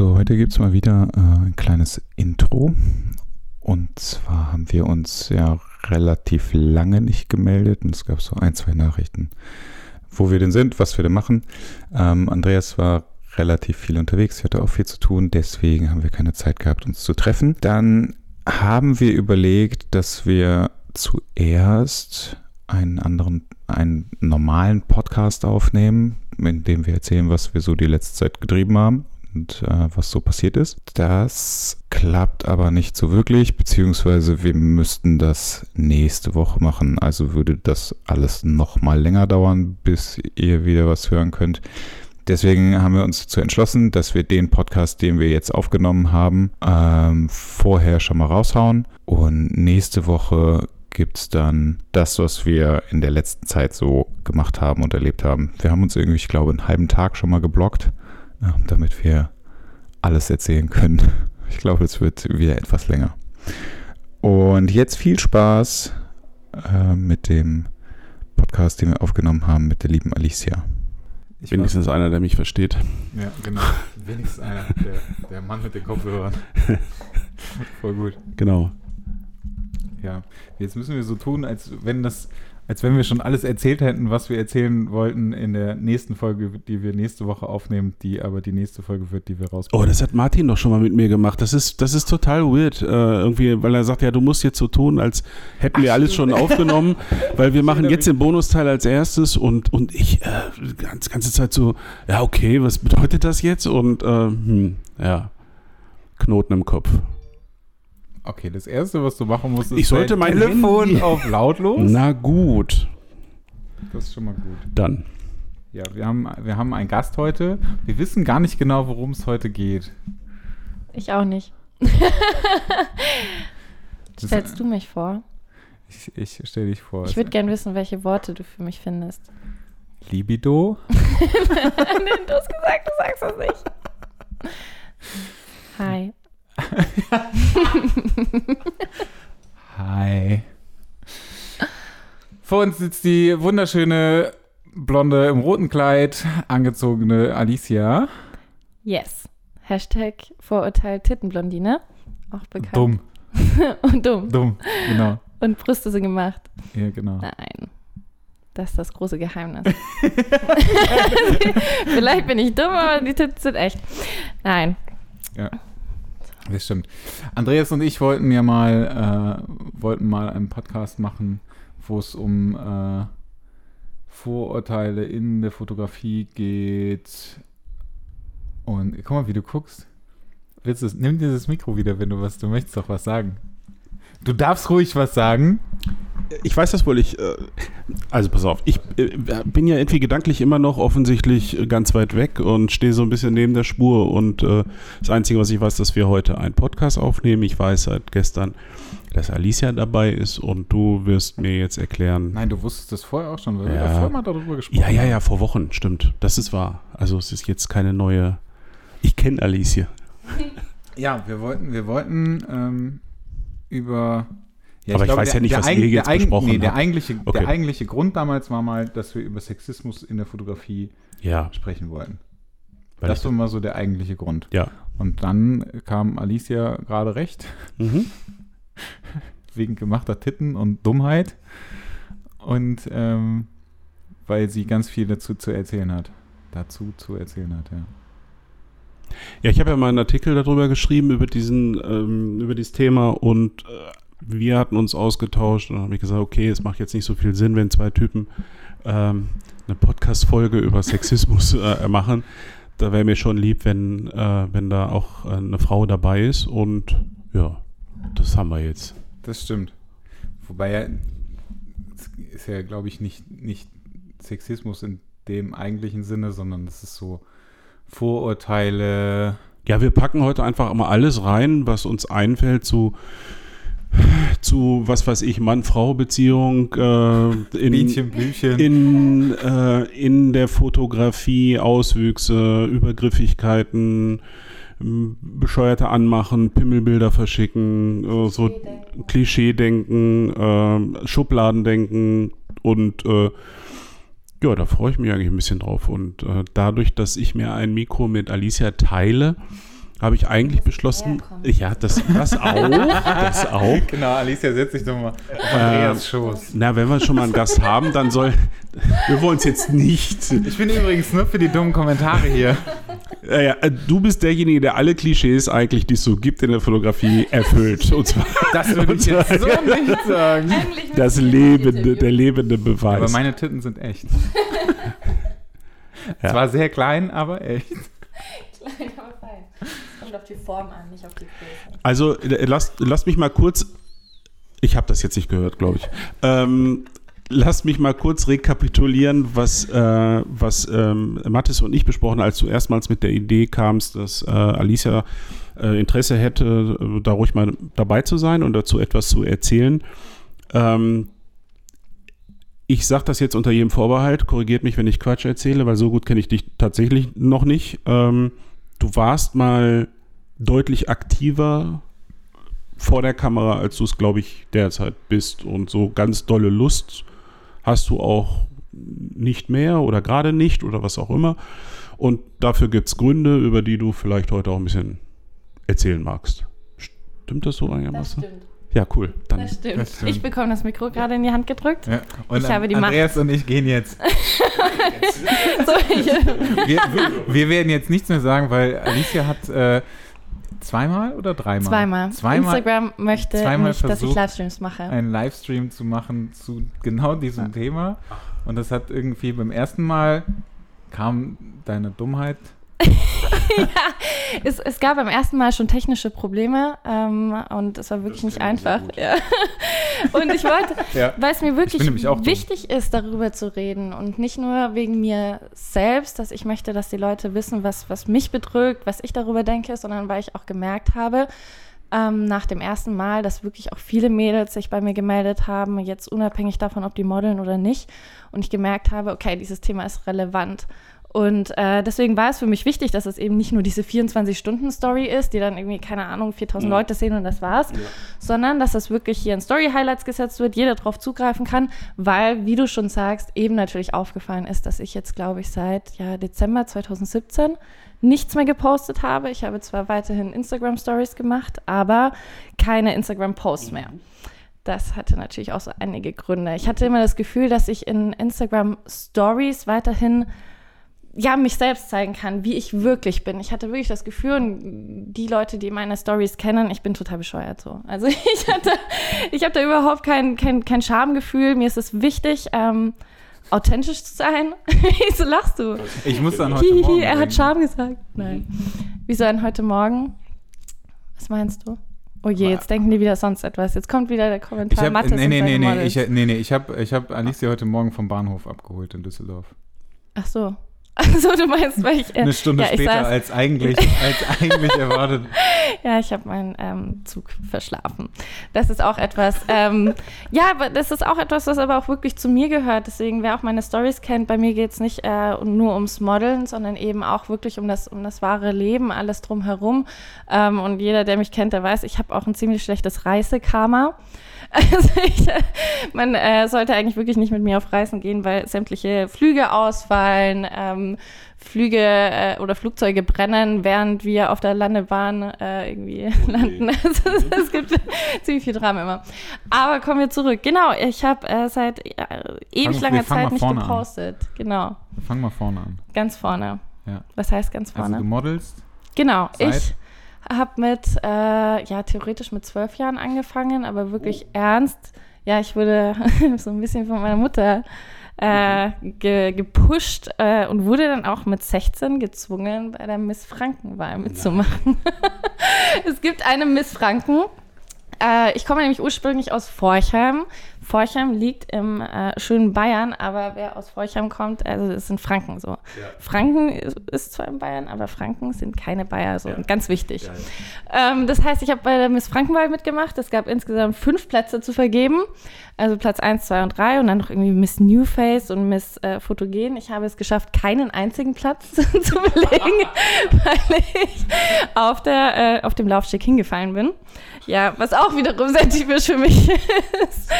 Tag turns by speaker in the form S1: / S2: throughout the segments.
S1: So, heute gibt es mal wieder äh, ein kleines Intro. Und zwar haben wir uns ja relativ lange nicht gemeldet und es gab so ein, zwei Nachrichten, wo wir denn sind, was wir denn machen. Ähm, Andreas war relativ viel unterwegs, hatte auch viel zu tun, deswegen haben wir keine Zeit gehabt, uns zu treffen. Dann haben wir überlegt, dass wir zuerst einen anderen, einen normalen Podcast aufnehmen, in dem wir erzählen, was wir so die letzte Zeit getrieben haben und äh, was so passiert ist. Das klappt aber nicht so wirklich, beziehungsweise wir müssten das nächste Woche machen. Also würde das alles noch mal länger dauern, bis ihr wieder was hören könnt. Deswegen haben wir uns dazu entschlossen, dass wir den Podcast, den wir jetzt aufgenommen haben, ähm, vorher schon mal raushauen. Und nächste Woche gibt es dann das, was wir in der letzten Zeit so gemacht haben und erlebt haben. Wir haben uns irgendwie, ich glaube, einen halben Tag schon mal geblockt, damit wir alles erzählen können. Ich glaube, es wird wieder etwas länger. Und jetzt viel Spaß äh, mit dem Podcast, den wir aufgenommen haben mit der lieben Alicia.
S2: Ich Wenigstens war, einer, der mich versteht.
S1: Ja, genau. Wenigstens einer, der, der Mann mit den Kopfhörern. Voll gut.
S2: Genau.
S1: Ja, jetzt müssen wir so tun, als wenn das, als wenn wir schon alles erzählt hätten, was wir erzählen wollten in der nächsten Folge, die wir nächste Woche aufnehmen, die aber die nächste Folge wird, die wir rausbringen.
S2: Oh, das hat Martin doch schon mal mit mir gemacht. Das ist, das ist total weird, äh, irgendwie, weil er sagt, ja, du musst jetzt so tun, als hätten Ach, wir alles schon aufgenommen, weil wir machen jetzt den Bonusteil als erstes und, und ich äh, ganz ganze Zeit so, ja, okay, was bedeutet das jetzt? Und äh, hm, ja, Knoten im Kopf.
S1: Okay, das erste, was du machen musst,
S2: ist ich sollte mein
S1: Telefon Handy. auf lautlos.
S2: Na gut.
S1: Das ist schon mal gut.
S2: Dann.
S1: Ja, wir haben, wir haben einen Gast heute. Wir wissen gar nicht genau, worum es heute geht.
S3: Ich auch nicht. Stellst du mich vor?
S1: Ich, ich stelle dich vor.
S3: Ich würde gerne wissen, welche Worte du für mich findest.
S1: Libido?
S3: Nein, du hast gesagt, du sagst das nicht. Hi.
S1: Hi. Vor uns sitzt die wunderschöne, blonde, im roten Kleid angezogene Alicia.
S3: Yes. Hashtag Vorurteil Tittenblondine. Auch bekannt.
S1: Dumm.
S3: Und dumm.
S1: Dumm, genau.
S3: Und Brüste sind gemacht.
S1: Ja, genau.
S3: Nein. Das ist das große Geheimnis. Vielleicht bin ich dumm, aber die Titten sind echt. Nein.
S1: Ja. Das stimmt. Andreas und ich wollten ja mal, äh, wollten mal einen Podcast machen, wo es um äh, Vorurteile in der Fotografie geht. Und guck mal, wie du guckst. Willst du, nimm dir das Mikro wieder, wenn du was, du möchtest doch was sagen. Du darfst ruhig was sagen.
S2: Ich weiß das wohl, ich, äh, also pass auf, ich äh, bin ja irgendwie gedanklich immer noch offensichtlich ganz weit weg und stehe so ein bisschen neben der Spur und äh, das Einzige, was ich weiß, dass wir heute einen Podcast aufnehmen. Ich weiß seit gestern, dass Alicia dabei ist und du wirst mir jetzt erklären.
S1: Nein, du wusstest das vorher auch schon, weil
S2: ja.
S1: wir da vorher mal darüber gesprochen
S2: haben. Ja, ja, ja, vor Wochen, stimmt. Das ist wahr. Also es ist jetzt keine neue, ich kenne Alicia.
S1: Ja, wir wollten, wir wollten ähm, über.
S2: Ja, Aber ich, glaube, weiß ja nicht, was ihr jetzt besprochen nee,
S1: der eigentliche, okay. der eigentliche Grund damals war mal, dass wir über Sexismus in der Fotografie
S2: ja.
S1: sprechen wollten. Weil das war mal so der eigentliche Grund.
S2: Ja.
S1: Und dann kam Alicia gerade recht. Mhm. Wegen gemachter Titten und Dummheit. Und ähm, weil sie ganz viel dazu zu erzählen hat. Dazu zu erzählen hat, ja.
S2: Ja, ich habe ja mal einen Artikel darüber geschrieben, über diesen, ähm, über dieses Thema und äh, wir hatten uns ausgetauscht und dann habe ich gesagt, okay, es macht jetzt nicht so viel Sinn, wenn zwei Typen ähm, eine Podcast-Folge über Sexismus äh, machen. Da wäre mir schon lieb, wenn, äh, wenn da auch äh, eine Frau dabei ist und ja, das haben wir jetzt.
S1: Das stimmt. Wobei ja, ist ja, glaube ich, nicht, nicht Sexismus in dem eigentlichen Sinne, sondern es ist so Vorurteile.
S2: Ja, wir packen heute einfach mal alles rein, was uns einfällt zu, zu was weiß ich, Mann-Frau-Beziehung äh, in,
S1: Bienchen, Blümchen.
S2: In, äh, in der Fotografie, Auswüchse, Übergriffigkeiten, bescheuerte Anmachen, Pimmelbilder verschicken, äh, so Klischee-Denken, äh, Schubladendenken und äh, ja, da freue ich mich eigentlich ein bisschen drauf. Und äh, dadurch, dass ich mir ein Mikro mit Alicia teile habe ich eigentlich beschlossen, ja, das, das auch, das auch.
S1: Genau, Alicia, setz dich doch mal auf
S2: Andreas
S1: Schoß.
S2: Na, wenn wir schon mal einen Gast haben, dann soll, wir wollen es jetzt nicht.
S1: Ich bin übrigens nur für die dummen Kommentare hier.
S2: Ja, ja, äh, du bist derjenige, der alle Klischees eigentlich, die es so gibt in der Fotografie, erfüllt. Und zwar,
S1: Das würde ich jetzt so nicht sagen.
S3: Eigentlich
S2: das lebende, der lebende Beweis.
S1: Aber meine Titten sind echt.
S2: Ja.
S1: Zwar sehr klein, aber echt.
S3: Klein, aber fein. Kommt auf die Form an, nicht auf die Größe.
S2: Also äh, lasst, lasst mich mal kurz, ich habe das jetzt nicht gehört, glaube ich. Ähm, lasst mich mal kurz rekapitulieren, was, äh, was ähm, Mathis und ich besprochen haben, als du erstmals mit der Idee kamst, dass äh, Alicia äh, Interesse hätte, äh, da ruhig mal dabei zu sein und dazu etwas zu erzählen. Ähm, ich sage das jetzt unter jedem Vorbehalt, korrigiert mich, wenn ich Quatsch erzähle, weil so gut kenne ich dich tatsächlich noch nicht. Ähm, du warst mal deutlich aktiver vor der Kamera, als du es, glaube ich, derzeit bist. Und so ganz dolle Lust hast du auch nicht mehr oder gerade nicht oder was auch immer. Und dafür gibt es Gründe, über die du vielleicht heute auch ein bisschen erzählen magst. Stimmt das so
S3: Das
S2: einigermaßen?
S3: stimmt.
S2: Ja, cool. Dann
S3: Das stimmt.
S1: Das stimmt.
S3: Ich bekomme das Mikro gerade in die Hand gedrückt.
S1: Ja. Und
S3: Ich habe die
S1: Andreas und ich gehen jetzt.
S3: So, ich,
S1: wir, wir werden jetzt nichts mehr sagen, weil Alicia hat äh, zweimal oder dreimal?
S3: zweimal.
S1: Zweimal
S3: Instagram möchte
S1: zweimal
S3: nicht, dass ich Livestreams mache.
S1: einen Livestream zu machen zu genau diesem Thema. Und das hat irgendwie beim ersten Mal kam deine Dummheit.
S3: Es, es gab beim ersten Mal schon technische Probleme ähm, und es war wirklich nicht einfach. Ja. Und ich wollte,
S1: Ja.
S3: weil es mir wirklich
S1: auch dumm.
S3: wichtig ist, darüber zu reden und nicht nur wegen mir selbst, dass ich möchte, dass die Leute wissen, was, was mich bedrückt, was ich darüber denke, sondern weil ich auch gemerkt habe, ähm, nach dem ersten Mal, dass wirklich auch viele Mädels sich bei mir gemeldet haben, jetzt unabhängig davon, ob die modeln oder nicht. Und ich gemerkt habe, okay, dieses Thema ist relevant. Und äh, deswegen war es für mich wichtig, dass es eben nicht nur diese 24-Stunden-Story ist, die dann irgendwie, keine Ahnung, 4000 Leute sehen und das war's, sondern dass das wirklich hier in Story-Highlights gesetzt wird, jeder drauf zugreifen kann, weil, wie du schon sagst, eben natürlich aufgefallen ist, dass ich jetzt, glaube ich, seit ja, Dezember 2017 nichts mehr gepostet habe. Ich habe zwar weiterhin Instagram-Stories gemacht, aber keine Instagram-Posts mehr. Das hatte natürlich auch so einige Gründe. Ich hatte immer das Gefühl, dass ich in Instagram Stories weiterhin ja, mich selbst zeigen kann, wie ich wirklich bin. Ich hatte wirklich das Gefühl, und die Leute, die meine Stories kennen, ich bin total bescheuert so. Also ich hatte, ich habe da überhaupt kein, kein, kein Schamgefühl. Mir ist es wichtig, ähm, authentisch zu sein. Wieso lachst du?
S1: Ich muss dann heute
S3: Hihi,
S1: Morgen
S3: er hat. Scham gesagt. Nein. Wieso an heute Morgen? Was meinst du? Oh je, jetzt denken die wieder sonst etwas. Jetzt kommt wieder der
S1: Ich
S3: Kommentar.
S1: hab,
S3: Mathis
S1: nee, nee, nee, nee, ich, nee, nee, ich habe ich hab Alicia heute Morgen vom Bahnhof abgeholt in Düsseldorf.
S3: Ach so. Also du meinst, weil ich... äh,
S1: Eine Stunde
S3: ja,
S1: später
S3: saß-
S1: als eigentlich, als eigentlich erwartet.
S3: Ja, ich habe meinen ähm, Zug verschlafen. Das ist auch etwas, ähm, ja, aber das ist auch etwas, was aber auch wirklich zu mir gehört. Deswegen, wer auch meine Stories kennt, bei mir geht es nicht äh, nur ums Modeln, sondern eben auch wirklich um das, um das wahre Leben, alles drumherum. Ähm, und jeder, der mich kennt, der weiß, ich habe auch ein ziemlich schlechtes Reisekarma. Also ich, äh, man äh, sollte eigentlich wirklich nicht mit mir auf Reisen gehen, weil sämtliche Flüge ausfallen, ähm, Flüge äh, oder Flugzeuge brennen, während wir auf der Landebahn äh, irgendwie landen. Also, es, es gibt ziemlich viel Drama immer. Aber kommen wir zurück. Genau, ich habe äh, seit äh, ewig
S1: wir
S3: langer
S1: fangen
S3: Zeit nicht
S1: vorne an.
S3: gepostet. Genau,
S1: Fang mal vorne an.
S3: ganz vorne.
S1: Ja.
S3: Was heißt ganz
S1: Also
S3: vorne?
S1: du modelst.
S3: Genau,
S1: Seit?
S3: ich habe mit, äh, ja, theoretisch mit zwölf Jahren angefangen, aber wirklich ernst. Ja, ich wurde so ein bisschen von meiner Mutter äh, ge gepusht äh, und wurde dann auch mit 16 gezwungen, bei der Miss Franken-Wahl mitzumachen. es gibt eine Miss Franken. Äh, ich komme nämlich ursprünglich aus Forchheim. Forchheim liegt im äh, schönen Bayern, aber wer aus Forchheim kommt, also es sind Franken so. Franken ist, ist zwar in Bayern, aber Franken sind keine Bayer, so ganz wichtig. Ähm, das heißt, ich habe bei der Miss Frankenwahl mitgemacht. Es gab insgesamt fünf Plätze zu vergeben. Also Platz 1, 2 und 3 und dann noch irgendwie Miss New Face und Miss äh, Fotogen. Ich habe es geschafft, keinen einzigen Platz zu belegen, weil ich auf, der, äh, auf dem Laufsteg hingefallen bin. Ja, was auch wiederum sehr typisch für mich ist.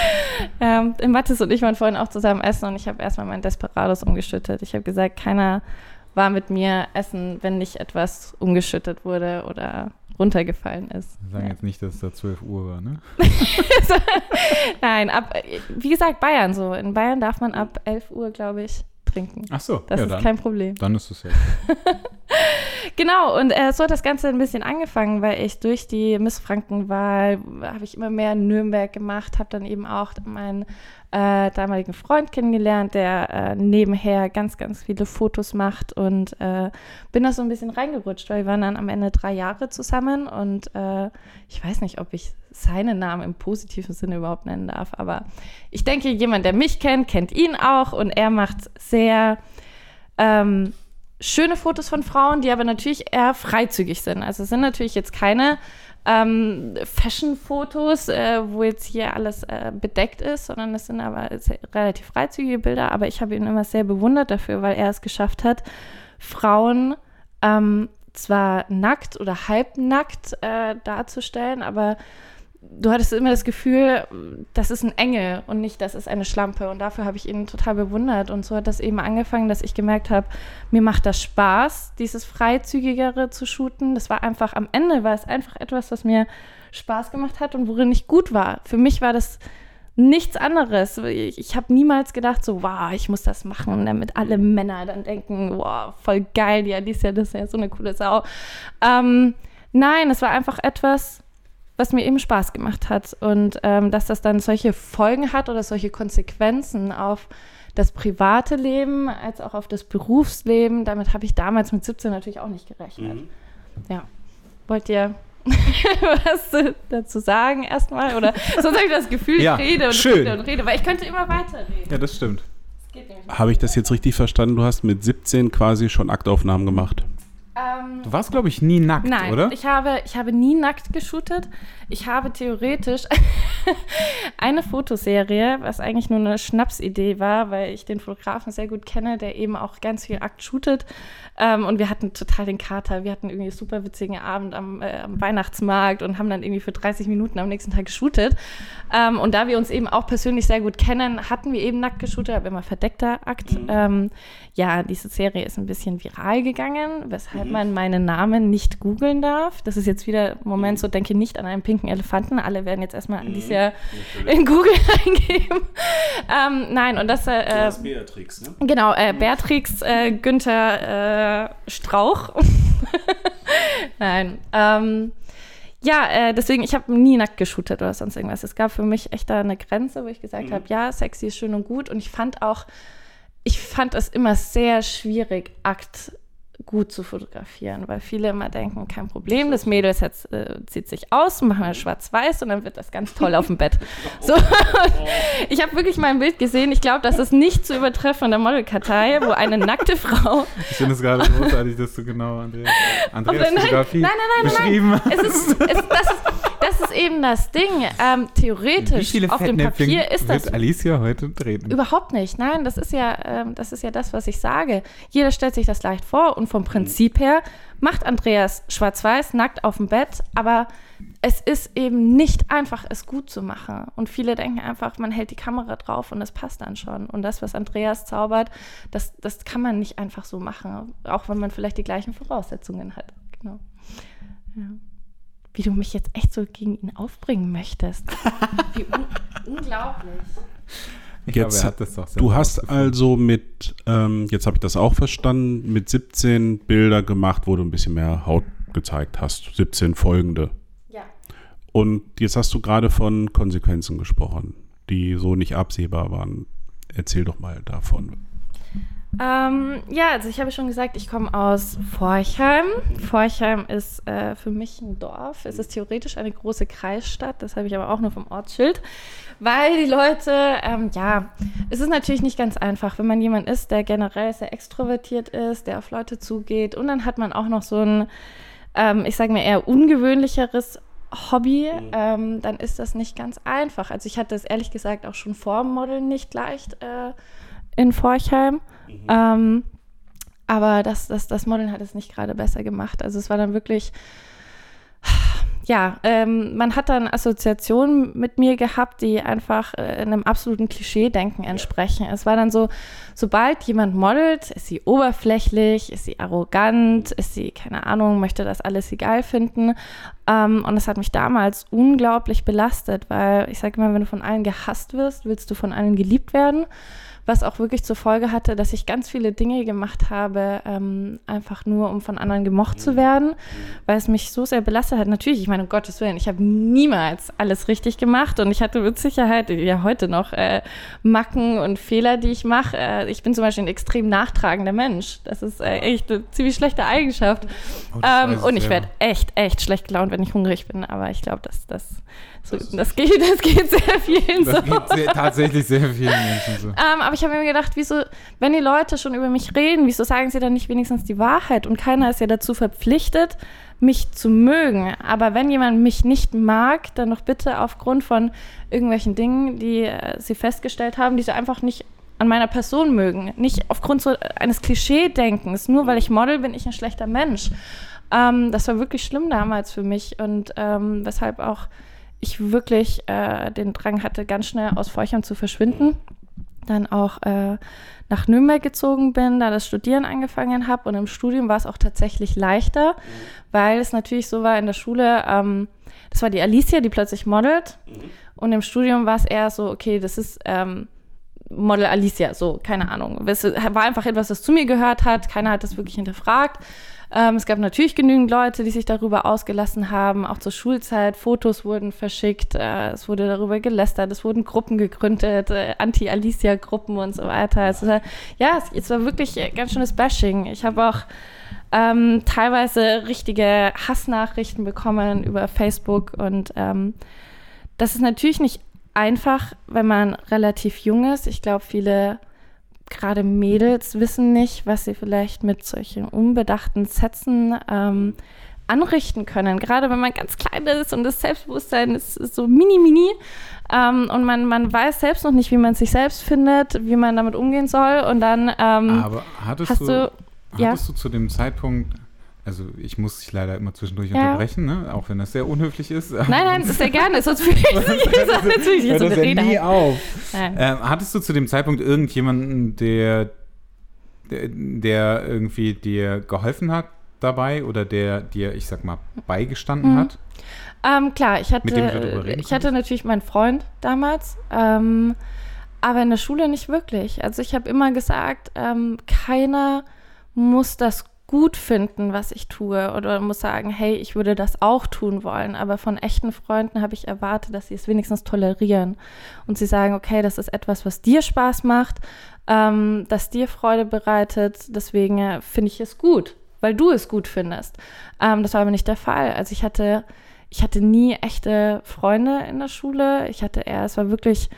S3: Ähm, Mathis und ich waren vorhin auch zusammen essen und ich habe erstmal meinen Desperados umgeschüttet. Ich habe gesagt, keiner war mit mir essen, wenn nicht etwas umgeschüttet wurde oder runtergefallen ist.
S1: Wir sagen ja. jetzt nicht, dass es da 12 Uhr war, ne?
S3: Nein, ab, wie gesagt, Bayern so. In Bayern darf man ab 11 Uhr, glaube ich, trinken.
S1: Ach so,
S3: das
S1: ja,
S3: ist
S1: dann,
S3: kein Problem.
S1: Dann ist es ja.
S3: genau, und äh, so hat das Ganze ein bisschen angefangen, weil ich durch die Miss Frankenwahl habe ich immer mehr in Nürnberg gemacht, habe dann eben auch meinen äh, damaligen Freund kennengelernt, der äh, nebenher ganz, ganz viele Fotos macht und äh, bin da so ein bisschen reingerutscht, weil wir waren dann am Ende drei Jahre zusammen und äh, ich weiß nicht, ob ich seinen Namen im positiven Sinne überhaupt nennen darf, aber ich denke, jemand, der mich kennt, kennt ihn auch und er macht sehr ähm, schöne Fotos von Frauen, die aber natürlich eher freizügig sind. Also es sind natürlich jetzt keine ähm, Fashion-Fotos, äh, wo jetzt hier alles äh, bedeckt ist, sondern es sind aber relativ freizügige Bilder. Aber ich habe ihn immer sehr bewundert dafür, weil er es geschafft hat, Frauen ähm, zwar nackt oder halbnackt äh, darzustellen, aber du hattest immer das Gefühl, das ist ein Engel und nicht, das ist eine Schlampe. Und dafür habe ich ihn total bewundert. Und so hat das eben angefangen, dass ich gemerkt habe, mir macht das Spaß, dieses Freizügigere zu shooten. Das war einfach, am Ende war es einfach etwas, was mir Spaß gemacht hat und worin ich gut war. Für mich war das nichts anderes. Ich, ich habe niemals gedacht, so, wow, ich muss das machen, damit alle Männer dann denken, wow, voll geil, die Alicia, das ist ja so eine coole Sau. Ähm, nein, es war einfach etwas, was mir eben Spaß gemacht hat. Und ähm, dass das dann solche Folgen hat oder solche Konsequenzen auf das private Leben als auch auf das Berufsleben, damit habe ich damals mit 17 natürlich auch nicht gerechnet. Mhm. Ja. Wollt ihr was dazu sagen erstmal? Oder sonst habe ich das Gefühl,
S1: ja,
S3: ich rede und
S1: schön.
S3: rede und rede, weil ich könnte immer weiterreden.
S1: Ja, das stimmt.
S2: Habe ich das jetzt richtig verstanden? Du hast mit 17 quasi schon Aktaufnahmen gemacht.
S3: Ähm,
S1: Du warst, glaube ich, nie nackt,
S3: Nein,
S1: oder?
S3: ich habe, ich habe nie nackt geshootet. Ich habe theoretisch eine Fotoserie, was eigentlich nur eine Schnapsidee war, weil ich den Fotografen sehr gut kenne, der eben auch ganz viel Akt shootet. Ähm, und wir hatten total den Kater. Wir hatten irgendwie einen super witzigen Abend am, äh, am Weihnachtsmarkt und haben dann irgendwie für 30 Minuten am nächsten Tag geshootet. Ähm, und da wir uns eben auch persönlich sehr gut kennen, hatten wir eben nackt geshootet, aber immer verdeckter Akt. Ähm, ja, diese Serie ist ein bisschen viral gegangen, weshalb man meinen Namen nicht googeln darf. Das ist jetzt wieder Moment, so denke nicht an einen pinken Elefanten. Alle werden jetzt erstmal Alicia in Google eingeben. ähm, nein, und das. Äh,
S2: Beatrix, ne?
S3: Genau, äh, Beatrix äh, Günther äh, Strauch. Nein. Ähm, ja, äh, deswegen, ich habe nie nackt geshootet oder sonst irgendwas. Es gab für mich echt da eine Grenze, wo ich gesagt
S2: Mhm.
S3: habe, ja, sexy ist schön und gut. Und ich fand auch, ich fand es immer sehr schwierig, Akt gut zu fotografieren, weil viele immer denken, kein Problem, das Mädel jetzt, äh, zieht sich aus, machen wir schwarz-weiß und dann wird das ganz toll auf dem Bett. So, ich habe wirklich mal ein Bild gesehen, ich glaube, das ist nicht zu übertreffen in der Modelkartei, wo eine nackte Frau
S1: Ich finde es gerade großartig, dass du genau Andreas, Andreas
S3: Nein, nein,
S1: Fotografie
S3: nein, nein, nein,
S1: beschrieben hast.
S3: es ist, es, das, ist, das ist eben das Ding. Ähm, theoretisch auf dem Papier ist das
S1: wird Alicia heute treten?
S3: überhaupt nicht. Nein, das ist ja, ähm, das ist ja das, was ich sage. Jeder stellt sich das leicht vor und vom Prinzip her macht Andreas schwarz-weiß nackt auf dem Bett, aber es ist eben nicht einfach, es gut zu machen. Und viele denken einfach, man hält die Kamera drauf und es passt dann schon. Und das, was Andreas zaubert, das, das kann man nicht einfach so machen, auch wenn man vielleicht die gleichen Voraussetzungen hat. Genau. Ja. Wie du mich jetzt echt so gegen ihn aufbringen möchtest. Wie un unglaublich.
S1: Ich
S2: Jetzt,
S1: glaube, hat das doch
S2: Du hast also mit, ähm, jetzt habe ich das auch verstanden, mit 17 Bilder gemacht, wo du ein bisschen mehr Haut gezeigt hast. 17 folgende.
S3: Ja.
S2: Und jetzt hast du gerade von Konsequenzen gesprochen, die so nicht absehbar waren. Erzähl doch mal davon.
S3: Ähm, ja, also ich habe schon gesagt, ich komme aus Forchheim. Forchheim ist äh, für mich ein Dorf. Es ist theoretisch eine große Kreisstadt, das habe ich aber auch nur vom Ortsschild. Weil die Leute, ähm, ja, es ist natürlich nicht ganz einfach, wenn man jemand ist, der generell sehr extrovertiert ist, der auf Leute zugeht und dann hat man auch noch so ein, ähm, ich sage mal, eher ungewöhnlicheres Hobby, ähm, dann ist das nicht ganz einfach. Also ich hatte es ehrlich gesagt auch schon vor dem Modeln nicht leicht äh, in Forchheim. Ähm, aber das, das, das Modeln hat es nicht gerade besser gemacht. Also es war dann wirklich, ja, ähm, man hat dann Assoziationen mit mir gehabt, die einfach äh, einem absoluten Klischee-Denken entsprechen. Es war dann so, sobald jemand modelt, ist sie oberflächlich, ist sie arrogant, ist sie, keine Ahnung, möchte das alles egal finden. Ähm, und das hat mich damals unglaublich belastet, weil ich sage immer, wenn du von allen gehasst wirst, willst du von allen geliebt werden was auch wirklich zur Folge hatte, dass ich ganz viele Dinge gemacht habe, ähm, einfach nur, um von anderen gemocht zu werden, weil es mich so sehr belastet hat. Natürlich, ich meine, um Gottes Willen, ich habe niemals alles richtig gemacht und ich hatte mit Sicherheit, ja heute noch, äh, Macken und Fehler, die ich mache. Äh, ich bin zum Beispiel ein extrem nachtragender Mensch. Das ist äh, echt eine ziemlich schlechte Eigenschaft. Oh, ähm, und ich werde echt, echt schlecht gelaunt, wenn ich hungrig bin, aber ich glaube, dass das so, das, das, geht, das geht sehr vielen
S1: das so. geht sehr, tatsächlich sehr vielen Menschen so.
S3: Ähm, aber ich habe mir gedacht, wieso, wenn die Leute schon über mich reden, wieso sagen sie dann nicht wenigstens die Wahrheit? Und keiner ist ja dazu verpflichtet, mich zu mögen. Aber wenn jemand mich nicht mag, dann doch bitte aufgrund von irgendwelchen Dingen, die äh, sie festgestellt haben, die sie einfach nicht an meiner Person mögen. Nicht aufgrund so eines Klischee-Denkens. Nur weil ich Model bin, ich ein schlechter Mensch. Ähm, das war wirklich schlimm damals für mich und ähm, weshalb auch ich wirklich äh, den Drang hatte, ganz schnell aus Feuchern zu verschwinden. Dann auch äh, nach Nürnberg gezogen bin, da das Studieren angefangen habe. Und im Studium war es auch tatsächlich leichter, weil es natürlich so war in der Schule, ähm, das war die Alicia, die plötzlich modelt. Mhm. Und im Studium war es eher so, okay, das ist ähm, Model Alicia, so, keine Ahnung. Es war einfach etwas, das zu mir gehört hat. Keiner hat das wirklich hinterfragt. Ähm, es gab natürlich genügend Leute, die sich darüber ausgelassen haben, auch zur Schulzeit. Fotos wurden verschickt, äh, es wurde darüber gelästert, es wurden Gruppen gegründet, äh, Anti-Alicia-Gruppen und so weiter. Also, ja, es, es war wirklich ganz schönes Bashing. Ich habe auch ähm, teilweise richtige Hassnachrichten bekommen über Facebook und ähm, das ist natürlich nicht einfach, wenn man relativ jung ist. Ich glaube, viele gerade Mädels wissen nicht, was sie vielleicht mit solchen unbedachten Sätzen ähm, anrichten können. Gerade wenn man ganz klein ist und das Selbstbewusstsein ist, ist so mini, mini ähm, und man, man weiß selbst noch nicht, wie man sich selbst findet, wie man damit umgehen soll und dann ähm,
S1: Aber hattest, hast du, du hattest ja? du zu dem Zeitpunkt also ich muss dich leider immer zwischendurch ja. unterbrechen, ne? auch wenn das sehr unhöflich ist.
S3: Nein, nein, das ist sehr gerne, sonst fühle ich das natürlich
S1: jetzt so eine Rede. nie auf. Ähm, hattest du zu dem Zeitpunkt irgendjemanden, der, der, der, irgendwie dir geholfen hat dabei oder der dir, ich sag mal, beigestanden mhm. hat?
S3: Ähm, klar, ich hatte, ich hatte natürlich meinen Freund damals, ähm, aber in der Schule nicht wirklich. Also ich habe immer gesagt, ähm, keiner muss das gut finden, was ich tue oder muss sagen, hey, ich würde das auch tun wollen. Aber von echten Freunden habe ich erwartet, dass sie es wenigstens tolerieren und sie sagen, okay, das ist etwas, was dir Spaß macht, ähm, das dir Freude bereitet. Deswegen äh, finde ich es gut, weil du es gut findest. Ähm, das war aber nicht der Fall. Also ich hatte, ich hatte nie echte Freunde in der Schule. Ich hatte eher, es war wirklich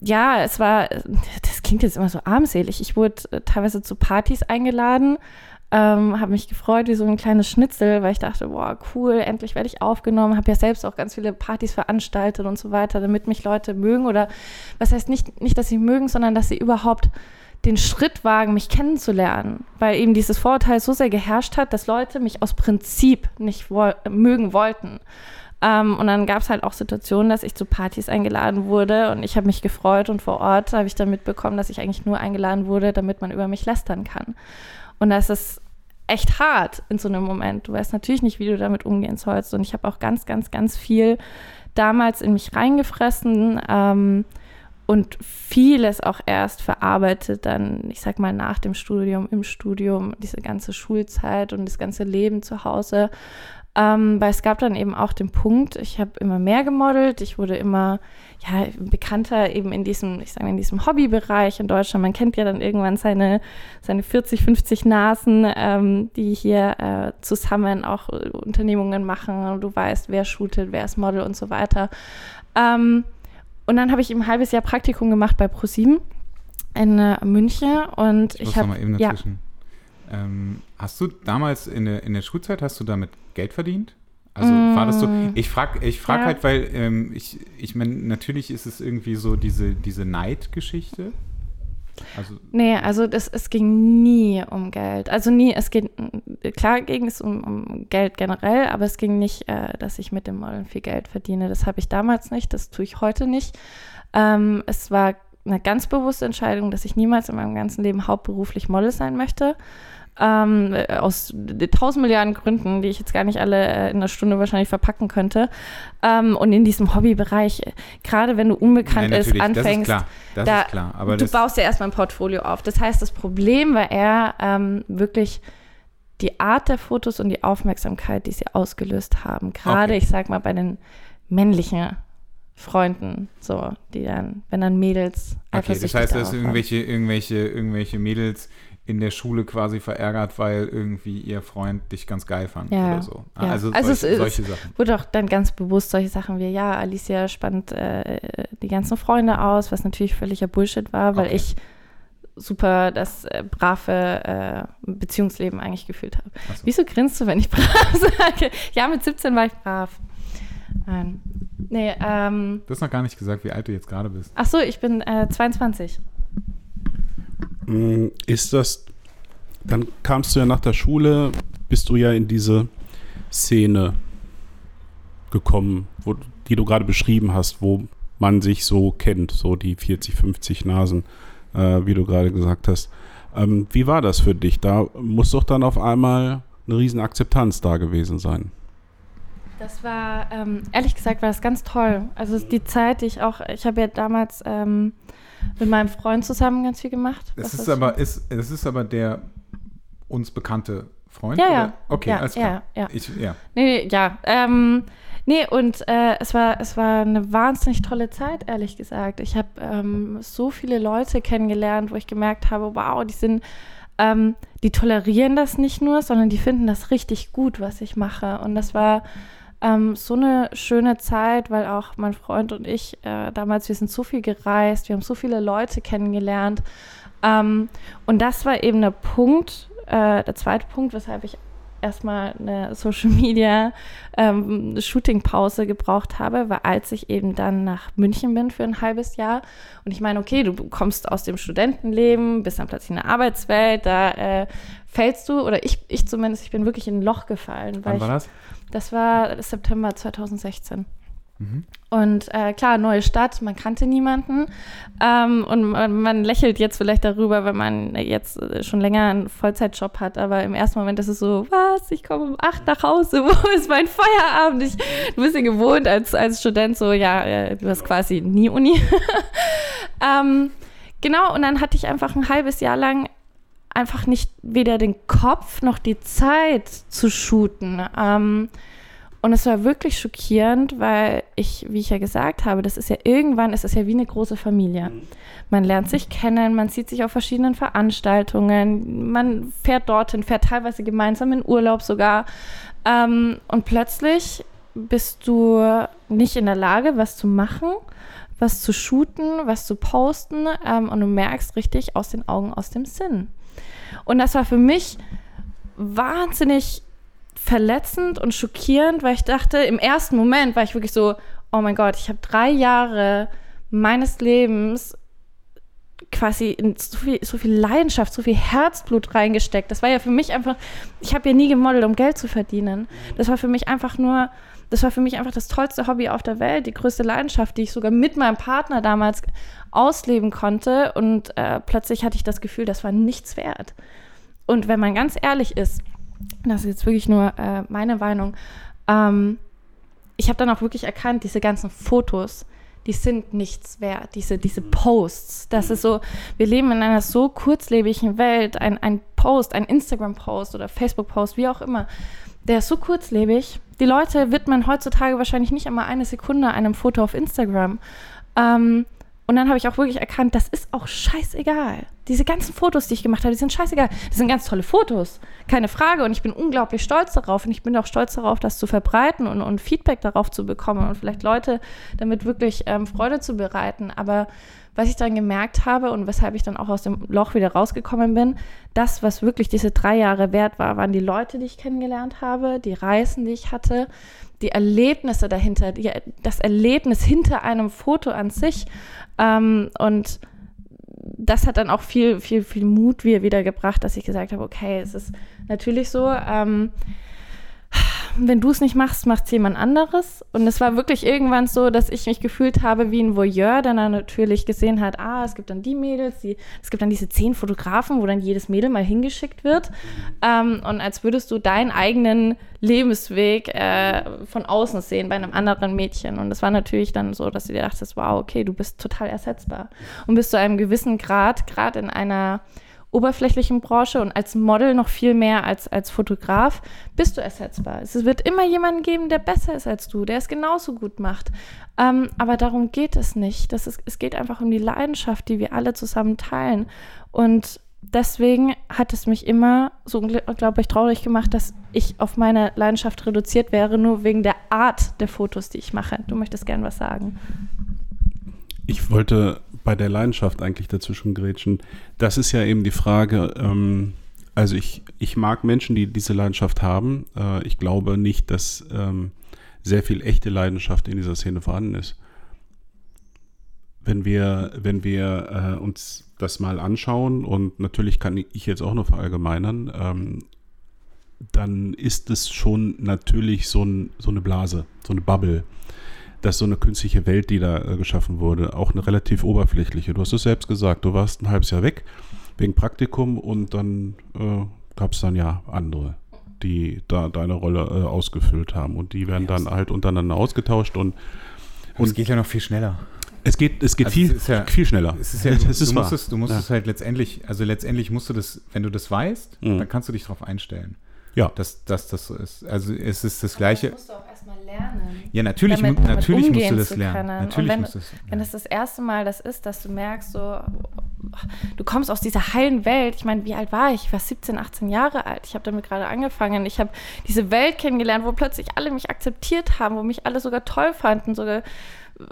S3: ja, es war, das klingt jetzt immer so armselig. Ich wurde äh, teilweise zu Partys eingeladen, ähm, habe mich gefreut wie so ein kleines Schnitzel, weil ich dachte, boah, cool, endlich werde ich aufgenommen. Habe ja selbst auch ganz viele Partys veranstaltet und so weiter, damit mich Leute mögen. Oder was heißt nicht, nicht, dass sie mögen, sondern dass sie überhaupt den Schritt wagen, mich kennenzulernen. Weil eben dieses Vorurteil so sehr geherrscht hat, dass Leute mich aus Prinzip nicht wo mögen wollten. Ähm, und dann gab es halt auch Situationen, dass ich zu Partys eingeladen wurde und ich habe mich gefreut und vor Ort habe ich dann mitbekommen, dass ich eigentlich nur eingeladen wurde, damit man über mich lästern kann. Und das ist echt hart in so einem Moment. Du weißt natürlich nicht, wie du damit umgehen sollst. Und ich habe auch ganz, ganz, ganz viel damals in mich reingefressen ähm, und vieles auch erst verarbeitet, dann, ich sag mal, nach dem Studium, im Studium, diese ganze Schulzeit und das ganze Leben zu Hause. Ähm, weil es gab dann eben auch den Punkt, ich habe immer mehr gemodelt, ich wurde immer ja, bekannter eben in diesem, ich sage in diesem Hobbybereich in Deutschland. Man kennt ja dann irgendwann seine, seine 40, 50 Nasen, ähm, die hier äh, zusammen auch äh, Unternehmungen machen. Du weißt, wer shootet, wer ist Model und so weiter. Ähm, und dann habe ich eben ein halbes Jahr Praktikum gemacht bei ProSieben in äh, München und ich, ich habe
S1: ja, ähm, hast du damals in der, in der Schulzeit, hast du damit Geld verdient? Also mm. war das so? Ich frage ich frag ja. halt, weil ähm, ich, ich meine, natürlich ist es irgendwie so diese, diese Neidgeschichte.
S3: Also nee, also das, es ging nie um Geld. Also nie, es geht, klar ging es um, um Geld generell, aber es ging nicht, äh, dass ich mit dem Modeln viel Geld verdiene. Das habe ich damals nicht, das tue ich heute nicht. Ähm, es war eine ganz bewusste Entscheidung, dass ich niemals in meinem ganzen Leben hauptberuflich Model sein möchte ähm, aus tausend Milliarden Gründen, die ich jetzt gar nicht alle äh, in einer Stunde wahrscheinlich verpacken könnte. Ähm, und in diesem Hobbybereich, gerade wenn du unbekannt Nein, ist, anfängst, das ist klar. Das da, ist klar. Aber du baust ja erstmal ein Portfolio auf. Das heißt, das Problem war eher ähm, wirklich die Art der Fotos und die Aufmerksamkeit, die sie ausgelöst haben. Gerade, okay. ich sag mal, bei den männlichen Freunden, so, die dann, wenn dann Mädels
S1: Okay, das heißt, dass irgendwelche, irgendwelche, irgendwelche Mädels in der Schule quasi verärgert, weil irgendwie ihr Freund dich ganz geil fand ja, oder so.
S3: Ja. Also, also solche, es, solche Sachen. wurde auch dann ganz bewusst solche Sachen wie, ja, Alicia spannt äh, die ganzen Freunde aus, was natürlich völliger Bullshit war, weil okay. ich super das äh, brave äh, Beziehungsleben eigentlich gefühlt habe. So. Wieso grinst du, wenn ich brav sage? Ja, mit 17 war ich brav. Nein. Nee, ähm,
S1: du hast noch gar nicht gesagt, wie alt du jetzt gerade bist.
S3: Ach so, ich bin äh, 22.
S2: Mm, ist das, dann kamst du ja nach der Schule, bist du ja in diese Szene gekommen, wo, die du gerade beschrieben hast, wo man sich so kennt, so die 40, 50 Nasen, äh, wie du gerade gesagt hast. Ähm, wie war das für dich? Da muss doch dann auf einmal eine riesen Akzeptanz da gewesen sein.
S3: Das war, ähm, ehrlich gesagt, war das ganz toll. Also die Zeit, die ich auch, ich habe ja damals ähm, mit meinem Freund zusammen ganz viel gemacht.
S1: Es ist aber, ist, es ist aber der uns bekannte Freund?
S3: Ja, ja.
S1: Okay,
S3: ja,
S1: alles klar.
S3: Ja, ja. Ich, ja. Nee, nee ja. Ähm, nee, und äh, es, war, es war eine wahnsinnig tolle Zeit, ehrlich gesagt. Ich habe ähm, so viele Leute kennengelernt, wo ich gemerkt habe, wow, die sind, ähm, die tolerieren das nicht nur, sondern die finden das richtig gut, was ich mache. Und das war ähm, so eine schöne Zeit, weil auch mein Freund und ich äh, damals, wir sind so viel gereist, wir haben so viele Leute kennengelernt. Ähm, und das war eben der Punkt, äh, der zweite Punkt, weshalb ich erstmal eine Social Media ähm, Shooting Pause gebraucht habe, weil als ich eben dann nach München bin für ein halbes Jahr und ich meine, okay, du kommst aus dem Studentenleben, bist dann plötzlich in der Arbeitswelt, da äh, fällst du oder ich, ich zumindest, ich bin wirklich in ein Loch gefallen.
S1: Wann war das?
S3: Das war September 2016. Mhm. Und äh, klar, neue Stadt, man kannte niemanden. Ähm, und man, man, lächelt jetzt vielleicht darüber, wenn man jetzt äh, schon länger einen Vollzeitjob hat. Aber im ersten Moment ist es so, was, ich komme um acht nach Hause, wo ist mein Feierabend? Ich, du bist ja gewohnt als, als Student so, ja, äh, du hast quasi nie Uni. ähm, genau, und dann hatte ich einfach ein halbes Jahr lang einfach nicht weder den Kopf noch die Zeit zu shooten. Ähm, und es war wirklich schockierend, weil ich, wie ich ja gesagt habe, das ist ja irgendwann, ist es ja wie eine große Familie. Man lernt sich kennen, man sieht sich auf verschiedenen Veranstaltungen, man fährt dorthin, fährt teilweise gemeinsam in Urlaub sogar. Ähm, und plötzlich bist du nicht in der Lage, was zu machen, was zu shooten, was zu posten. Ähm, und du merkst richtig aus den Augen, aus dem Sinn. Und das war für mich wahnsinnig verletzend und schockierend, weil ich dachte, im ersten Moment war ich wirklich so, oh mein Gott, ich habe drei Jahre meines Lebens quasi in so viel, so viel Leidenschaft, so viel Herzblut reingesteckt. Das war ja für mich einfach, ich habe ja nie gemodelt, um Geld zu verdienen. Das war für mich einfach nur, das war für mich einfach das tollste Hobby auf der Welt, die größte Leidenschaft, die ich sogar mit meinem Partner damals ausleben konnte. Und äh, plötzlich hatte ich das Gefühl, das war nichts wert. Und wenn man ganz ehrlich ist, das ist jetzt wirklich nur äh, meine Meinung, ähm, ich habe dann auch wirklich erkannt, diese ganzen Fotos, die sind nichts wert, diese, diese Posts. Das ist so, wir leben in einer so kurzlebigen Welt, ein, ein Post, ein Instagram-Post oder Facebook-Post, wie auch immer, der ist so kurzlebig. Die Leute widmen heutzutage wahrscheinlich nicht einmal eine Sekunde einem Foto auf Instagram. Ähm, und dann habe ich auch wirklich erkannt, das ist auch scheißegal. Diese ganzen Fotos, die ich gemacht habe, die sind scheißegal. Das sind ganz tolle Fotos, keine Frage. Und ich bin unglaublich stolz darauf. Und ich bin auch stolz darauf, das zu verbreiten und, und Feedback darauf zu bekommen und vielleicht Leute damit wirklich ähm, Freude zu bereiten. Aber was ich dann gemerkt habe und weshalb ich dann auch aus dem Loch wieder rausgekommen bin, das, was wirklich diese drei Jahre wert war, waren die Leute, die ich kennengelernt habe, die Reisen, die ich hatte, die Erlebnisse dahinter, die, das Erlebnis hinter einem Foto an sich. Ähm, und das hat dann auch viel, viel, viel Mut wieder gebracht, dass ich gesagt habe, okay, es ist natürlich so. Ähm, wenn du es nicht machst, macht es jemand anderes. Und es war wirklich irgendwann so, dass ich mich gefühlt habe wie ein Voyeur, der dann natürlich gesehen hat, ah, es gibt dann die Mädels, die, es gibt dann diese zehn Fotografen, wo dann jedes Mädel mal hingeschickt wird. Ähm, und als würdest du deinen eigenen Lebensweg äh, von außen sehen bei einem anderen Mädchen. Und es war natürlich dann so, dass du dir dachtest, wow, okay, du bist total ersetzbar. Und bis zu einem gewissen Grad, gerade in einer oberflächlichen Branche und als Model noch viel mehr als als Fotograf bist du ersetzbar. Es wird immer jemanden geben, der besser ist als du, der es genauso gut macht. Ähm, aber darum geht es nicht. Das ist, es geht einfach um die Leidenschaft, die wir alle zusammen teilen. Und deswegen hat es mich immer so unglaublich traurig gemacht, dass ich auf meine Leidenschaft reduziert wäre, nur wegen der Art der Fotos, die ich mache. Du möchtest gern was sagen.
S2: Ich wollte bei der Leidenschaft eigentlich dazwischen grätschen. Das ist ja eben die Frage, ähm, also ich, ich mag Menschen, die diese Leidenschaft haben. Äh, ich glaube nicht, dass ähm, sehr viel echte Leidenschaft in dieser Szene vorhanden ist. Wenn wir, wenn wir äh, uns das mal anschauen, und natürlich kann ich jetzt auch nur verallgemeinern, ähm, dann ist es schon natürlich so, ein, so eine Blase, so eine Bubble dass so eine künstliche Welt, die da äh, geschaffen wurde, auch eine relativ oberflächliche. Du hast es selbst gesagt, du warst ein halbes Jahr weg wegen Praktikum und dann äh, gab es dann ja andere, die da deine Rolle äh, ausgefüllt haben und die werden dann halt untereinander ausgetauscht und
S1: und es geht ja noch viel schneller.
S2: Es geht, es geht also viel, es ja, viel schneller.
S1: Es ist ja, du, es ist du musst, es, du musst ja. es halt letztendlich, also letztendlich musst du das, wenn du das weißt, mhm. dann kannst du dich darauf einstellen. Ja. Dass, dass das so ist. Also es ist das Gleiche. Das musst du auch
S3: lernen.
S1: Ja, natürlich, damit, damit natürlich musst du das lernen. Natürlich
S3: wenn, musst du das, wenn das das erste Mal das ist, dass du merkst, so, du kommst aus dieser heilen Welt. Ich meine, wie alt war ich? Ich war 17, 18 Jahre alt. Ich habe damit gerade angefangen. Ich habe diese Welt kennengelernt, wo plötzlich alle mich akzeptiert haben, wo mich alle sogar toll fanden, sogar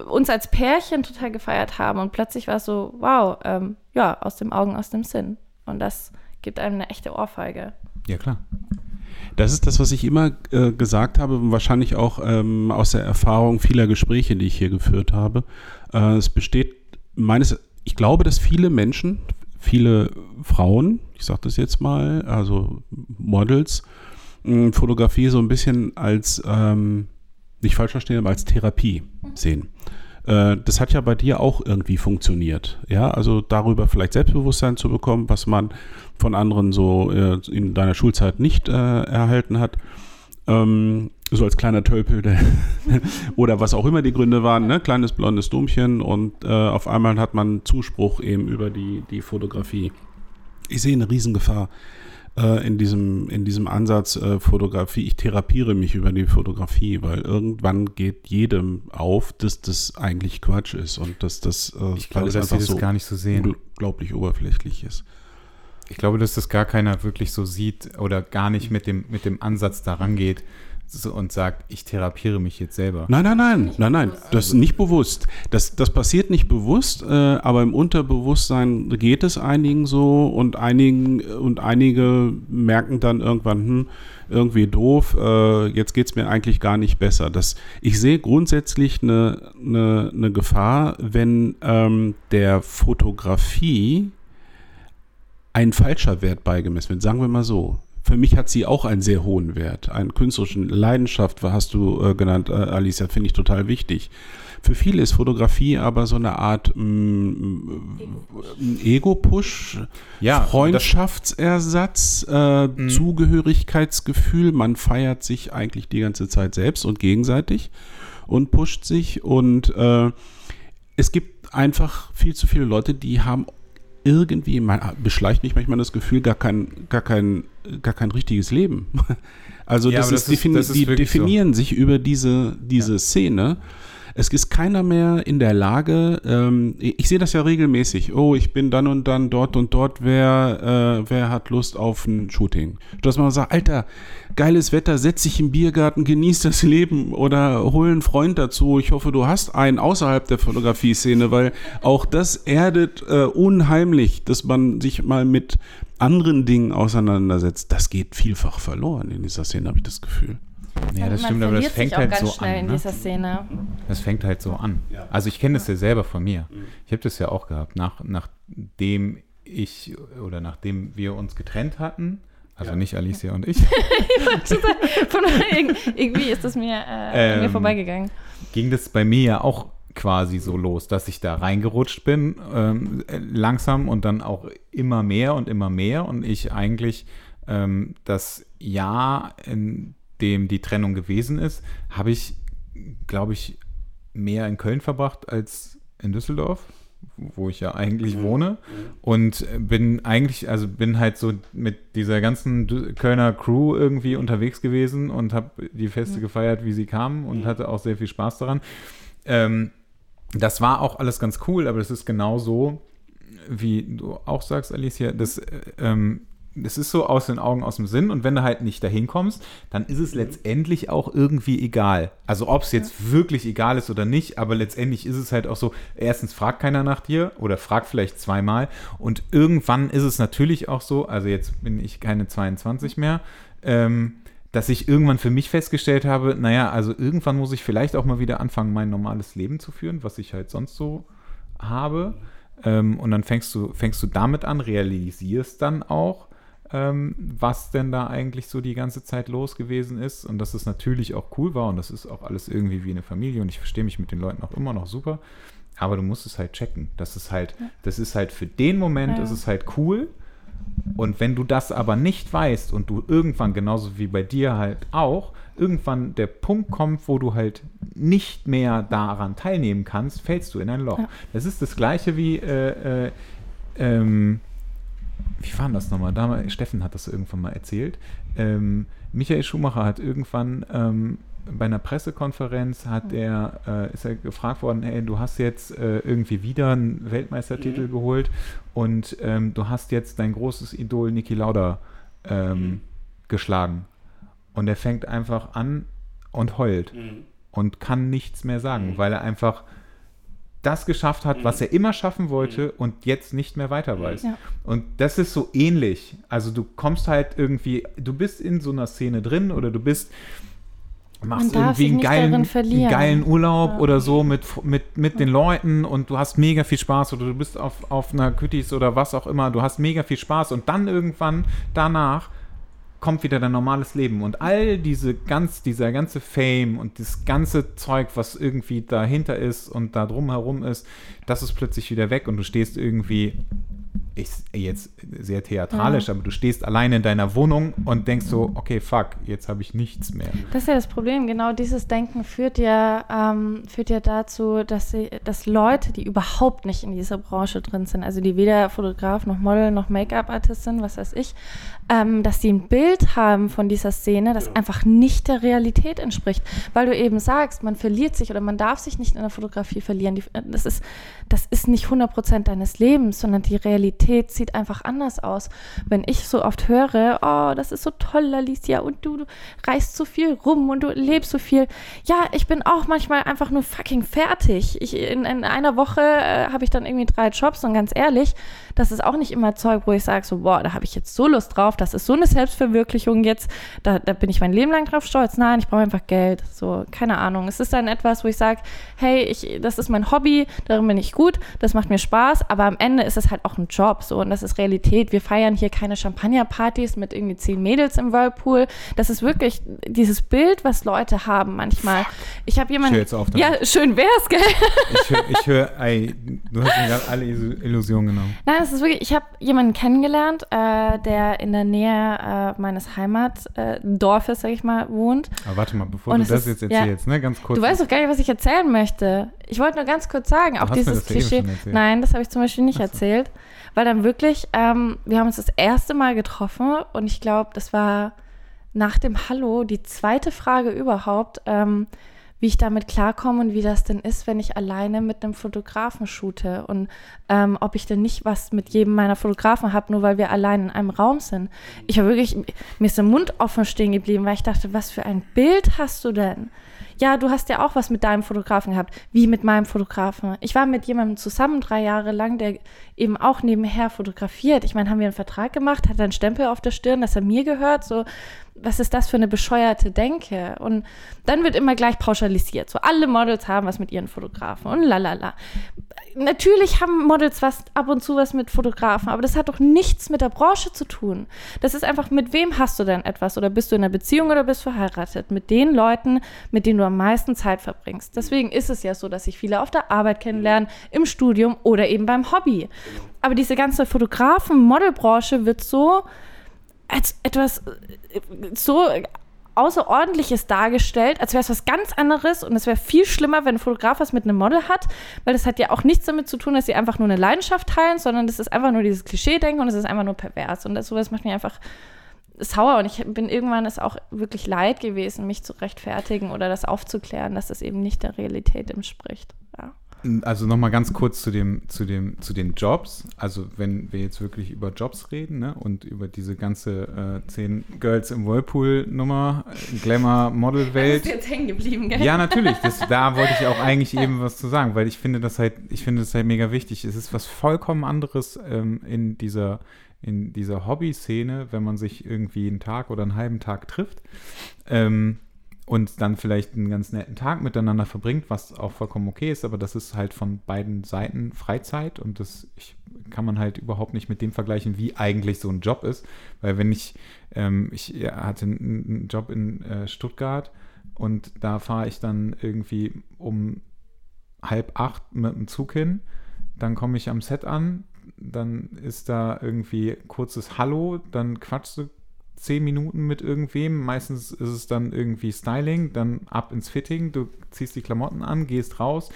S3: uns als Pärchen total gefeiert haben. Und plötzlich war es so, wow, ähm, ja, aus dem Augen, aus dem Sinn. Und das gibt einem eine echte Ohrfeige.
S1: Ja, klar.
S2: Das ist das, was ich immer äh, gesagt habe und wahrscheinlich auch ähm, aus der Erfahrung vieler Gespräche, die ich hier geführt habe. Äh, es besteht meines, ich glaube, dass viele Menschen, viele Frauen, ich sage das jetzt mal, also Models, Fotografie so ein bisschen als, ähm, nicht falsch verstehen, aber als Therapie sehen. Äh, das hat ja bei dir auch irgendwie funktioniert. Ja, also darüber vielleicht Selbstbewusstsein zu bekommen, was man von anderen so äh, in deiner Schulzeit nicht äh, erhalten hat. Ähm, so als kleiner Tölpel der oder was auch immer die Gründe waren, ne? kleines blondes Dummchen und äh, auf einmal hat man Zuspruch eben über die, die Fotografie. Ich sehe eine Riesengefahr äh, in, diesem, in diesem Ansatz äh, Fotografie. Ich therapiere mich über die Fotografie, weil irgendwann geht jedem auf, dass das eigentlich Quatsch ist und dass das,
S1: äh, ich glaube, dass sie das so gar nicht so sehen.
S2: unglaublich oberflächlich ist.
S1: Ich glaube, dass das gar keiner wirklich so sieht oder gar nicht mit dem, mit dem Ansatz daran geht und sagt, ich therapiere mich jetzt selber.
S2: Nein, nein, nein, nein, nein, das ist nicht bewusst. Das, das passiert nicht bewusst, äh, aber im Unterbewusstsein geht es einigen so und einigen und einige merken dann irgendwann, hm, irgendwie doof, äh, jetzt geht es mir eigentlich gar nicht besser. Das, ich sehe grundsätzlich eine, eine, eine Gefahr, wenn ähm, der Fotografie ein falscher Wert beigemessen wird, sagen wir mal so. Für mich hat sie auch einen sehr hohen Wert. Einen künstlerischen Leidenschaft, hast du äh, genannt, äh, Alicia, finde ich total wichtig. Für viele ist Fotografie aber so eine Art mm, Ego-Push, ja, Freundschaftsersatz, äh, mhm. Zugehörigkeitsgefühl. Man feiert sich eigentlich die ganze Zeit selbst und gegenseitig und pusht sich. Und äh, es gibt einfach viel zu viele Leute, die haben irgendwie, man, beschleicht mich manchmal das Gefühl, gar kein, gar kein, gar kein richtiges Leben. Also ja, das, ist, das, ist, das ist die definieren so. sich über diese, diese ja. Szene es ist keiner mehr in der Lage, ähm, ich sehe das ja regelmäßig, oh, ich bin dann und dann dort und dort, wer, äh, wer hat Lust auf ein Shooting? Dass man sagt, Alter, geiles Wetter, setz dich im Biergarten, genieß das Leben oder hol einen Freund dazu. Ich hoffe, du hast einen außerhalb der Fotografie-Szene, weil auch das erdet äh, unheimlich, dass man sich mal mit anderen Dingen auseinandersetzt. Das geht vielfach verloren in dieser Szene, habe ich das Gefühl.
S1: Ja, das stimmt, aber das fängt halt so
S3: schnell
S1: an.
S3: in
S1: ne? Das fängt halt so an.
S2: Ja.
S1: Also ich kenne das ja selber von mir.
S2: Mhm.
S1: Ich habe das ja auch gehabt. Nach, nachdem ich oder nachdem wir uns getrennt hatten, also
S2: Ja.
S1: nicht Alicia und ich,
S3: irgendwie ist das mir, äh, an mir
S1: Ähm,
S3: vorbeigegangen.
S1: ging das bei mir ja auch quasi so los, dass ich da reingerutscht bin, ähm, äh, langsam und dann auch immer mehr und immer mehr und ich eigentlich ähm, das Jahr, in dem die Trennung gewesen ist, habe ich, glaube ich, mehr in Köln verbracht als in Düsseldorf, wo ich ja eigentlich wohne. Und bin eigentlich, also bin halt so mit dieser ganzen Kölner Crew irgendwie unterwegs gewesen und habe die Feste gefeiert, wie sie kamen und hatte auch sehr viel Spaß daran. Ähm, das war auch alles ganz cool, aber das ist genau so, wie du auch sagst, Alicia, das, äh, ähm, das ist so aus den Augen, aus dem Sinn und wenn du halt nicht dahin kommst, dann ist es letztendlich auch irgendwie egal. Also ob es jetzt wirklich egal ist oder nicht, aber letztendlich ist es halt auch so, erstens fragt keiner nach dir oder fragt vielleicht zweimal und irgendwann ist es natürlich auch so, also jetzt bin ich keine 22 mehr, ähm, dass ich irgendwann für mich festgestellt habe, naja, also irgendwann muss ich vielleicht auch mal wieder anfangen, mein normales Leben zu führen, was ich halt sonst so habe. Ähm, und dann fängst du, fängst du damit an, realisierst dann auch, ähm, was denn da eigentlich so die ganze Zeit los gewesen ist und dass es natürlich auch cool war und das ist auch alles irgendwie wie eine Familie und ich verstehe mich mit den Leuten auch immer noch super. Aber du musst es halt checken. Das ist halt, das ist halt für den Moment,
S3: Ja.
S1: ist es halt cool. Und wenn du das aber nicht weißt und du irgendwann, genauso wie bei dir halt auch, irgendwann der Punkt kommt, wo du halt nicht mehr daran teilnehmen kannst, fällst du in ein Loch.
S3: Ja.
S1: Das ist das gleiche wie, äh, äh, ähm, wie war das nochmal? Damals, Steffen hat das irgendwann mal erzählt. Ähm, Michael Schumacher hat irgendwann ähm, bei einer Pressekonferenz hat er, äh, ist er gefragt worden, hey, du hast jetzt äh, irgendwie wieder einen Weltmeistertitel geholt und ähm, du hast jetzt dein großes Idol Niki Lauda ähm, geschlagen. Und er fängt einfach an und heult und kann nichts mehr sagen, weil er einfach das geschafft hat, was er immer schaffen wollte und jetzt nicht mehr weiter weiß.
S3: Ja.
S1: Und das ist so ähnlich. Also du kommst halt irgendwie, du bist in so einer Szene drin oder du bist machst irgendwie einen geilen, einen geilen Urlaub
S3: Ja.
S1: oder so mit, mit, mit den Leuten und du hast mega viel Spaß oder du bist auf, auf einer Kütis oder was auch immer, du hast mega viel Spaß und dann irgendwann danach kommt wieder dein normales Leben. Und all diese ganz, dieser ganze Fame und das ganze Zeug, was irgendwie dahinter ist und da drumherum ist, das ist plötzlich wieder weg und du stehst irgendwie, ich, jetzt sehr theatralisch, aber du stehst allein in deiner Wohnung und denkst so, okay, fuck, jetzt habe ich nichts mehr.
S3: Das ist ja das Problem. Genau dieses Denken führt ja, ähm, führt ja dazu, dass, sie, dass Leute, die überhaupt nicht in dieser Branche drin sind, also die weder Fotograf noch Model noch Make-up-Artist sind, was weiß ich, ähm, dass sie ein Bild haben von dieser Szene, das einfach nicht der Realität entspricht. Weil du eben sagst, man verliert sich oder man darf sich nicht in der Fotografie verlieren. Die, das, ist, das ist nicht 100% deines Lebens, sondern die Realität sieht einfach anders aus. Wenn ich so oft höre, oh, das ist so toll, Alicia, und du, du reist so viel rum und du lebst so viel. Ja, ich bin auch manchmal einfach nur fucking fertig. Ich, in, in einer Woche äh, habe ich dann irgendwie drei Jobs und ganz ehrlich, das ist auch nicht immer Zeug, wo ich sage, so, boah, da habe ich jetzt so Lust drauf, das ist so eine Selbstverwirklichung jetzt, da, da bin ich mein Leben lang drauf stolz. Nein, ich brauche einfach Geld. So, keine Ahnung. Es ist dann etwas, wo ich sage, hey, ich, das ist mein Hobby, darin bin ich gut, das macht mir Spaß, aber am Ende ist es halt auch ein Job, so, und das ist Realität. Wir feiern hier keine Champagnerpartys mit irgendwie zehn Mädels im Whirlpool. Das ist wirklich dieses Bild, was Leute haben manchmal. Ich habe jemanden.
S1: Ich jetzt auf damit.
S3: ja, schön wär's, gell?
S1: Ich höre, ich hör, ey, du hast mir gerade alle Illu- Illusionen genommen.
S3: Nein, es ist wirklich, ich habe jemanden kennengelernt, äh, der in der Nähe äh, meines Heimatdorfes, sag ich mal, wohnt.
S1: Aber warte mal, bevor
S3: Und
S1: du das
S3: ist-
S1: jetzt
S3: ja.
S1: erzählst, ne, ganz kurz.
S3: Du weißt doch gar nicht, was ich erzählen möchte. Ich wollte nur ganz kurz sagen, auch dieses Klischee. Nein, das habe ich zum Beispiel nicht
S1: so.
S3: erzählt. Weil dann wirklich, ähm, wir haben uns das erste Mal getroffen und ich glaube, das war nach dem Hallo die zweite Frage überhaupt, ähm, wie ich damit klarkomme und wie das denn ist, wenn ich alleine mit einem Fotografen shoote und ähm, ob ich denn nicht was mit jedem meiner Fotografen habe, nur weil wir allein in einem Raum sind. Ich habe wirklich, mir ist der Mund offen stehen geblieben, weil ich dachte, was für ein Bild hast du denn? Ja, du hast ja auch was mit deinem Fotografen gehabt. Wie mit meinem Fotografen? Ich war mit jemandem zusammen drei Jahre lang, der eben auch nebenher fotografiert. Ich meine, haben wir einen Vertrag gemacht, hat einen Stempel auf der Stirn, dass er mir gehört. So, was ist das für eine bescheuerte Denke? Und dann wird immer gleich pauschalisiert. So, alle Models haben was mit ihren Fotografen und lalala. Natürlich haben Models was ab und zu was mit Fotografen, aber das hat doch nichts mit der Branche zu tun. Das ist einfach, mit wem hast du denn etwas? Oder bist du in einer Beziehung oder bist verheiratet? Mit den Leuten, mit denen du am meisten Zeit verbringst. Deswegen ist es ja so, dass sich viele auf der Arbeit kennenlernen, im Studium oder eben beim Hobby. Aber diese ganze Fotografen-Modelbranche wird so als etwas äh, so Außerordentliches dargestellt, als wäre es was ganz anderes und es wäre viel schlimmer, wenn ein Fotograf was mit einem Model hat, weil das hat ja auch nichts damit zu tun, dass sie einfach nur eine Leidenschaft teilen, sondern das ist einfach nur dieses Klischee-Denken und es ist einfach nur pervers und das, sowas macht mich einfach sauer und ich bin irgendwann es auch wirklich leid gewesen, mich zu rechtfertigen oder das aufzuklären, dass das eben nicht der Realität entspricht. Ja.
S1: Also nochmal ganz kurz zu dem, zu dem, zu den Jobs. Also wenn wir jetzt wirklich über Jobs reden, ne, und über diese ganze äh, 10 Girls im Whirlpool-Nummer, Glamour-Model-Welt.
S3: Das ist jetzt hängen geblieben, gell?
S1: Ja, natürlich. Das, da wollte ich auch eigentlich eben was zu sagen, weil ich finde das halt, ich finde das halt mega wichtig. Es ist was vollkommen anderes ähm, in dieser, in dieser Hobby-Szene, wenn man sich irgendwie einen Tag oder einen halben Tag trifft. Ähm, und dann vielleicht einen ganz netten Tag miteinander verbringt, was auch vollkommen okay ist, aber das ist halt von beiden Seiten Freizeit und das ich, kann man halt überhaupt nicht mit dem vergleichen, wie eigentlich so ein Job ist, weil wenn ich, ähm, ich hatte einen Job in äh, Stuttgart und da fahre ich dann irgendwie um halb acht mit dem Zug hin, dann komme ich am Set an, dann ist da irgendwie kurzes Hallo, dann quatschst du zehn Minuten mit irgendwem. Meistens ist es dann irgendwie Styling, dann ab ins Fitting. Du ziehst die Klamotten an, gehst raus,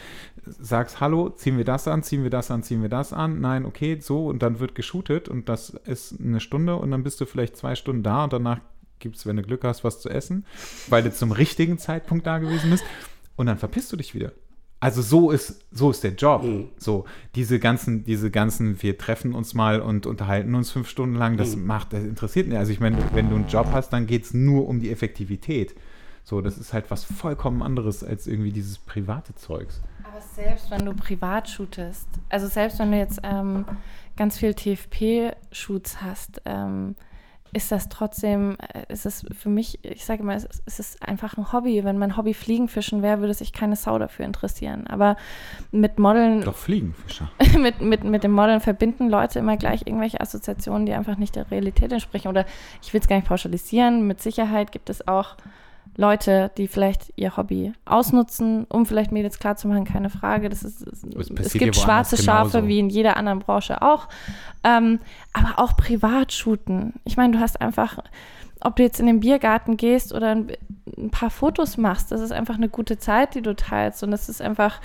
S1: sagst Hallo, ziehen wir das an, ziehen wir das an, ziehen wir das an. Nein, okay, so und dann wird geshootet und das ist eine Stunde und dann bist du vielleicht zwei Stunden da und danach gibt es, wenn du Glück hast, was zu essen, weil du zum richtigen Zeitpunkt da gewesen bist und dann verpisst du dich wieder. Also so ist, so ist der Job. Mhm. So, diese ganzen, diese ganzen, wir treffen uns mal und unterhalten uns fünf Stunden lang, das mhm. macht, das interessiert nicht. Also ich meine, wenn du einen Job hast, dann geht es nur um die Effektivität. So, das ist halt was vollkommen anderes als irgendwie dieses private Zeugs.
S3: Aber selbst wenn du privat shootest, also selbst wenn du jetzt ähm, ganz viel TFP-Shoots hast, ähm, ist das trotzdem, äh, ist es für mich, ich sage immer, es ist einfach ein Hobby. Wenn mein Hobby Fliegenfischen wäre, würde sich keine Sau dafür interessieren. Aber mit Modeln.
S1: Doch Fliegenfischer.
S3: mit, mit, mit dem Modeln verbinden Leute immer gleich irgendwelche Assoziationen, die einfach nicht der Realität entsprechen. Oder ich will es gar nicht pauschalisieren. Mit Sicherheit gibt es auch Leute, die vielleicht ihr Hobby ausnutzen, um vielleicht Mädels klarzumachen, keine Frage. Das ist, es, es gibt schwarze Schafe wie in jeder anderen Branche auch. Ähm, aber auch privat shooten. Ich meine, du hast einfach, ob du jetzt in den Biergarten gehst oder ein, ein paar Fotos machst, das ist einfach eine gute Zeit, die du teilst. Und das ist einfach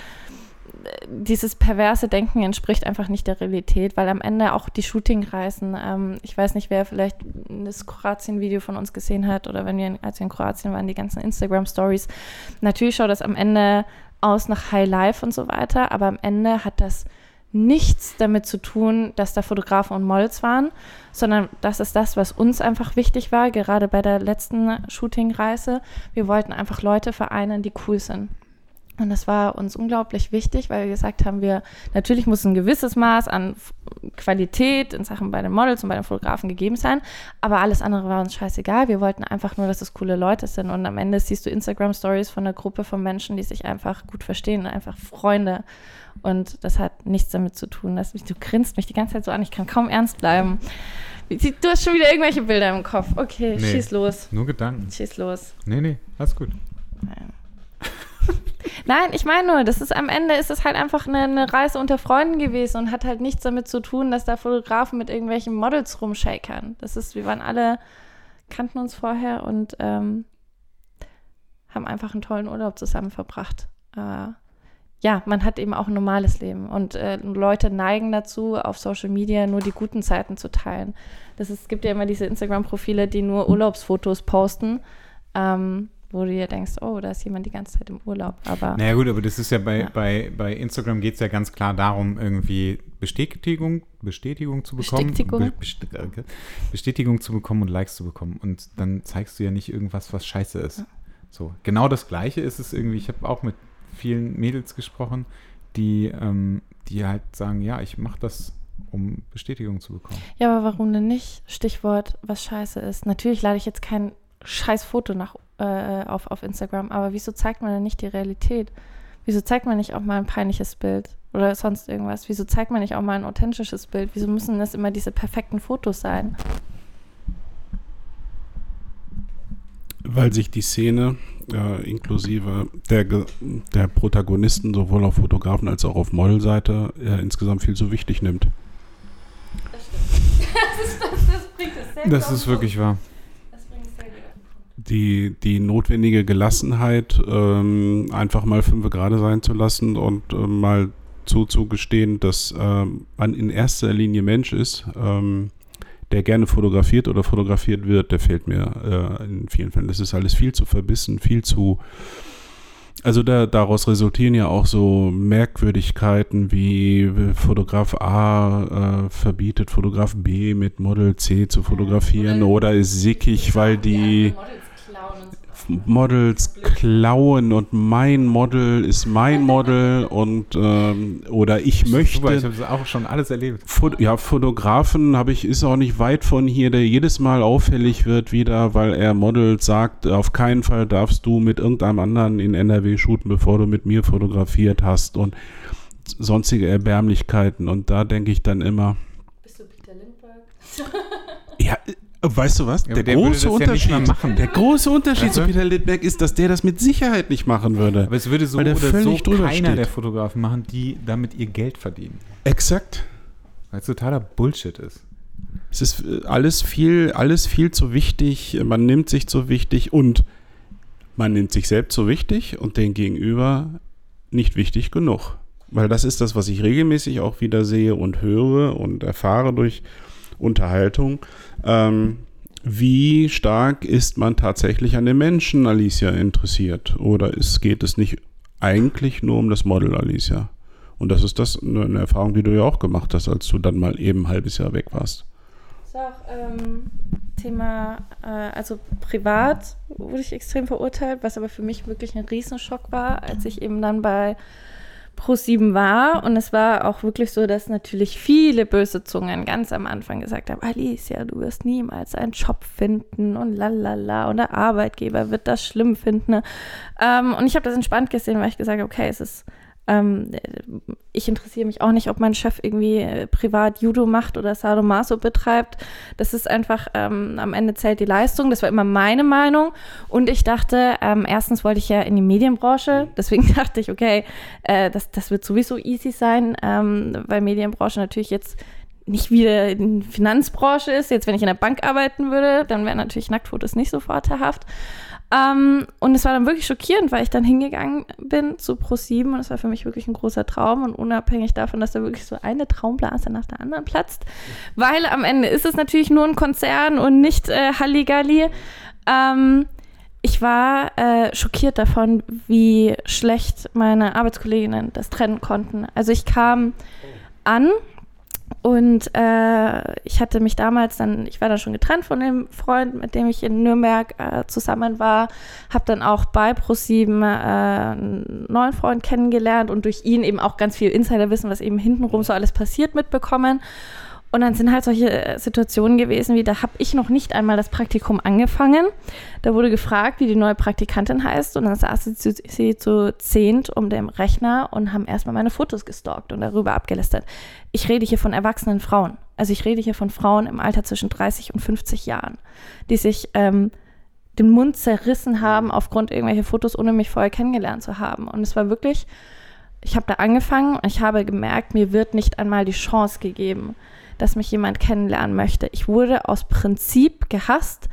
S3: dieses perverse Denken entspricht einfach nicht der Realität, weil am Ende auch die Shootingreisen, ähm, ich weiß nicht, wer vielleicht das Kroatien-Video von uns gesehen hat oder wenn wir, als wir in Kroatien waren, die ganzen Instagram-Stories. Natürlich schaut das am Ende aus nach High Life und so weiter, aber am Ende hat das nichts damit zu tun, dass da Fotografen und Models waren, sondern das ist das, was uns einfach wichtig war, gerade bei der letzten Shootingreise. Wir wollten einfach Leute vereinen, die cool sind. Und das war uns unglaublich wichtig, weil wir gesagt haben, wir natürlich muss ein gewisses Maß an Qualität in Sachen bei den Models und bei den Fotografen gegeben sein, aber alles andere war uns scheißegal. Wir wollten einfach nur, dass es coole Leute sind. Und am Ende siehst du Instagram-Stories von einer Gruppe von Menschen, die sich einfach gut verstehen, einfach Freunde. Und das hat nichts damit zu tun. Dass, du grinst mich die ganze Zeit so an, ich kann kaum ernst bleiben. Du hast schon wieder irgendwelche Bilder im Kopf. Okay, nee, schieß los.
S1: Nur Gedanken.
S3: Schieß los.
S1: Nee, nee, alles gut.
S3: Nein. Nein, ich meine nur, das ist am Ende ist es halt einfach eine, eine, Reise unter Freunden gewesen und hat halt nichts damit zu tun, dass da Fotografen mit irgendwelchen Models rumshakern. Das ist, wir waren alle, kannten uns vorher und ähm, haben einfach einen tollen Urlaub zusammen verbracht. Äh, ja, man hat eben auch ein normales Leben und äh, Leute neigen dazu, auf Social Media nur die guten Zeiten zu teilen. Das ist, es gibt ja immer diese Instagram-Profile, die nur Urlaubsfotos posten. Ähm, wo du dir denkst, oh, da ist jemand die ganze Zeit im Urlaub. Aber
S1: naja gut, aber das ist ja bei, ja. bei, bei Instagram geht es ja ganz klar darum, irgendwie Bestätigung, Bestätigung zu bekommen. Bestätigung. Be Bestätigung zu bekommen und Likes zu bekommen. Und dann zeigst du ja nicht irgendwas, was scheiße ist. Ja. So, genau das Gleiche ist es irgendwie. Ich habe auch mit vielen Mädels gesprochen, die, ähm, die halt sagen, ja, ich mache das, um Bestätigung zu bekommen.
S3: Ja, aber warum denn nicht? Stichwort, was scheiße ist. Natürlich lade ich jetzt kein scheiß Foto nach, äh, auf, auf Instagram, aber wieso zeigt man denn nicht die Realität? Wieso zeigt man nicht auch mal ein peinliches Bild oder sonst irgendwas? Wieso zeigt man nicht auch mal ein authentisches Bild? Wieso müssen das immer diese perfekten Fotos sein?
S2: Weil sich die Szene äh, inklusive der, der Protagonisten sowohl auf Fotografen als auch auf Modelseite äh, insgesamt viel zu wichtig nimmt.
S3: Das stimmt. das, ist, das, das bringt es sehr
S1: Das ist wirklich wahr.
S3: Das bringt es sehr gut.
S2: Die, die notwendige Gelassenheit, ähm, einfach mal fünf gerade sein zu lassen und äh, mal zuzugestehen, dass ähm, man in erster Linie Mensch ist, ähm, der gerne fotografiert oder fotografiert wird, der fehlt mir äh, in vielen Fällen. Das ist alles viel zu verbissen, viel zu. Also da, daraus resultieren ja auch so Merkwürdigkeiten wie Fotograf A äh, verbietet Fotograf B mit Model C zu fotografieren
S3: Model-
S2: oder ist sickig, weil die Models klauen und mein Model ist mein Model und ähm, oder ich möchte
S1: Super, ich habe das auch schon alles erlebt.
S2: Fot ja, Fotografen habe ich, ist auch nicht weit von hier, der jedes Mal auffällig wird wieder, weil er Models sagt, auf keinen Fall darfst du mit irgendeinem anderen in NRW shooten, bevor du mit mir fotografiert hast und sonstige Erbärmlichkeiten. Und da denke ich dann immer,
S3: Bist du Peter Lindbergh?
S2: ja, weißt du was?
S1: Ja,
S2: der,
S1: der
S2: große
S1: ja
S2: Unterschied,
S1: machen.
S2: der große Unterschied
S1: Weißt du?
S2: zu Peter Lindbergh ist, dass der das mit Sicherheit nicht machen würde.
S1: Aber es würde so oder so keiner
S2: steht.
S1: der Fotografen machen, die damit ihr Geld verdienen.
S2: Exakt.
S1: Weil es totaler Bullshit ist.
S2: Es ist äh, alles viel, alles viel zu wichtig. Man nimmt sich zu wichtig und man nimmt sich selbst zu wichtig und den Gegenüber nicht wichtig genug. Weil das ist das, was ich regelmäßig auch wieder sehe und höre und erfahre durch Unterhaltung. Ähm, wie stark ist man tatsächlich an den Menschen, Alicia, interessiert? Oder ist, geht es nicht eigentlich nur um das Model, Alicia? Und das ist das eine Erfahrung, die du ja auch gemacht hast, als du dann mal eben ein halbes Jahr weg warst.
S3: Das ist auch ähm, Thema, äh, also privat wurde ich extrem verurteilt, was aber für mich wirklich ein Riesenschock war, als ich eben dann bei Pro7 war. Und es war auch wirklich so, dass natürlich viele böse Zungen ganz am Anfang gesagt haben, Alicia, du wirst niemals einen Job finden und lalala und der Arbeitgeber wird das schlimm finden. Ähm, und ich habe das entspannt gesehen, weil ich gesagt habe, okay, es ist ähm, ich interessiere mich auch nicht, ob mein Chef irgendwie äh, privat Judo macht oder Sadomaso betreibt. Das ist einfach, ähm, am Ende zählt die Leistung. Das war immer meine Meinung. Und ich dachte, ähm, erstens wollte ich ja in die Medienbranche. Deswegen dachte ich, okay, äh, das, das wird sowieso easy sein, ähm, weil Medienbranche natürlich jetzt nicht wie die Finanzbranche ist. Jetzt, wenn ich in der Bank arbeiten würde, dann wären natürlich Nacktfotos nicht so vorteilhaft. Ähm, und es war dann wirklich schockierend, weil ich dann hingegangen bin zu Pro7 und es war für mich wirklich ein großer Traum und unabhängig davon, dass da wirklich so eine Traumblase nach der anderen platzt, weil am Ende ist es natürlich nur ein Konzern und nicht äh, Halligalli. Ähm, ich war äh, schockiert davon, wie schlecht meine Arbeitskolleginnen das trennen konnten. Also ich kam an und äh, ich hatte mich damals dann, ich war dann schon getrennt von dem Freund, mit dem ich in Nürnberg äh, zusammen war, habe dann auch bei ProSieben äh, einen neuen Freund kennengelernt und durch ihn eben auch ganz viel Insiderwissen, was eben hintenrum so alles passiert, mitbekommen. Und dann sind halt solche äh, Situationen gewesen, wie da habe ich noch nicht einmal das Praktikum angefangen. Da wurde gefragt, wie die neue Praktikantin heißt. Und dann saß sie zu, sie zu zehnt um den Rechner und haben erstmal meine Fotos gestalkt und darüber abgelästert. Ich rede hier von erwachsenen Frauen. Also ich rede hier von Frauen im Alter zwischen 30 und 50 Jahren, die sich ähm, den Mund zerrissen haben aufgrund irgendwelcher Fotos, ohne mich vorher kennengelernt zu haben. Und es war wirklich, ich habe da angefangen und ich habe gemerkt, mir wird nicht einmal die Chance gegeben, dass mich jemand kennenlernen möchte. Ich wurde aus Prinzip gehasst,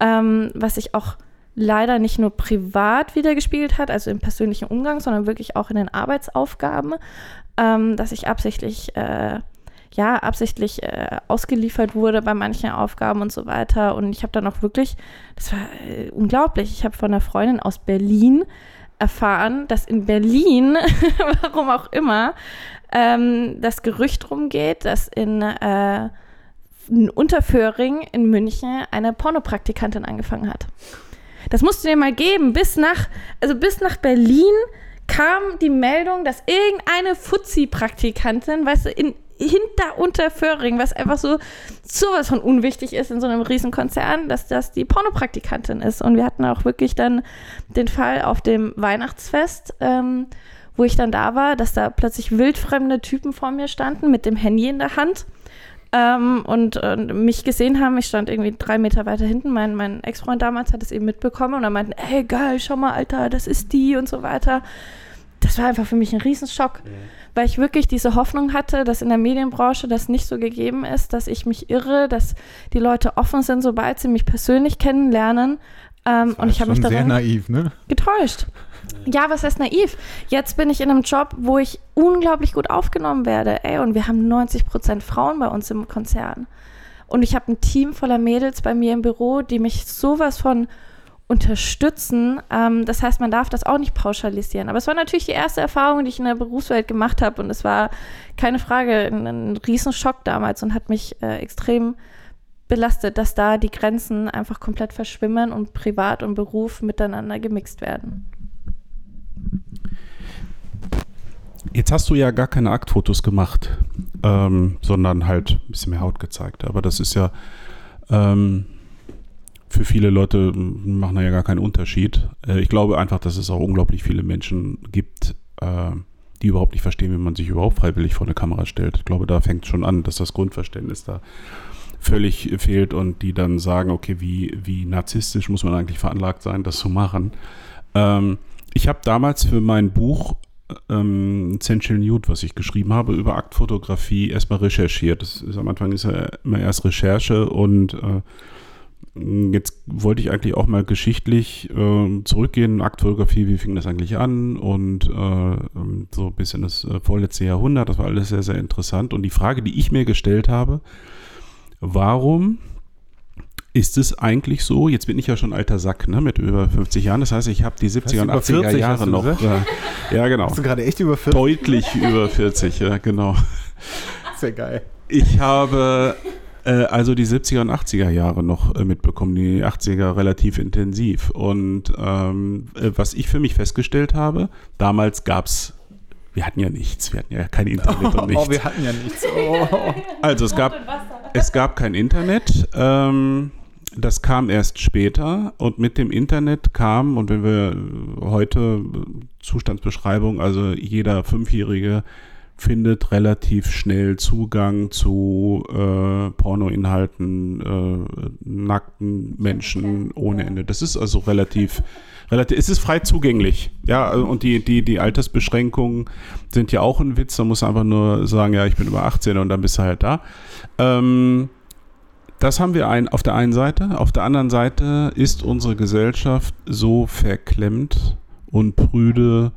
S3: ähm, was sich auch leider nicht nur privat wiedergespiegelt hat, also im persönlichen Umgang, sondern wirklich auch in den Arbeitsaufgaben, ähm, dass ich absichtlich, äh, ja, absichtlich äh, ausgeliefert wurde bei manchen Aufgaben und so weiter. Und ich habe dann auch wirklich, das war äh, unglaublich, ich habe von einer Freundin aus Berlin erfahren, dass in Berlin, warum auch immer, ähm, das Gerücht rumgeht, dass in, äh, in Unterföhring in München eine Pornopraktikantin angefangen hat. Das musst du dir mal geben. Bis nach, also bis nach Berlin kam die Meldung, dass irgendeine Fuzzi-Praktikantin, weißt du, in, hinter Unterföhring, was einfach so sowas von unwichtig ist in so einem Riesenkonzern, dass das die Pornopraktikantin ist. Und wir hatten auch wirklich dann den Fall auf dem Weihnachtsfest, ähm, wo ich dann da war, dass da plötzlich wildfremde Typen vor mir standen mit dem Handy in der Hand ähm, und, und, mich gesehen haben. Ich stand irgendwie drei Meter weiter hinten. Mein, mein Ex-Freund damals hat es eben mitbekommen und er meinte, hey geil, schau mal, Alter, das ist die und so weiter. Das war einfach für mich ein Riesenschock, ja. weil ich wirklich diese Hoffnung hatte, dass in der Medienbranche das nicht so gegeben ist, dass ich mich irre, dass die Leute offen sind, sobald sie mich persönlich kennenlernen. Ähm, und ich habe mich
S1: sehr naiv, ne?
S3: getäuscht. Ja, was heißt naiv? Jetzt bin ich in einem Job, wo ich unglaublich gut aufgenommen werde. Ey, und wir haben 90 Prozent Frauen bei uns im Konzern. Und ich habe ein Team voller Mädels bei mir im Büro, die mich sowas von unterstützen. Ähm, das heißt, man darf das auch nicht pauschalisieren. Aber es war natürlich die erste Erfahrung, die ich in der Berufswelt gemacht habe. Und es war keine Frage ein, ein Riesenschock damals und hat mich äh, extrem belastet, dass da die Grenzen einfach komplett verschwimmen und Privat und Beruf miteinander gemixt werden.
S2: Jetzt hast du ja gar keine Aktfotos gemacht, ähm, sondern halt ein bisschen mehr Haut gezeigt. Aber das ist ja ähm, für viele Leute machen da ja gar keinen Unterschied. Äh, ich glaube einfach, dass es auch unglaublich viele Menschen gibt, äh, die überhaupt nicht verstehen, wie man sich überhaupt freiwillig vor eine Kamera stellt. Ich glaube, da fängt schon an, dass das Grundverständnis da völlig fehlt und die dann sagen, okay, wie, wie narzisstisch muss man eigentlich veranlagt sein, das zu machen. Ähm, ich habe damals für mein Buch ähm, Essential Nude, was ich geschrieben habe, über Aktfotografie erstmal recherchiert. Das ist am Anfang ist ja immer erst Recherche und äh, jetzt wollte ich eigentlich auch mal geschichtlich äh, zurückgehen. Aktfotografie, wie fing das eigentlich an? Und äh, so ein bisschen das äh, vorletzte Jahrhundert, das war alles sehr, sehr interessant. Und die Frage, die ich mir gestellt habe, warum ist es eigentlich so, jetzt bin ich ja schon alter Sack, ne, mit über 50 Jahren, das heißt, ich habe die 70er und 80er 40, Jahre noch. Äh, ja, genau.
S1: Bist du gerade echt über
S2: 40? Deutlich über 40, ja, genau.
S1: Sehr geil.
S2: Ich habe äh, also die 70er und 80er Jahre noch äh, mitbekommen, die 80er relativ intensiv. Und ähm, äh, was ich für mich festgestellt habe, damals gab es wir hatten ja nichts, wir hatten ja kein Internet
S1: oh,
S2: und nichts.
S1: Oh, wir hatten ja nichts. Oh.
S2: Also es gab, es gab kein Internet. Ähm, das kam erst später und mit dem Internet kam, und wenn wir heute Zustandsbeschreibung, also jeder Fünfjährige findet relativ schnell Zugang zu äh, Pornoinhalten, äh, nackten Menschen ohne Ende. Das ist also relativ, relativ, es ist frei zugänglich. Ja, und die, die, die Altersbeschränkungen sind ja auch ein Witz. Da muss man einfach nur sagen, ja, ich bin über 18 und dann bist du halt da. Ähm, das haben wir ein, auf der einen Seite. Auf der anderen Seite ist unsere Gesellschaft so verklemmt und prüde,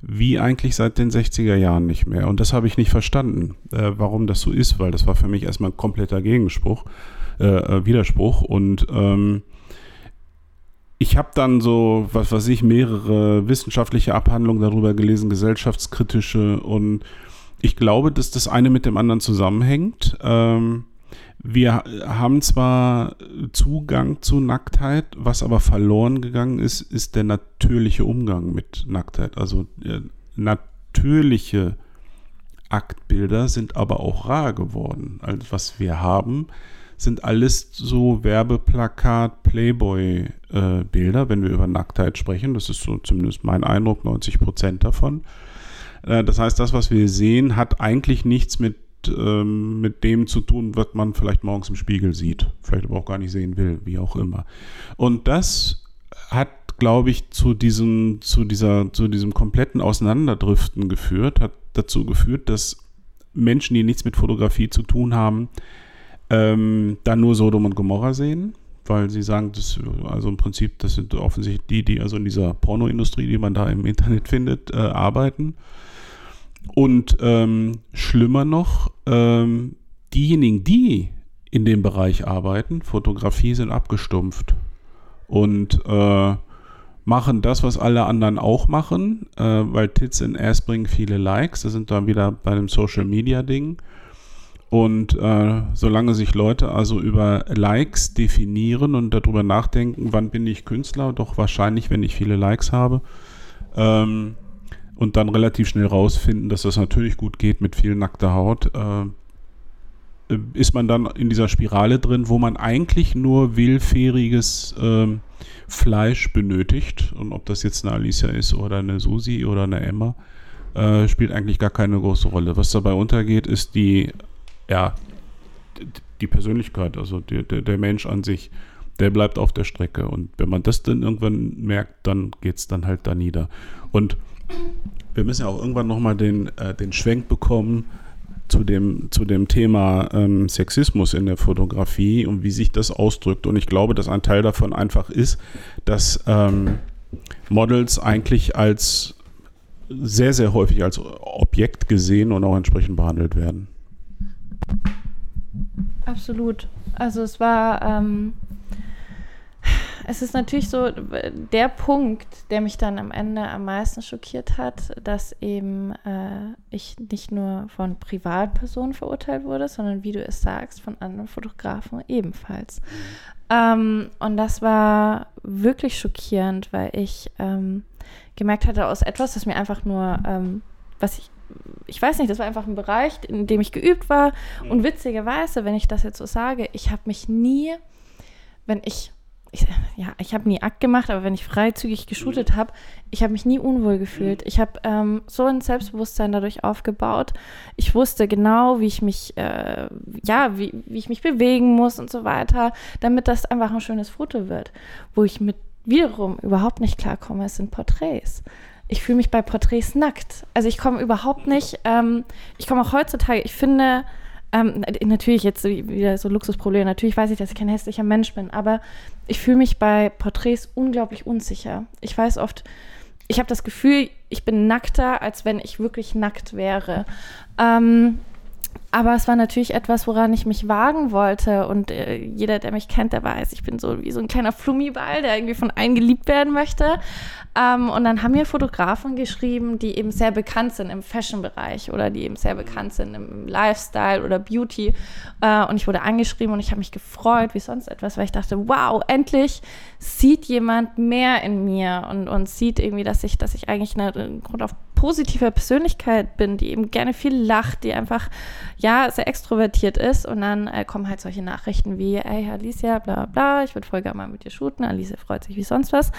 S2: wie eigentlich seit den 60er Jahren nicht mehr. Und das habe ich nicht verstanden, äh, warum das so ist, weil das war für mich erstmal ein kompletter Gegenspruch, äh, äh Widerspruch. Und ähm, ich habe dann so, was weiß ich, mehrere wissenschaftliche Abhandlungen darüber gelesen, gesellschaftskritische. Und ich glaube, dass das eine mit dem anderen zusammenhängt. Ähm, wir haben zwar Zugang zu Nacktheit, was aber verloren gegangen ist, ist der natürliche Umgang mit Nacktheit. Also äh, natürliche Aktbilder sind aber auch rar geworden. Also was wir haben, sind alles so Werbeplakat, Playboy-Bilder, äh, wenn wir über Nacktheit sprechen. Das ist so zumindest mein Eindruck, 90 Prozent davon. Äh, das heißt, das, was wir sehen, hat eigentlich nichts mit ähm, mit dem zu tun, was man vielleicht morgens im Spiegel sieht, vielleicht aber auch gar nicht sehen will, wie auch immer. Und das hat, glaube ich, zu diesem, zu dieser, zu diesem kompletten Auseinanderdriften geführt, hat dazu geführt, dass Menschen, die nichts mit Fotografie zu tun haben, ähm, dann nur Sodom und Gomorra sehen, weil sie sagen, das, also im Prinzip, das sind offensichtlich die, die also in dieser Pornoindustrie, die man da im Internet findet, äh, arbeiten. Und ähm, schlimmer noch, ähm, diejenigen, die in dem Bereich arbeiten, Fotografie, sind abgestumpft und äh, machen das, was alle anderen auch machen, äh, weil Tits in Ass bringen viele Likes. Da sind wir wieder bei dem Social Media Ding. Und äh, solange sich Leute also über Likes definieren und darüber nachdenken, wann bin ich Künstler, doch wahrscheinlich, wenn ich viele Likes habe, ähm, und dann relativ schnell rausfinden, dass das natürlich gut geht mit viel nackter Haut, äh, ist man dann in dieser Spirale drin, wo man eigentlich nur willfähriges äh, Fleisch benötigt. Und ob das jetzt eine Alicia ist oder eine Susi oder eine Emma, äh, spielt eigentlich gar keine große Rolle. Was dabei untergeht, ist die ja, die Persönlichkeit, also der, der, der Mensch an sich, der bleibt auf der Strecke. Und wenn man das dann irgendwann merkt, dann geht es dann halt da nieder. Und wir müssen ja auch irgendwann nochmal den, äh, den Schwenk bekommen zu dem, zu dem Thema ähm, Sexismus in der Fotografie und wie sich das ausdrückt. Und ich glaube, dass ein Teil davon einfach ist, dass ähm, Models eigentlich als sehr, sehr häufig als Objekt gesehen und auch entsprechend behandelt werden.
S3: Absolut. Also es war, ähm, es ist natürlich so der Punkt, der mich dann am Ende am meisten schockiert hat, dass eben äh, ich nicht nur von Privatpersonen verurteilt wurde, sondern wie du es sagst, von anderen Fotografen ebenfalls. Mhm. Ähm, und das war wirklich schockierend, weil ich ähm, gemerkt hatte, aus etwas, das mir einfach nur, ähm, was ich ich weiß nicht, das war einfach ein Bereich, in dem ich geübt war. Mhm. Und witzigerweise, wenn ich das jetzt so sage, ich habe mich nie, wenn ich, ich ja, ich habe nie Akt gemacht, aber wenn ich freizügig geshootet habe, ich habe mich nie unwohl gefühlt. Ich habe ähm, so ein Selbstbewusstsein dadurch aufgebaut. Ich wusste genau, wie ich mich, äh, ja, wie, wie ich mich bewegen muss und so weiter, damit das einfach ein schönes Foto wird. Wo ich mit wiederum überhaupt nicht klarkomme, sind Porträts ich fühle mich bei Porträts nackt. Also ich komme überhaupt nicht, ähm, ich komme auch heutzutage, ich finde, ähm, natürlich jetzt wieder so Luxusprobleme, natürlich weiß ich, dass ich kein hässlicher Mensch bin, aber ich fühle mich bei Porträts unglaublich unsicher. Ich weiß oft, ich habe das Gefühl, ich bin nackter, als wenn ich wirklich nackt wäre. Ähm, aber es war natürlich etwas, woran ich mich wagen wollte. Und äh, jeder, der mich kennt, der weiß, ich bin so wie so ein kleiner Flummiball, der irgendwie von allen geliebt werden möchte. Ähm, und dann haben mir Fotografen geschrieben, die eben sehr bekannt sind im Fashion-Bereich oder die eben sehr bekannt sind im Lifestyle oder Beauty. Äh, und ich wurde angeschrieben und ich habe mich gefreut wie sonst etwas, weil ich dachte, wow, endlich sieht jemand mehr in mir und, und sieht irgendwie, dass ich, dass ich eigentlich eine, eine Grund auf positive Persönlichkeit bin, die eben gerne viel lacht, die einfach ja sehr extrovertiert ist. Und dann äh, kommen halt solche Nachrichten wie, hey Alicia, bla bla, ich würde voll gerne mal mit dir shooten. Alicia freut sich wie sonst was.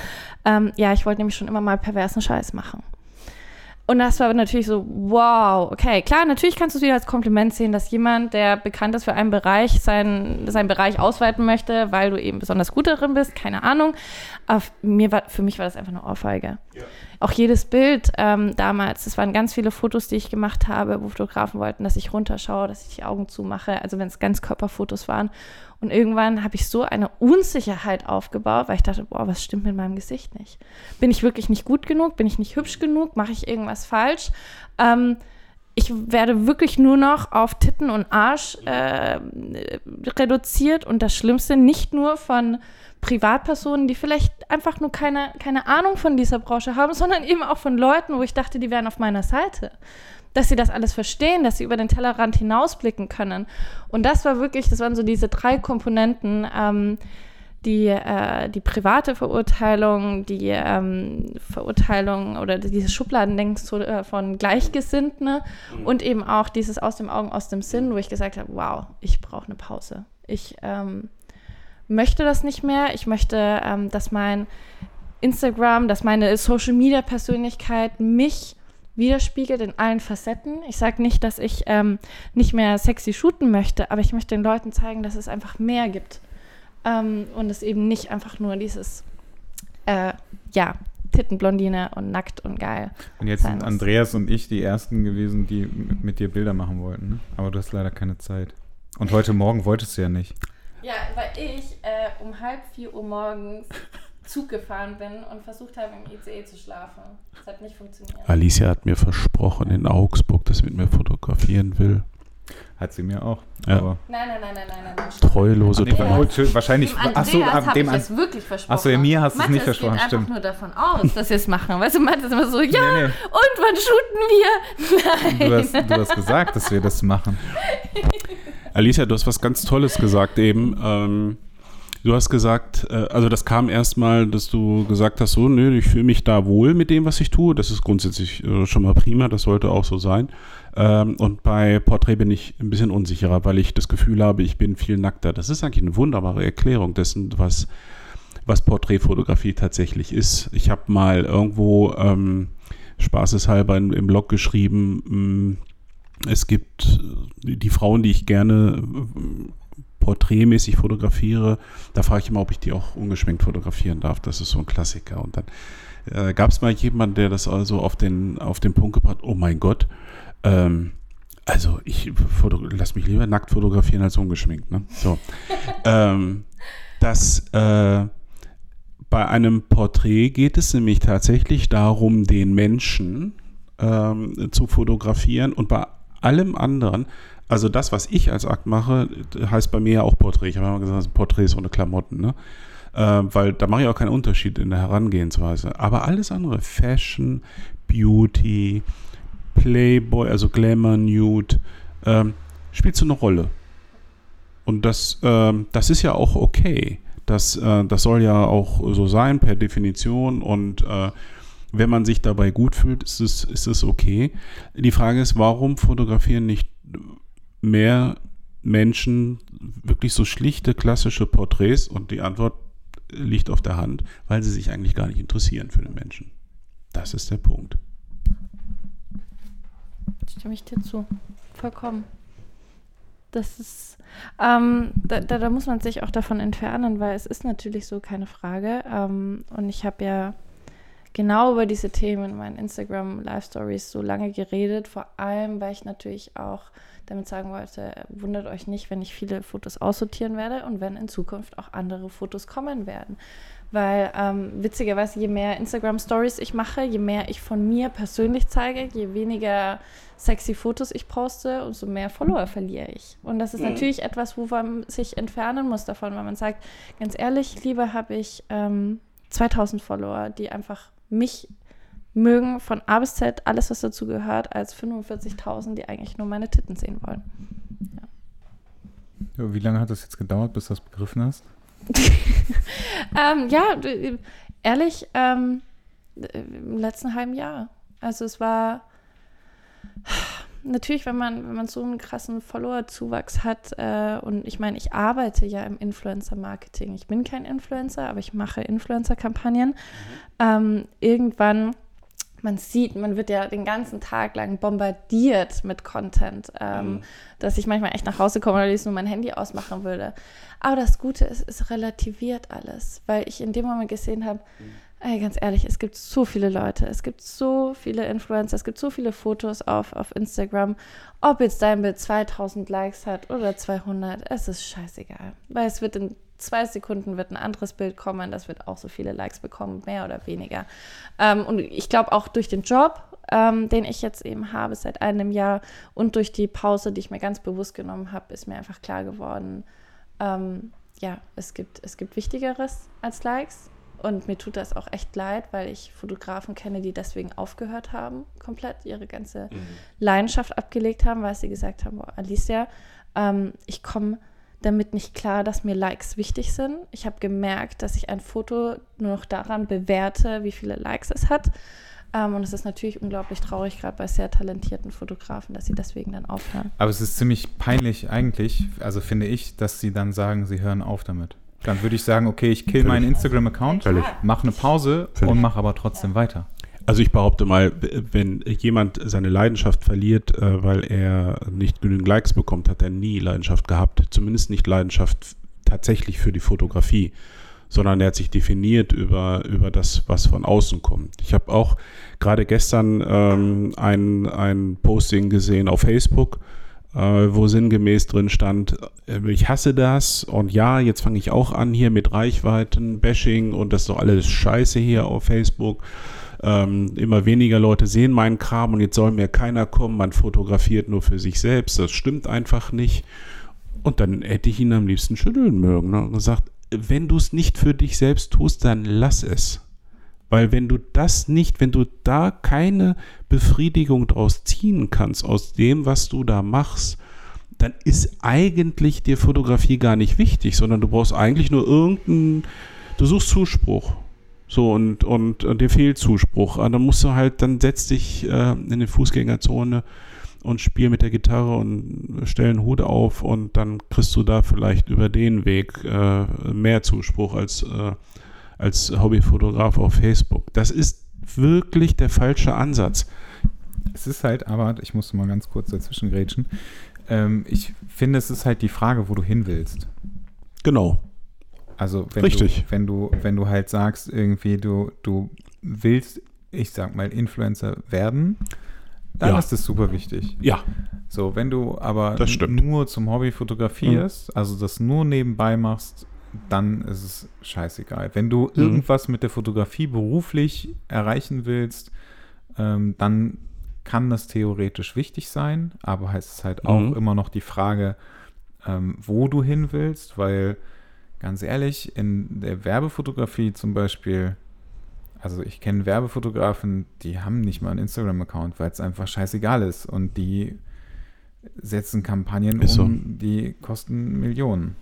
S3: Ähm, ja, ich wollte nämlich schon immer mal perversen Scheiß machen. Und das war natürlich so, wow, okay, klar, natürlich kannst du es wieder als Kompliment sehen, dass jemand, der bekannt ist für einen Bereich, seinen, seinen Bereich ausweiten möchte, weil du eben besonders gut darin bist, keine Ahnung. Aber für mich war das einfach eine Ohrfeige. Ja. Auch jedes Bild ähm, damals, das waren ganz viele Fotos, die ich gemacht habe, wo Fotografen wollten, dass ich runterschaue, dass ich die Augen zumache, also wenn es Ganzkörperfotos waren. Und irgendwann habe ich so eine Unsicherheit aufgebaut, weil ich dachte, boah, was stimmt mit meinem Gesicht nicht? Bin ich wirklich nicht gut genug? Bin ich nicht hübsch genug? Mache ich irgendwas falsch? Ähm, ich werde wirklich nur noch auf Titten und Arsch äh, reduziert und das Schlimmste nicht nur von Privatpersonen, die vielleicht einfach nur keine, keine Ahnung von dieser Branche haben, sondern eben auch von Leuten, wo ich dachte, die wären auf meiner Seite dass sie das alles verstehen, dass sie über den Tellerrand hinausblicken können. Und das war wirklich, das waren so diese drei Komponenten. Ähm, die, äh, die private Verurteilung, die ähm, Verurteilung oder dieses Schubladendenken äh, von Gleichgesinnten mhm. und eben auch dieses aus dem Augen, aus dem Sinn, wo ich gesagt habe, wow, ich brauche eine Pause. Ich ähm, möchte das nicht mehr. Ich möchte, ähm, dass mein Instagram, dass meine Social-Media-Persönlichkeit mich widerspiegelt in allen Facetten. Ich sage nicht, dass ich ähm, nicht mehr sexy shooten möchte, aber ich möchte den Leuten zeigen, dass es einfach mehr gibt. Ähm, und es eben nicht einfach nur dieses, äh, ja, Tittenblondine und nackt und geil.
S1: Und jetzt sind Andreas und ich die Ersten gewesen, die mit dir Bilder machen wollten. Ne? Aber du hast leider keine Zeit. Und heute Morgen wolltest du ja nicht.
S3: Ja, weil ich äh, um halb vier Uhr morgens Zug gefahren bin und versucht habe, im ICE zu schlafen. Das hat nicht funktioniert.
S2: Alicia hat mir versprochen in Augsburg, dass sie mit mir fotografieren will.
S1: Hat sie mir auch.
S2: Ja.
S1: Aber
S3: Nein, nein, nein, nein, nein, nein.
S2: Treulose
S1: nee,
S2: Treue.
S1: oh, wahrscheinlich. Achso,
S3: hab
S1: dem
S3: ich
S1: an,
S3: es wirklich versprochen.
S1: Achso, ja, mir hast du es nicht versprochen,
S3: geht einfach
S1: stimmt.
S3: nur davon aus, dass wir es machen. Weißt du, Mathe ist immer so, ja,
S1: Nee, nee.
S3: und wann shooten wir?
S1: Du hast, du hast gesagt, dass wir das machen.
S2: Alicia, du hast was ganz Tolles gesagt eben. Ähm, du hast gesagt, äh, also das kam erstmal, dass du gesagt hast, so, nö, ich fühle mich da wohl mit dem, was ich tue. Das ist grundsätzlich äh, schon mal prima, das sollte auch so sein. Ähm, und bei Porträt bin ich ein bisschen unsicherer, weil ich das Gefühl habe, ich bin viel nackter. Das ist eigentlich eine wunderbare Erklärung dessen, was, was Porträtfotografie tatsächlich ist. Ich habe mal irgendwo ähm, spaßeshalber im Blog geschrieben, mh, es gibt äh, die Frauen, die ich gerne äh, porträtmäßig fotografiere, da frage ich immer, ob ich die auch ungeschminkt fotografieren darf. Das ist so ein Klassiker. Und dann äh, gab es mal jemanden, der das also auf den, auf den Punkt gebracht hat, oh mein Gott, ähm, also ich lass mich lieber nackt fotografieren als ungeschminkt. Ne? So. ähm, dass äh, bei einem Porträt geht es nämlich tatsächlich darum, den Menschen ähm, zu fotografieren und bei allem anderen, also das, was ich als Akt mache, heißt bei mir ja auch Porträt. Ich habe immer gesagt, das sind Porträts ohne Klamotten, ne? Äh, weil da mache ich auch keinen Unterschied in der Herangehensweise. Aber alles andere, Fashion, Beauty, Playboy, also Glamour, Nude, ähm, spielt so eine Rolle. Und das, ähm, das ist ja auch okay. Das, äh, das soll ja auch so sein per Definition und äh, wenn man sich dabei gut fühlt, ist es, ist es okay. Die Frage ist, warum fotografieren nicht mehr Menschen wirklich so schlichte klassische Porträts? Und die Antwort liegt auf der Hand, weil sie sich eigentlich gar nicht interessieren für den Menschen. Das ist der Punkt.
S3: Stimme ich dir zu. Vollkommen. Das ist, ähm, da, da, da muss man sich auch davon entfernen, weil es ist natürlich so, keine Frage. Ähm, und ich habe ja genau über diese Themen in meinen Instagram Live Stories so lange geredet, vor allem, weil ich natürlich auch damit sagen wollte, wundert euch nicht, wenn ich viele Fotos aussortieren werde und wenn in Zukunft auch andere Fotos kommen werden. Weil ähm, witzigerweise, je mehr Instagram Stories ich mache, je mehr ich von mir persönlich zeige, je weniger sexy Fotos ich poste, umso mehr Follower verliere ich. Und das ist
S2: Mhm.
S3: natürlich etwas, wo man sich entfernen muss davon, weil man sagt, ganz ehrlich, lieber habe ich ähm, 2000 Follower, die einfach mich mögen von A bis Z, alles was dazu gehört, als 45.000, die eigentlich nur meine Titten sehen wollen.
S1: Ja, Wie lange hat das jetzt gedauert, bis du das begriffen hast?
S3: Ähm, ja, ehrlich, ähm, im letzten halben Jahr. Also es war natürlich, wenn man, wenn man so einen krassen Follower-Zuwachs hat, äh, und ich meine, ich arbeite ja im Influencer-Marketing. Ich bin kein Influencer, aber ich mache Influencer-Kampagnen. Ähm, irgendwann, man sieht, man wird ja den ganzen Tag lang bombardiert mit Content, ähm, dass ich manchmal echt nach Hause komme und jetzt nur mein Handy ausmachen würde. Aber das Gute ist, es relativiert alles, weil ich in dem Moment gesehen habe, ey, ganz ehrlich, es gibt so viele Leute, es gibt so viele Influencer, es gibt so viele Fotos auf, auf Instagram. Ob jetzt dein Bild 2000 Likes hat oder 200, es ist scheißegal. Weil es wird in zwei Sekunden wird ein anderes Bild kommen, das wird auch so viele Likes bekommen, mehr oder weniger. Ähm, und ich glaube auch durch den Job, ähm, den ich jetzt eben habe seit einem Jahr und durch die Pause, die ich mir ganz bewusst genommen habe, ist mir einfach klar geworden, ähm, ja, es gibt, es gibt Wichtigeres als Likes. Und mir tut das auch echt leid, weil ich Fotografen kenne, die deswegen aufgehört haben, komplett ihre ganze Leidenschaft abgelegt haben, weil sie gesagt haben, boah, Alicia, ähm, ich komme damit nicht klar, dass mir Likes wichtig sind. Ich habe gemerkt, dass ich ein Foto nur noch daran bewerte, wie viele Likes es hat. Ähm, und es ist natürlich unglaublich traurig, gerade bei sehr talentierten Fotografen, dass sie deswegen dann aufhören.
S1: Aber es ist ziemlich peinlich eigentlich, also finde ich, dass sie dann sagen, sie hören auf damit. Dann würde ich sagen, okay, ich kill meinen Instagram-Account, mache eine Pause
S2: Völlig.
S1: und mache aber trotzdem weiter.
S2: Also ich behaupte mal, wenn jemand seine Leidenschaft verliert, äh, weil er nicht genügend Likes bekommt, hat er nie Leidenschaft gehabt. Zumindest nicht Leidenschaft tatsächlich für die Fotografie, sondern er hat sich definiert über, über das, was von außen kommt. Ich habe auch gerade gestern ähm, ein, ein Posting gesehen auf Facebook, wo sinngemäß drin stand, äh, ich hasse das und ja, jetzt fange ich auch an hier mit Reichweiten, Bashing und das ist doch alles scheiße hier auf Facebook. ähm, immer weniger Leute sehen meinen Kram und jetzt soll mir keiner kommen, man fotografiert nur für sich selbst. Das stimmt einfach nicht. Und dann hätte ich ihn am liebsten schütteln mögen ne? und gesagt, wenn du es nicht für dich selbst tust, dann lass es. Weil wenn du das nicht, wenn du da keine Befriedigung draus ziehen kannst aus dem, was du da machst, dann ist eigentlich dir Fotografie gar nicht wichtig, sondern du brauchst eigentlich nur irgendeinen, du suchst Zuspruch. So, und, und, und dir fehlt Zuspruch. Und dann musst du halt, dann setz dich äh, in die Fußgängerzone und spiel mit der Gitarre und stell einen Hut auf und dann kriegst du da vielleicht über den Weg äh, mehr Zuspruch als, äh, als Hobbyfotograf auf Facebook. Das ist wirklich der falsche Ansatz.
S1: Es ist halt, aber ich muss mal ganz kurz dazwischen grätschen. Ähm, ich finde, es ist halt die Frage, wo du hin willst.
S2: Genau.
S1: Also wenn
S2: Richtig.
S1: du, wenn du, wenn du halt sagst, irgendwie, du, du willst, ich sag mal, Influencer werden, dann
S2: Ja.
S1: ist das super wichtig.
S2: Ja,
S1: So, wenn du aber
S2: Das
S1: nur zum Hobby fotografierst, also das nur nebenbei machst, dann ist es scheißegal. Wenn du
S2: Mhm.
S1: irgendwas mit der Fotografie beruflich erreichen willst, ähm, dann kann das theoretisch wichtig sein, aber heißt es halt auch
S2: Mhm.
S1: immer noch die Frage, ähm, wo du hin willst, weil ganz ehrlich, in der Werbefotografie zum Beispiel, also ich kenne Werbefotografen, die haben nicht mal einen Instagram-Account, weil es einfach scheißegal ist und die setzen Kampagnen
S2: so.
S1: um, die kosten Millionen.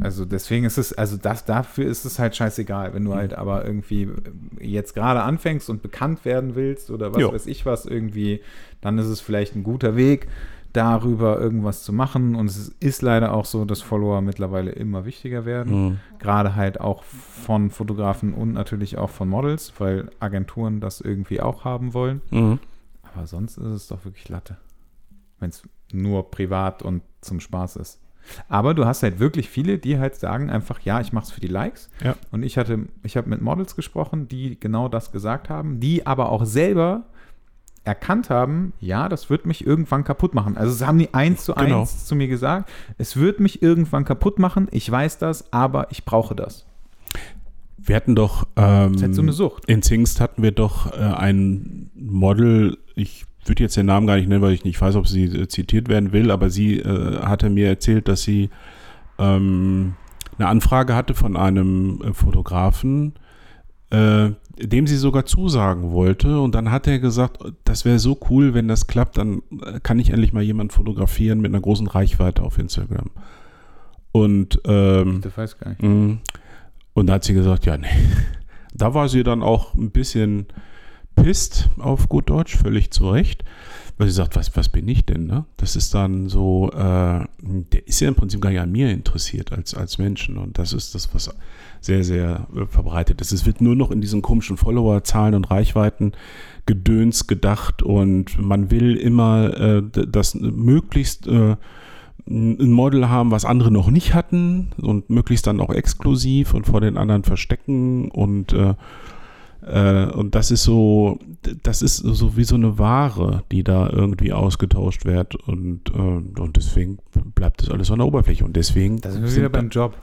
S1: Also deswegen ist es, also das, dafür ist es halt scheißegal. Wenn du halt aber irgendwie jetzt gerade anfängst und bekannt werden willst oder was
S2: Jo.
S1: weiß ich was irgendwie, dann ist es vielleicht ein guter Weg, darüber irgendwas zu machen. Und es ist leider auch so, dass Follower mittlerweile immer wichtiger werden.
S2: Mhm.
S1: Gerade halt auch von Fotografen und natürlich auch von Models, weil Agenturen das irgendwie auch haben wollen.
S2: Mhm.
S1: Aber sonst ist es doch wirklich Latte. Wenn es nur privat und zum Spaß ist. Aber du hast halt wirklich viele, die halt sagen einfach, ja, ich mache es für die Likes.
S2: Ja.
S1: Und ich hatte, ich habe mit Models gesprochen, die genau das gesagt haben, die aber auch selber erkannt haben, ja, das wird mich irgendwann kaputt machen. Also es haben die eins zu
S2: Genau.
S1: eins zu mir gesagt, es wird mich irgendwann kaputt machen, ich weiß das, aber ich brauche das.
S2: Wir hatten doch ähm,
S1: Das ist halt so eine Sucht.
S2: in Zingst hatten wir doch äh, ein Model, ich würde jetzt den Namen gar nicht nennen, weil ich nicht weiß, ob sie äh, zitiert werden will, aber sie äh, hatte mir erzählt, dass sie ähm, eine Anfrage hatte von einem äh, Fotografen, äh, dem sie sogar zusagen wollte. Und dann hat er gesagt, das wäre so cool, wenn das klappt, dann äh, kann ich endlich mal jemanden fotografieren mit einer großen Reichweite auf Instagram. Und ähm,
S1: Das weiß ich gar nicht.
S2: Mhm. Und da hat sie gesagt, ja, nee. Da war sie dann auch ein bisschen pisst auf gut Deutsch, völlig zu Recht. Weil sie sagt, was, was bin ich denn? Ne? Das ist dann so, äh, der ist ja im Prinzip gar nicht an mir interessiert als, als Menschen. Und das ist das, was sehr, sehr äh, verbreitet ist. Es wird nur noch in diesen komischen Follower-Zahlen und Reichweiten Gedöns gedacht und man will immer äh, das möglichst äh, ein Model haben, was andere noch nicht hatten und möglichst dann auch exklusiv und vor den anderen verstecken und äh, und das ist so, das ist so wie so eine Ware, die da irgendwie ausgetauscht wird und, äh, und deswegen bleibt das alles an der Oberfläche und deswegen
S1: Da sind wir
S2: sind
S1: wieder beim Job.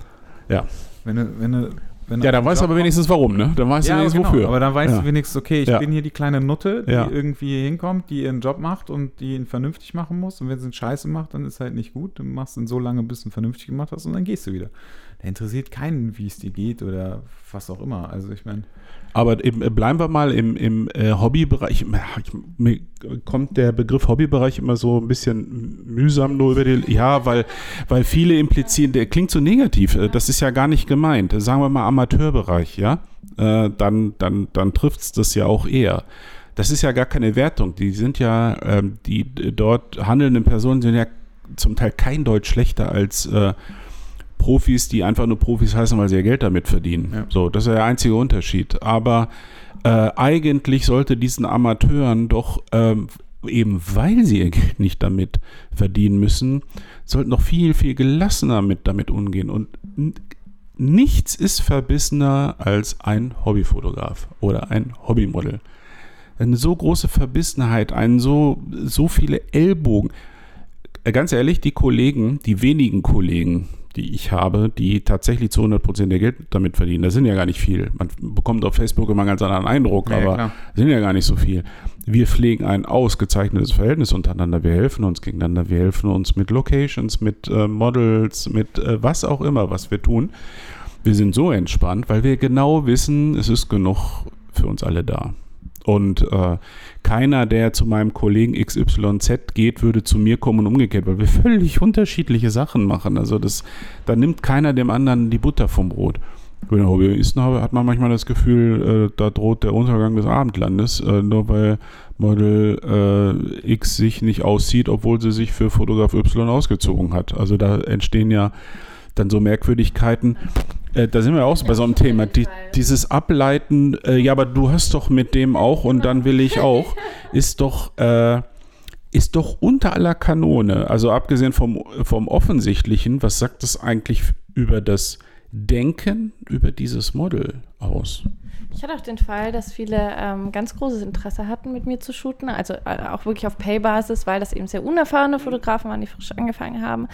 S2: Ja.
S1: Wenn du, wenn du, wenn du
S2: ja, dann weißt du aber wenigstens warum, ne? Dann weißt du
S1: ja,
S2: wenigstens
S1: genau.
S2: wofür.
S1: Aber dann weißt
S2: Ja.
S1: du wenigstens, okay, ich
S2: Ja.
S1: bin hier die kleine Nutte, die irgendwie hier hinkommt, die ihren Job macht und die ihn vernünftig machen muss. Und wenn sie einen Scheiße macht, dann ist halt nicht gut. Dann machst du ihn so lange, bis du ihn vernünftig gemacht hast und dann gehst du wieder. Der interessiert keinen, wie es dir geht oder was auch immer. Also ich meine,
S2: Aber eben, äh, bleiben wir mal im, im äh, Hobbybereich. Ich, mir kommt der Begriff Hobbybereich immer so ein bisschen mühsam nur über die. Ja, weil, weil viele implizieren, der klingt so negativ. Äh, Das ist ja gar nicht gemeint. Sagen wir mal Amateurbereich, ja. Äh, dann dann, dann trifft es das ja auch eher. Das ist ja gar keine Wertung. Die sind ja, ähm, die dort handelnden Personen sind ja zum Teil kein Deutsch schlechter als äh, Profis, die einfach nur Profis heißen, weil sie ja Geld damit verdienen.
S1: Ja.
S2: So, das ist ja der einzige Unterschied. Aber äh, eigentlich sollte diesen Amateuren doch ähm, eben, weil sie ihr Geld nicht damit verdienen müssen, sollten noch viel, viel gelassener mit damit umgehen. Und nichts ist verbissener als ein Hobbyfotograf oder ein Hobbymodel. Eine so große Verbissenheit, einen so, so viele Ellbogen. Äh, ganz ehrlich, die Kollegen, die wenigen Kollegen, die ich habe, die tatsächlich zu 100% ihr Geld damit verdienen, das sind ja gar nicht viel. Man bekommt auf Facebook immer einen ganz anderen Eindruck,
S1: ja,
S2: aber
S1: klar.
S2: sind ja gar nicht so viel. Wir pflegen ein ausgezeichnetes Verhältnis untereinander. Wir helfen uns gegeneinander. Wir helfen uns mit Locations, mit äh, Models, mit äh, was auch immer, was wir tun. Wir sind so entspannt, weil wir genau wissen, es ist genug für uns alle da. Und äh, keiner, der zu meinem Kollegen XYZ geht, würde zu mir kommen und umgekehrt, weil wir völlig unterschiedliche Sachen machen. Also das, da nimmt keiner dem anderen die Butter vom Brot. Wenn er Hobbyisten habe, hat man manchmal das Gefühl, äh, da droht der Untergang des Abendlandes, äh, nur weil Model äh, X sich nicht aussieht, obwohl sie sich für Fotograf Y ausgezogen hat. Also da entstehen ja dann so Merkwürdigkeiten. Äh, da sind wir auch bei so einem Thema. Die, dieses Ableiten, äh, ja, aber du hast doch mit dem auch und dann will ich auch, ist doch, äh, ist doch unter aller Kanone. Also abgesehen vom, vom Offensichtlichen, was sagt das eigentlich über das Denken über dieses Model aus?
S3: Ich hatte auch den Fall, dass viele ähm, ganz großes Interesse hatten, mit mir zu shooten. Also äh, auch wirklich auf Pay-Basis, weil das eben sehr unerfahrene Fotografen waren, die frisch angefangen haben.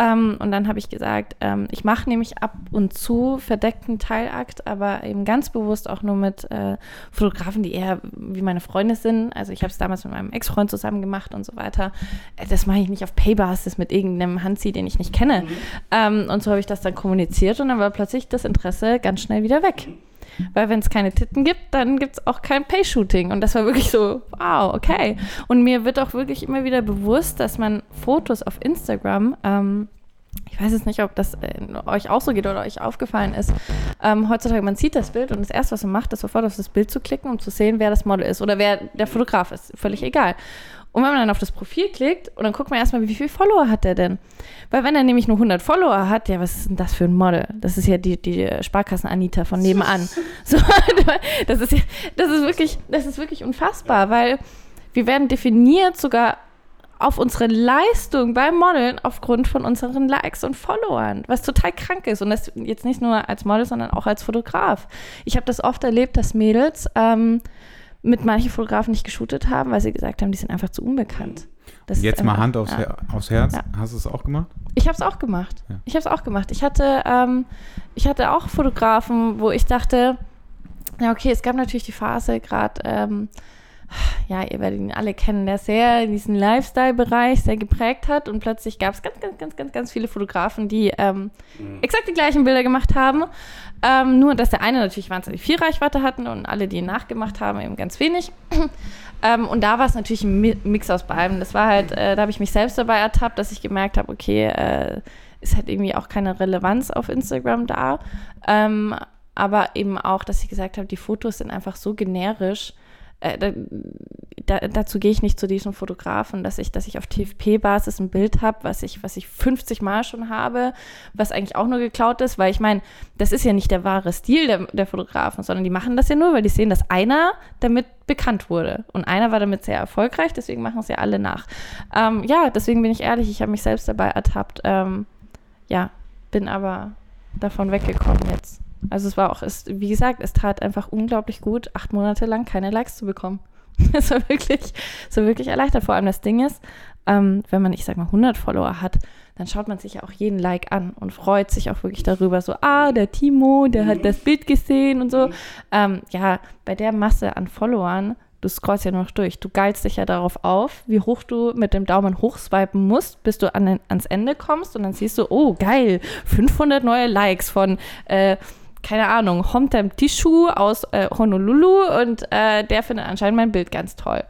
S3: Ähm, und dann habe ich gesagt, ähm, ich mache nämlich ab und zu verdeckten Teilakt, aber eben ganz bewusst auch nur mit äh, Fotografen, die eher wie meine Freunde sind. Also ich habe es damals mit meinem Ex-Freund zusammen gemacht und so weiter. Äh, Das mache ich nicht auf Pay-Basis mit irgendeinem Hansi, den ich nicht kenne. Ähm, und so habe ich das dann kommuniziert und dann war plötzlich das Interesse ganz schnell wieder weg. Weil wenn es keine Titten gibt, dann gibt es auch kein Pay-Shooting. Und das war wirklich so, wow, okay. Und mir wird auch wirklich immer wieder bewusst, dass man Fotos auf Instagram, ähm, ich weiß jetzt nicht, ob das äh, euch auch so geht oder euch aufgefallen ist, ähm, heutzutage, man sieht das Bild und das Erste, was man macht, ist sofort auf das Bild zu klicken, um zu sehen, wer das Model ist oder wer der Fotograf ist. Völlig egal. Und wenn man dann auf das Profil klickt und dann guckt man erstmal, wie viele Follower hat der denn? Weil wenn er nämlich nur 100 Follower hat, ja, was ist denn das für ein Model? Das ist ja die, die Sparkassen-Anita von nebenan. So, das ist das ist wirklich, das ist wirklich unfassbar, weil wir werden definiert sogar auf unsere Leistung beim Modeln aufgrund von unseren Likes und Followern, was total krank ist. Und das jetzt nicht nur als Model, sondern auch als Fotograf. Ich habe das oft erlebt, dass Mädels ähm, mit manchen Fotografen nicht geshootet haben, weil sie gesagt haben, die sind einfach zu unbekannt.
S1: Jetzt mal Hand aufs,
S3: ja.
S1: Her aufs Herz.
S3: Ja.
S1: Hast du es auch gemacht?
S3: Ich habe es auch gemacht.
S1: Ja.
S3: Ich habe es auch gemacht. Ich hatte, ähm, ich hatte auch Fotografen, wo ich dachte, ja okay, es gab natürlich die Phase gerade, ähm, ja, ihr werdet ihn alle kennen, der sehr in diesen Lifestyle-Bereich sehr geprägt hat und plötzlich gab es ganz, ganz, ganz, ganz, ganz viele Fotografen, die ähm, exakt die gleichen Bilder gemacht haben. Ähm, nur, dass der eine natürlich wahnsinnig viel Reichweite hatten und alle, die ihn nachgemacht haben, eben ganz wenig. Ähm, und da war es natürlich ein Mi- Mix aus beidem. Das war halt, äh, da habe ich mich selbst dabei ertappt, dass ich gemerkt habe, okay, äh, ist halt irgendwie auch keine Relevanz auf Instagram da. Ähm, aber eben auch, dass ich gesagt habe, die Fotos sind einfach so generisch. Äh, da, da, dazu gehe ich nicht zu diesem Fotografen, dass ich, dass ich auf TFP-Basis ein Bild habe, was ich, was ich 50 Mal schon habe, was eigentlich auch nur geklaut ist, weil ich meine, das ist ja nicht der wahre Stil der, der Fotografen, sondern die machen das ja nur, weil die sehen, dass einer damit bekannt wurde. Und einer war damit sehr erfolgreich, deswegen machen es ja alle nach. Ähm, ja, deswegen bin ich ehrlich, ich habe mich selbst dabei ertappt. Ähm, ja, bin aber davon weggekommen jetzt. Also es war auch, es, wie gesagt, es tat einfach unglaublich gut, acht Monate lang keine Likes zu bekommen. Es war wirklich, so wirklich erleichtert. Vor allem das Ding ist, ähm, wenn man, ich sag mal, 100 Follower hat, dann schaut man sich ja auch jeden Like an und freut sich auch wirklich darüber. So, ah, der Timo, der hat das Bild gesehen und so. Ähm, ja, bei der Masse an Followern, du scrollst ja nur noch durch. Du geilst dich ja darauf auf, wie hoch du mit dem Daumen hochswipen musst, bis du an den, ans Ende kommst und dann siehst du, oh, geil, 500 neue Likes von, äh, keine Ahnung, Homtem Tishu aus äh, Honolulu und äh, der findet anscheinend mein Bild ganz toll.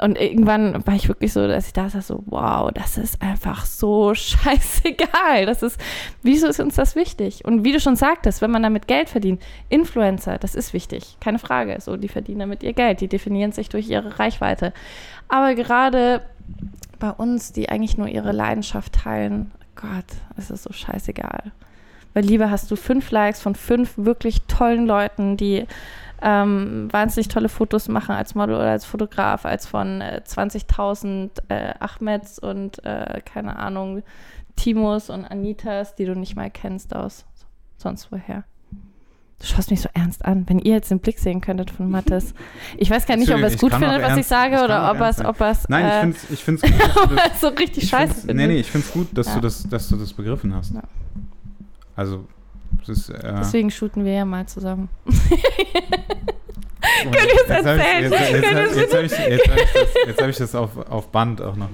S3: Und irgendwann war ich wirklich so, dass ich da saß, so, wow, das ist einfach so scheißegal. Das ist, wieso ist uns das wichtig? Und wie du schon sagtest, wenn man damit Geld verdient, Influencer, das ist wichtig, keine Frage. So, die verdienen damit ihr Geld, die definieren sich durch ihre Reichweite. Aber gerade bei uns, die eigentlich nur ihre Leidenschaft teilen, Gott, es ist so scheißegal. Weil lieber hast du fünf Likes von fünf wirklich tollen Leuten, die ähm, wahnsinnig tolle Fotos machen als Model oder als Fotograf, als von äh, 20.000 äh, Ahmeds und äh, keine Ahnung, Timos und Anitas, die du nicht mal kennst aus sonst woher. Du schaust mich so ernst an. Wenn ihr jetzt den Blick sehen könntet von Mathis. Ich weiß gar nicht, ob er es
S1: Ich
S3: gut findet, was ich
S1: ernst-
S3: sage,
S1: ich
S3: oder ob er es, ob er es
S1: Nein,
S3: äh,
S1: ich finde es ich gut, dass du das,
S3: es so richtig
S1: ich
S3: scheiße findet.
S1: nee, nee, ich finde es gut, dass,
S3: Ja.
S1: du das, dass du das begriffen hast.
S3: Ja.
S1: Also, es ist. Äh,
S3: Deswegen shooten wir ja mal zusammen. Könnt ihr es
S1: jetzt hab ich-
S3: erzählen?
S1: Jetzt, habe ich, hab ich das, jetzt hab ich das auf, auf Band auch noch.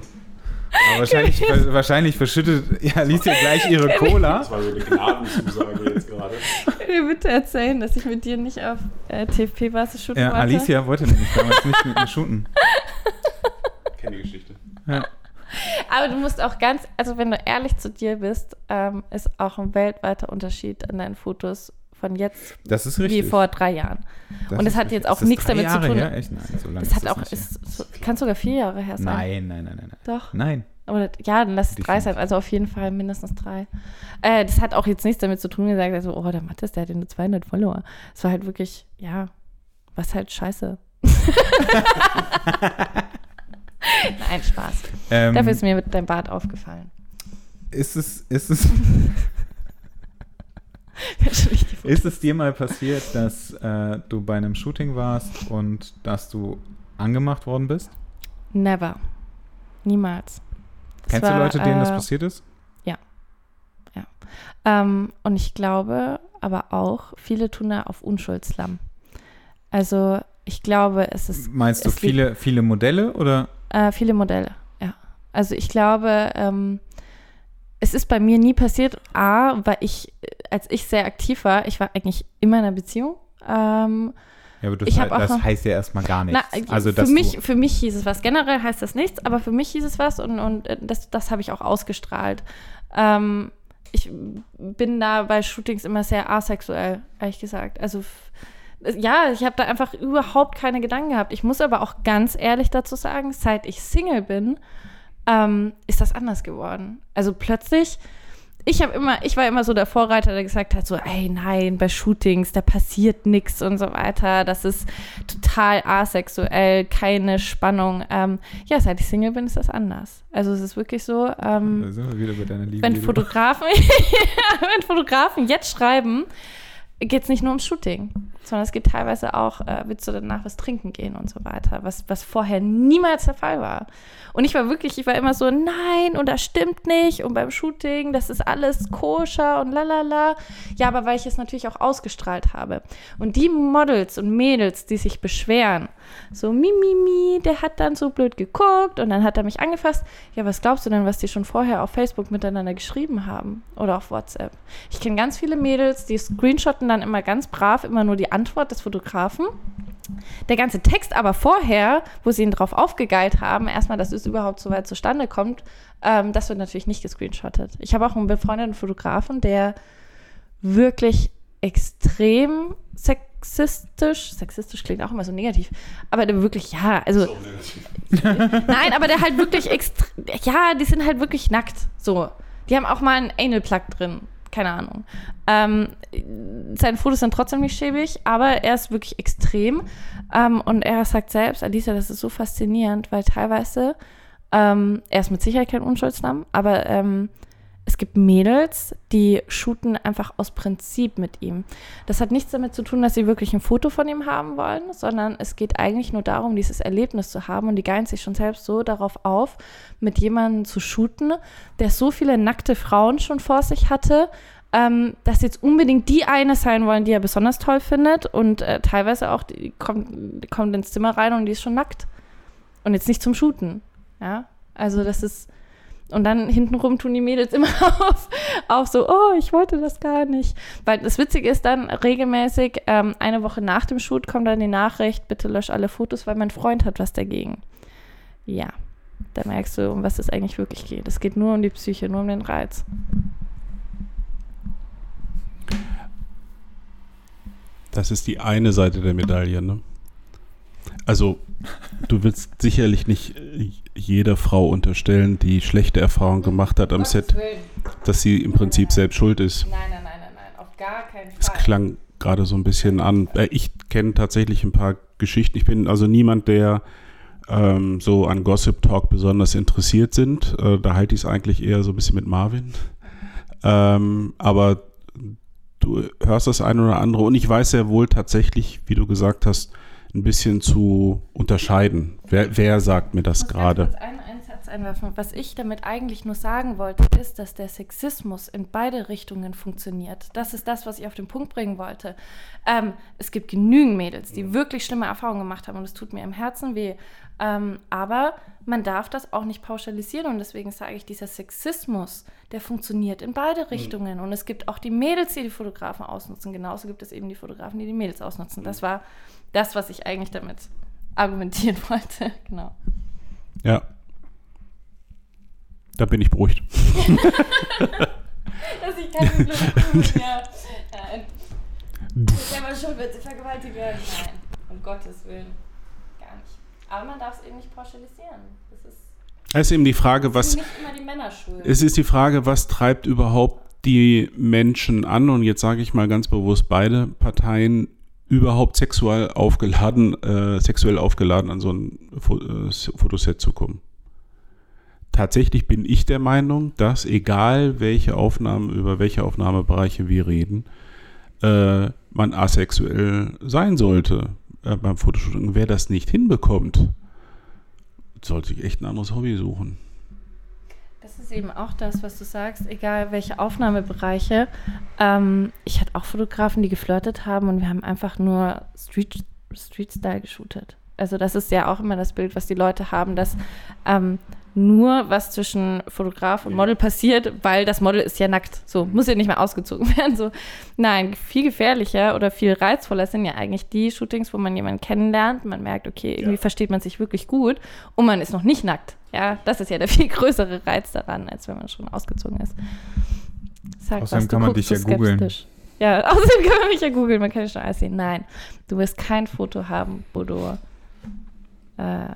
S1: Aber wahrscheinlich, wahrscheinlich verschüttet ja, Alicia gleich ihre Cola.
S2: Das war so eine Gnadenzusage jetzt gerade.
S3: Könnt ihr bitte erzählen, dass ich mit dir nicht auf äh, TFP-Basis shooten
S1: Ja,
S3: wollte?
S1: Alicia wollte nämlich damals nicht mit mir shooten.
S2: Kenne die Geschichte.
S1: Ja.
S3: Aber du musst auch ganz, also wenn du ehrlich zu dir bist, ähm, ist auch ein weltweiter Unterschied an deinen Fotos von jetzt
S1: Das
S3: wie vor drei Jahren.
S1: Das
S3: und es hat jetzt auch
S1: das
S3: nichts damit zu
S1: Jahre
S3: tun.
S1: Her? Echt? Nein, so lange
S3: Es hat
S1: ist
S3: auch,
S1: das
S3: ist, so, kann sogar vier Jahre her sein.
S1: Nein, nein, nein, nein, nein.
S3: Doch.
S1: Nein.
S3: Oder ja, dann lass es drei sein. Also auf jeden Fall mindestens drei. Äh, das hat auch jetzt nichts damit zu tun, gesagt, also, oh, der Mathis, der hat ja nur 200 Follower. Es war halt wirklich, ja, was halt scheiße. Nein, Spaß.
S1: Ähm,
S3: Dafür ist mir mit deinem Bart aufgefallen.
S1: ist es, ist es, ist es dir mal passiert, dass äh, du bei einem Shooting warst und dass du angemacht worden bist?
S3: Never. Niemals.
S1: Kennst du
S3: war,
S1: Leute, denen das
S3: äh,
S1: passiert ist?
S3: Ähm, und ich glaube aber auch, viele tun da auf Unschuldslamm. Also ich glaube, es ist
S1: Meinst du
S3: es
S1: viele, viele Modelle oder?
S3: Äh, viele Modelle, ja. Also ich glaube, ähm, es ist bei mir nie passiert, A, weil ich, äh, als ich sehr aktiv war, ich war eigentlich immer in einer Beziehung. Ähm,
S1: Ja, aber das,
S3: auch
S1: das
S3: noch-
S1: heißt ja erstmal gar nichts.
S3: na,
S1: also,
S3: für, mich, für mich hieß es was. Generell heißt das nichts, aber für mich hieß es was und, und äh, das, das habe ich auch ausgestrahlt. Ähm, ich bin da bei Shootings immer sehr asexuell, ehrlich gesagt. Also ja, ich habe da einfach überhaupt keine Gedanken gehabt. Ich muss aber auch ganz ehrlich dazu sagen, seit ich Single bin, ähm, ist das anders geworden. Also plötzlich, ich habe immer, ich war immer so der Vorreiter, der gesagt hat, so, ey, nein, bei Shootings, da passiert nichts und so weiter. Das ist total asexuell, keine Spannung. Ähm, ja, seit ich Single bin, ist das anders. Also es ist wirklich so, ähm,
S1: da sind wir wieder bei deiner Liebe.
S3: wenn Fotografen, wenn Fotografen jetzt schreiben, geht es nicht nur ums Shooting, sondern es geht teilweise auch, äh, willst du danach was trinken gehen und so weiter, was, was vorher niemals der Fall war. Und ich war wirklich, ich war immer so, nein, und das stimmt nicht, und beim Shooting, das ist alles koscher und lalala. Ja, aber weil ich es natürlich auch ausgestrahlt habe. Und die Models und Mädels, die sich beschweren, so, mi, mi, mi, der hat dann so blöd geguckt und dann hat er mich angefasst. Ja, was glaubst du denn, was die schon vorher auf Facebook miteinander geschrieben haben oder auf WhatsApp? Ich kenne ganz viele Mädels, die screenshotten dann immer ganz brav immer nur die Antwort des Fotografen. Der ganze Text aber vorher, wo sie ihn drauf aufgegeilt haben, erstmal, dass es überhaupt so weit zustande kommt, ähm, das wird natürlich nicht gescreenshottet. Ich habe auch einen befreundeten Fotografen, der wirklich extrem sexistisch, sexistisch klingt auch immer so negativ, aber der wirklich, ja, also Nein, aber der halt wirklich extra. Ja, die sind halt wirklich nackt. So. Die haben auch mal einen Anal-Plug drin. Keine Ahnung. Ähm, seine Fotos sind trotzdem nicht schäbig, aber er ist wirklich extrem. Ähm, und er sagt selbst, Alicia, das ist so faszinierend, weil teilweise, ähm, er ist mit Sicherheit kein Unschuldsnamen, aber ähm, es gibt Mädels, die shooten einfach aus Prinzip mit ihm. Das hat nichts damit zu tun, dass sie wirklich ein Foto von ihm haben wollen, sondern es geht eigentlich nur darum, dieses Erlebnis zu haben und die geilen sich schon selbst so darauf auf, mit jemandem zu shooten, der so viele nackte Frauen schon vor sich hatte, ähm, dass jetzt unbedingt die eine sein wollen, die er besonders toll findet und äh, teilweise auch, die kommt, die kommt ins Zimmer rein und die ist schon nackt. Und jetzt nicht zum Shooten. Ja, also das ist und dann hintenrum tun die Mädels immer auf, auf so, oh, ich wollte das gar nicht. Weil das Witzige ist dann regelmäßig, ähm, eine Woche nach dem Shoot kommt dann die Nachricht, bitte lösch alle Fotos, weil mein Freund hat was dagegen. Ja, da merkst du, um was es eigentlich wirklich geht. Es geht nur um die Psyche, nur um den Reiz.
S2: Das ist die eine Seite der Medaille, ne? Also, du willst sicherlich nicht äh, jeder Frau unterstellen, die schlechte Erfahrungen gemacht hat am Set, dass sie im Prinzip selbst schuld ist.
S3: Nein, nein, nein, nein, nein, auf gar keinen
S2: Es klang gerade so ein bisschen an. Äh, Ich kenne tatsächlich ein paar Geschichten. Ich bin also niemand, der ähm, so an Gossip Talk besonders interessiert sind. Äh, da halte ich es eigentlich eher so ein bisschen mit Marvin. Ähm, aber du hörst das eine oder andere und ich weiß sehr wohl tatsächlich, wie du gesagt hast, ein bisschen zu unterscheiden. Wer, wer sagt mir das gerade?
S3: Einen, einen Satz einwerfen. Was ich damit eigentlich nur sagen wollte, ist, dass der Sexismus in beide Richtungen funktioniert. Das ist das, was ich auf den Punkt bringen wollte. Ähm, es gibt genügend Mädels, die wirklich schlimme Erfahrungen gemacht haben und es tut mir im Herzen weh. Ähm, aber man darf das auch nicht pauschalisieren und deswegen sage ich, dieser Sexismus, der funktioniert in beide Richtungen. Und es gibt auch die Mädels, die die Fotografen ausnutzen. Genauso gibt es eben die Fotografen, die die Mädels ausnutzen. Das war das, was ich eigentlich damit argumentieren wollte. Genau.
S2: Ja. Da bin ich beruhigt.
S3: Dass ich keine blöde mehr. Nein. Ich habe schon bitte Vergewaltiger. Nein, um Gottes Willen. Gar nicht. Aber man darf es eben nicht pauschalisieren. Das ist,
S2: Es ist eben die Frage, was.
S3: nicht immer die Männer schuld.
S2: Es ist die Frage, was treibt überhaupt die Menschen an? Und jetzt sage ich mal ganz bewusst beide Parteien überhaupt sexuell aufgeladen, äh, sexuell aufgeladen an so ein äh, Fotoset zu kommen. Tatsächlich bin ich der Meinung, dass egal welche Aufnahmen, über welche Aufnahmebereiche wir reden, äh, man asexuell sein sollte äh, beim Fotoshooting. Wer das nicht hinbekommt, sollte sich echt ein anderes Hobby suchen.
S3: Ist eben auch das, was du sagst, egal welche Aufnahmebereiche. Ähm, ich hatte auch Fotografen, die geflirtet haben und wir haben einfach nur Street, Street Style geshootet. Also das ist ja auch immer das Bild, was die Leute haben, dass ähm, nur was zwischen Fotograf und Model passiert, weil das Model ist ja nackt. So, muss ja nicht mehr ausgezogen werden. So, nein, viel gefährlicher oder viel reizvoller sind ja eigentlich die Shootings, wo man jemanden kennenlernt, man merkt, okay, irgendwie
S2: Ja.
S3: versteht man sich wirklich gut und man ist noch nicht nackt. Ja, das ist ja der viel größere Reiz daran, als wenn man schon ausgezogen ist. Sag
S1: Außerdem
S3: was,
S1: kann man dich
S3: so
S1: ja googeln.
S3: Ja, außerdem kann man mich ja googeln, man kann ja schon alles sehen. Nein, du wirst kein Foto haben, wo du äh,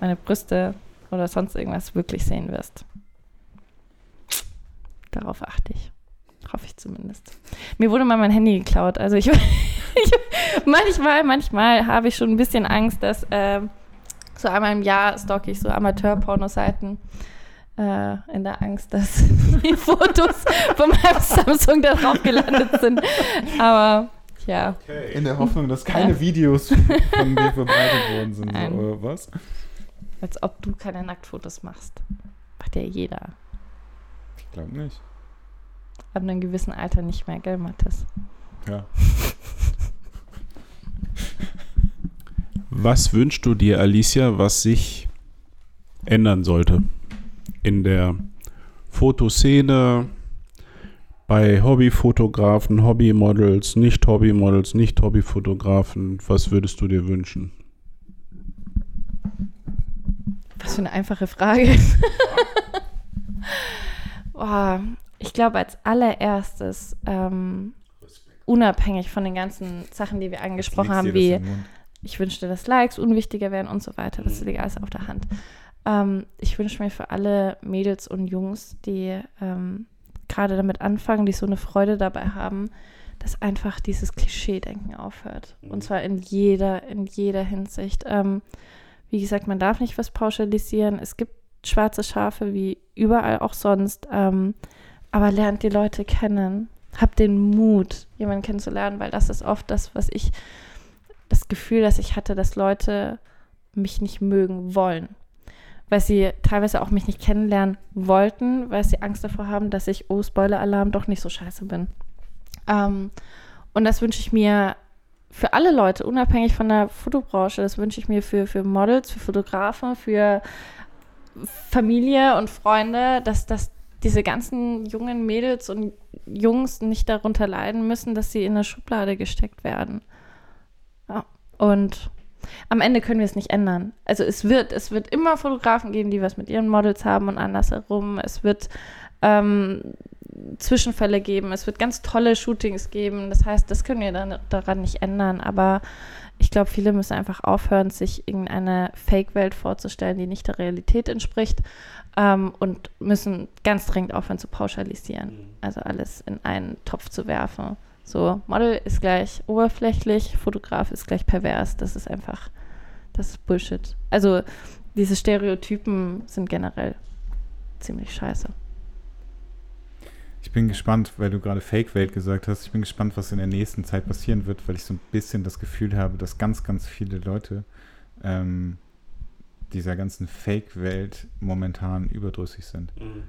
S3: meine Brüste oder sonst irgendwas wirklich sehen wirst. Darauf achte ich. Hoffe ich zumindest. Mir wurde mal mein Handy geklaut. Also ich, ich manchmal, manchmal habe ich schon ein bisschen Angst, dass ähm, so einmal im Jahr stocke ich so Amateur-Pornoseiten äh, in der Angst, dass die Fotos von meinem Samsung da drauf gelandet sind. Aber ja,
S1: In der Hoffnung, dass keine Videos von dir verbreitet worden sind. So, oder was?
S3: Als ob du keine Nacktfotos machst. Macht ja jeder.
S1: Ich glaube nicht.
S3: Ab einem gewissen Alter nicht mehr, gell, Mathis?
S1: Ja.
S2: Was wünschst du dir, Alicia, was sich ändern sollte in der Fotoszene, bei Hobbyfotografen, Hobbymodels, nicht Hobbymodels, nicht Hobbyfotografen? Was würdest du dir wünschen?
S3: Was für eine einfache Frage. Boah, ich glaube, als allererstes, ähm, unabhängig von den ganzen Sachen, die wir angesprochen haben, wie ich wünschte, dass Likes unwichtiger wären und so weiter. Das liegt alles auf der Hand. Ähm, ich wünsche mir für alle Mädels und Jungs, die ähm, gerade damit anfangen, die so eine Freude dabei haben, dass einfach dieses Klischee-Denken aufhört. Und zwar in jeder, in jeder Hinsicht. Ähm, wie gesagt, man darf nicht was pauschalisieren. Es gibt schwarze Schafe wie überall auch sonst. Ähm, aber lernt die Leute kennen. Habt den Mut, jemanden kennenzulernen, weil das ist oft das, was ich, das Gefühl, das ich hatte, dass Leute mich nicht mögen wollen. Weil sie teilweise auch mich nicht kennenlernen wollten, weil sie Angst davor haben, dass ich, oh, Spoiler-Alarm, doch nicht so scheiße bin. Ähm, und das wünsche ich mir für alle Leute, unabhängig von der Fotobranche, das wünsche ich mir für, für Models, für Fotografen, für Familie und Freunde, dass, dass diese ganzen jungen Mädels und Jungs nicht darunter leiden müssen, dass sie in eine Schublade gesteckt werden. Ja. Und am Ende können wir es nicht ändern. Also es wird, es wird immer Fotografen geben, die was mit ihren Models haben und andersherum. Es wird ähm, Zwischenfälle geben. Es wird ganz tolle Shootings geben. Das heißt, das können wir dann daran nicht ändern. Aber ich glaube, viele müssen einfach aufhören, sich irgendeine Fake-Welt vorzustellen, die nicht der Realität entspricht. Ähm, und müssen ganz dringend aufhören zu pauschalisieren. Also alles in einen Topf zu werfen. So, Model ist gleich oberflächlich, Fotograf ist gleich pervers. Das ist einfach, das ist Bullshit. Also diese Stereotypen sind generell ziemlich scheiße.
S1: Ich bin gespannt, weil du gerade Fake-Welt gesagt hast. Ich bin gespannt, was in der nächsten Zeit passieren wird, weil ich so ein bisschen das Gefühl habe, dass ganz, ganz viele Leute ähm, dieser ganzen Fake-Welt momentan überdrüssig sind. Mhm.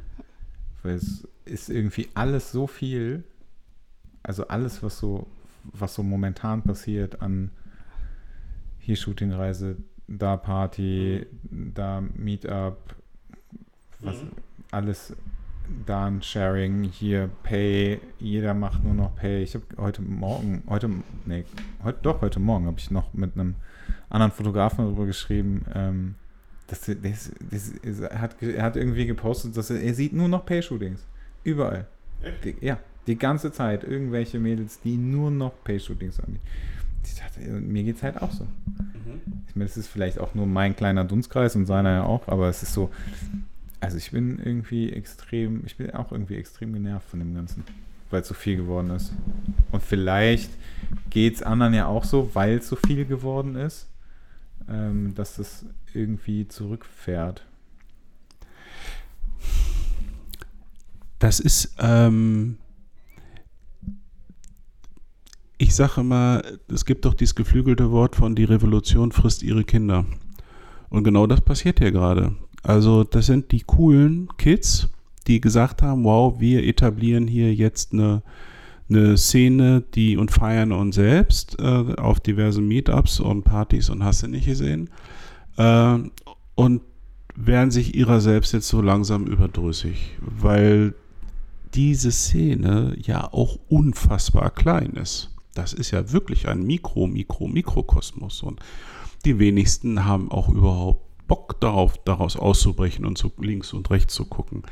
S1: Weil es ist irgendwie alles so viel, also alles, was so, was so momentan passiert an hier Shootingreise, da Party, mhm. da Meetup, was mhm. alles da ein Sharing, hier Pay, jeder macht nur noch Pay. Ich habe heute Morgen, heute, nee, heute, doch, heute Morgen habe ich noch mit einem anderen Fotografen darüber geschrieben, ähm, das, das, das, das, er, hat, er hat irgendwie gepostet, dass er, er sieht nur noch Pay-Shootings. Überall. Die, ja, die ganze Zeit. Irgendwelche Mädels, die nur noch Pay-Shootings haben. Ich dachte, mir geht es halt auch so. Mhm. Ich meine, das ist vielleicht auch nur mein kleiner Dunstkreis und seiner ja auch, aber es ist so, also ich bin irgendwie extrem, ich bin auch irgendwie extrem genervt von dem Ganzen, weil es so viel geworden ist. Und vielleicht geht es anderen ja auch so, weil es so viel geworden ist ähm, dass es irgendwie zurückfährt.
S2: Das ist, ähm, ich sage immer, es gibt doch dieses geflügelte Wort von die Revolution frisst ihre Kinder. Und genau das passiert hier gerade. Also das sind die coolen Kids, die gesagt haben, wow, wir etablieren hier jetzt eine eine Szene, die und feiern uns selbst äh, auf diversen Meetups und Partys und hast du nicht gesehen. Äh, und werden sich ihrer selbst jetzt so langsam überdrüssig, weil diese Szene ja auch unfassbar klein ist. Das ist ja wirklich ein Mikro, Mikro, Mikrokosmos und die wenigsten haben auch überhaupt Bock darauf, daraus auszubrechen und zu links und rechts zu gucken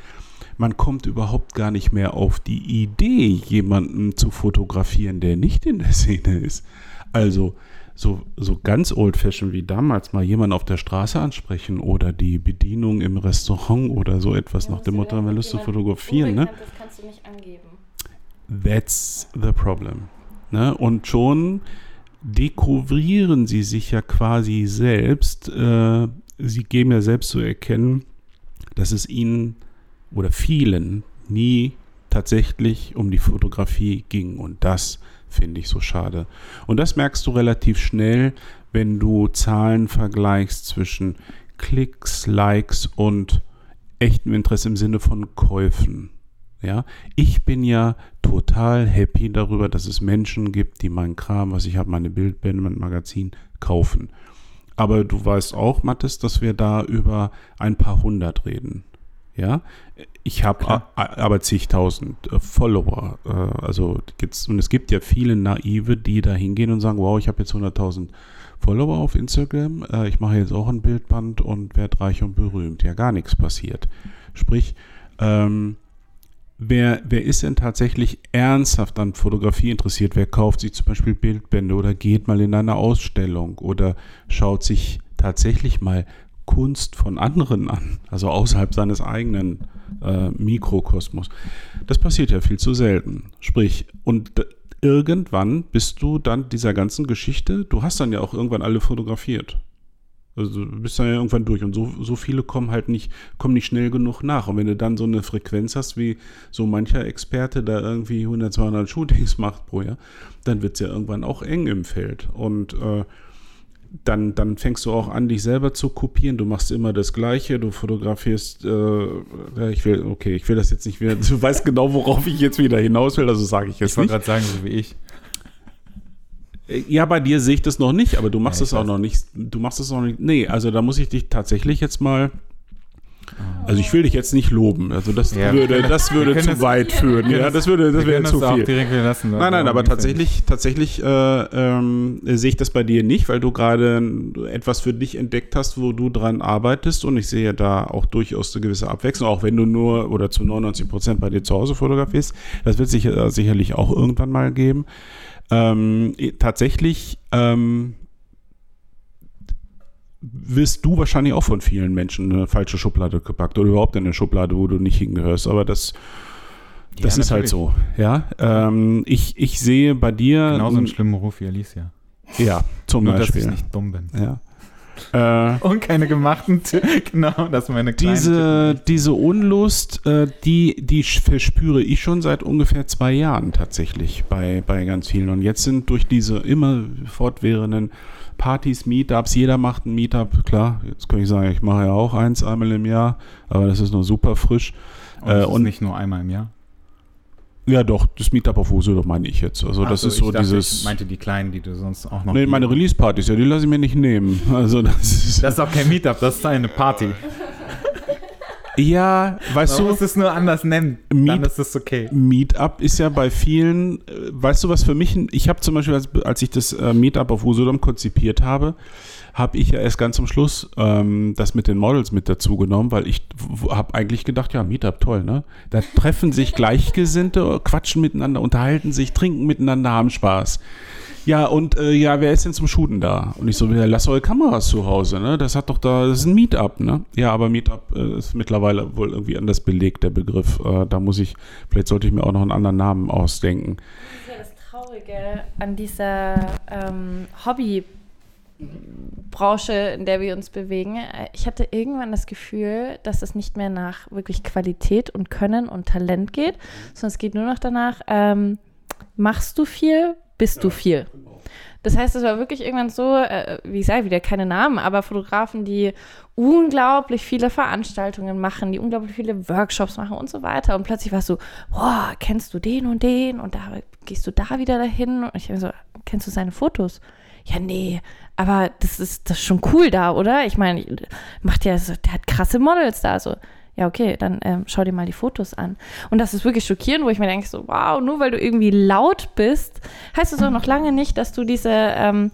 S2: man kommt überhaupt gar nicht mehr auf die Idee, jemanden zu fotografieren, der nicht in der Szene ist. Also so, so ganz old-fashioned wie damals mal jemanden auf der Straße ansprechen oder die Bedienung im Restaurant oder so etwas ja, nach dem Motto, wir Lust zu fotografieren. Ne? Das kannst du nicht angeben. That's the problem. Ne? Und schon dekouvrieren sie sich ja quasi selbst. Äh, sie geben ja selbst zu erkennen, dass es ihnen oder vielen nie tatsächlich um die Fotografie ging. Und das finde ich so schade. Und das merkst du relativ schnell, wenn du Zahlen vergleichst zwischen Klicks, Likes und echtem Interesse im Sinne von Käufen. Ja, ich bin ja total happy darüber, dass es Menschen gibt, die meinen Kram, was ich habe, meine Bildbände, mein Magazin kaufen. Aber du weißt auch, Mathis, dass wir da über ein paar hundert reden. Ja, ich habe aber zigtausend äh, Follower. Äh, also gibt's, und es gibt ja viele Naive, die da hingehen und sagen, wow, ich habe jetzt 100.000 Follower auf Instagram, äh, ich mache jetzt auch ein Bildband und werde reich und berühmt. Ja, gar nichts passiert. Sprich, ähm, wer, wer ist denn tatsächlich ernsthaft an Fotografie interessiert? Wer kauft sich zum Beispiel Bildbände oder geht mal in eine Ausstellung oder schaut sich tatsächlich mal Kunst von anderen an, also außerhalb seines eigenen äh, Mikrokosmos. Das passiert ja viel zu selten. Sprich, und irgendwann bist du dann dieser ganzen Geschichte, du hast dann ja auch irgendwann alle fotografiert. Also du bist dann ja irgendwann durch und so, so viele kommen halt nicht, kommen nicht schnell genug nach. Und wenn du dann so eine Frequenz hast, wie so mancher Experte da irgendwie 100, 200 Shootings macht pro Jahr, dann wird es ja irgendwann auch eng im Feld. Und äh, dann, dann fängst du auch an, dich selber zu kopieren. Du machst immer das Gleiche, du fotografierst, äh, ich will, okay, ich will das jetzt nicht wieder, du weißt genau, worauf ich jetzt wieder hinaus will, also sage ich jetzt
S1: ich nicht. Ich wollte gerade sagen, so wie ich.
S2: Ja, bei dir sehe ich das noch nicht, aber du machst es ja, auch noch nicht. Du machst es noch nicht. Nee, also da muss ich dich tatsächlich jetzt mal also ich will dich jetzt nicht loben. Also das ja. würde, das würde zu das, weit führen. Ja, das würde, das wäre zu viel. Lassen, nein, nein, aber tatsächlich, tatsächlich äh, ähm, sehe ich das bei dir nicht, weil du gerade etwas für dich entdeckt hast, wo du dran arbeitest und ich sehe da auch durchaus eine gewisse Abwechslung, auch wenn du nur oder zu 99 Prozent bei dir zu Hause fotografierst. Das wird sich äh, sicherlich auch irgendwann mal geben. Ähm, tatsächlich ähm, wirst du wahrscheinlich auch von vielen Menschen in eine falsche Schublade gepackt oder überhaupt in eine Schublade, wo du nicht hingehörst. Aber das, das ja, ist halt so. Ja, ähm, ich, ich sehe bei dir.
S1: Genauso einen schlimmen Ruf wie Alicia.
S2: Ja, zum Nur,
S1: Beispiel. Dass ich nicht dumm bin.
S2: Ja. Äh,
S1: Und keine gemachten, T- genau, das ist meine kleine
S2: diese,
S1: Tipp.
S2: diese Unlust, äh, die, die verspüre ich schon seit ungefähr zwei Jahren tatsächlich bei, bei ganz vielen. Und jetzt sind durch diese immer fortwährenden Partys, Meetups, jeder macht ein Meetup, klar, jetzt kann ich sagen, ich mache ja auch eins einmal im Jahr, aber das ist nur super frisch.
S1: Und,
S2: äh,
S1: ist
S2: und-
S1: nicht nur einmal im Jahr.
S2: Ja, doch, das Meetup auf Usedom meine ich jetzt. Also,
S1: Ach
S2: das
S1: so,
S2: ist so
S1: ich dachte,
S2: dieses.
S1: Ich meinte die kleinen, die du sonst auch noch.
S2: Nee, meine Release-Partys, ja, die lasse ich mir nicht nehmen. Also, das ist.
S1: Das ist auch kein Meetup, das ist eine Party.
S2: ja, weißt
S1: Man
S2: du.
S1: muss es nur anders nennen. Dann
S2: Meet-
S1: ist es okay.
S2: Meetup ist ja bei vielen, äh, weißt du, was für mich, ich habe zum Beispiel, als, als ich das äh, Meetup auf Usedom konzipiert habe, habe ich ja erst ganz zum Schluss ähm, das mit den Models mit dazu genommen, weil ich habe eigentlich gedacht, ja, Meetup, toll, ne? Da treffen sich Gleichgesinnte, quatschen miteinander, unterhalten sich, trinken miteinander, haben Spaß. Ja, und äh, ja, wer ist denn zum Shooten da? Und ich so, ja, lasst eure Kameras zu Hause, ne? Das hat doch da, das ist ein Meetup, ne? Ja, aber Meetup äh, ist mittlerweile wohl irgendwie anders belegt, der Begriff. Äh, da muss ich, vielleicht sollte ich mir auch noch einen anderen Namen ausdenken.
S3: Das ist ja das Traurige an dieser ähm, Hobbybranche, in der wir uns bewegen. Ich hatte irgendwann das Gefühl, dass es nicht mehr nach wirklich Qualität und Können und Talent geht, sondern es geht nur noch danach, ähm, machst du viel, bist du viel. Das heißt, es war wirklich irgendwann so, äh, wie ich sage, wieder keine Namen, aber Fotografen, die unglaublich viele Veranstaltungen machen, die unglaublich viele Workshops machen und so weiter. Und plötzlich warst du, boah, kennst du den und den? Und da gehst du da wieder dahin. Und ich habe so, kennst du seine Fotos? Ja, nee, aber das ist, das ist schon cool da, oder? Ich meine, macht ja, so- der hat krasse Models da, so. Ja, okay, dann ähm, schau dir mal die Fotos an. Und das ist wirklich schockierend, wo ich mir denke, so, wow, nur weil du irgendwie laut bist, heißt es auch noch lange nicht, dass du diese, ähm,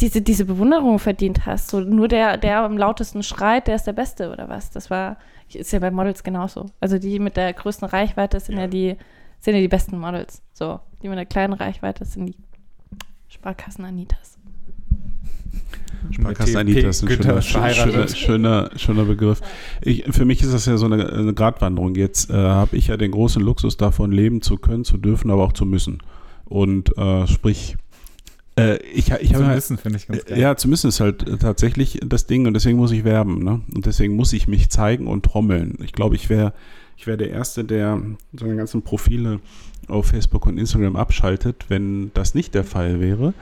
S3: diese, diese Bewunderung verdient hast. So, nur der, der am lautesten schreit, der ist der Beste oder was. Das war, ist ja bei Models genauso. Also die mit der größten Reichweite sind ja, die, sind ja die besten Models. So, die mit der kleinen Reichweite sind die Sparkassen Anitas.
S2: Sparkasse
S1: TP
S2: Anita ist ein schöner, schöner, schöner, schöner Begriff. Ich, für mich ist das ja so eine, eine Gratwanderung. Jetzt äh, habe ich ja den großen Luxus davon, leben zu können, zu dürfen, aber auch zu müssen. Und äh, sprich, äh, ich, ich
S1: Zu
S2: habe
S1: wissen, finde ich ganz geil.
S2: ja, zu müssen ist halt äh, tatsächlich das Ding und deswegen muss ich werben. Ne? Und deswegen muss ich mich zeigen und trommeln. Ich glaube, ich wäre ich wär der Erste, der seine ganzen Profile auf Facebook und Instagram abschaltet, wenn das nicht der Fall wäre.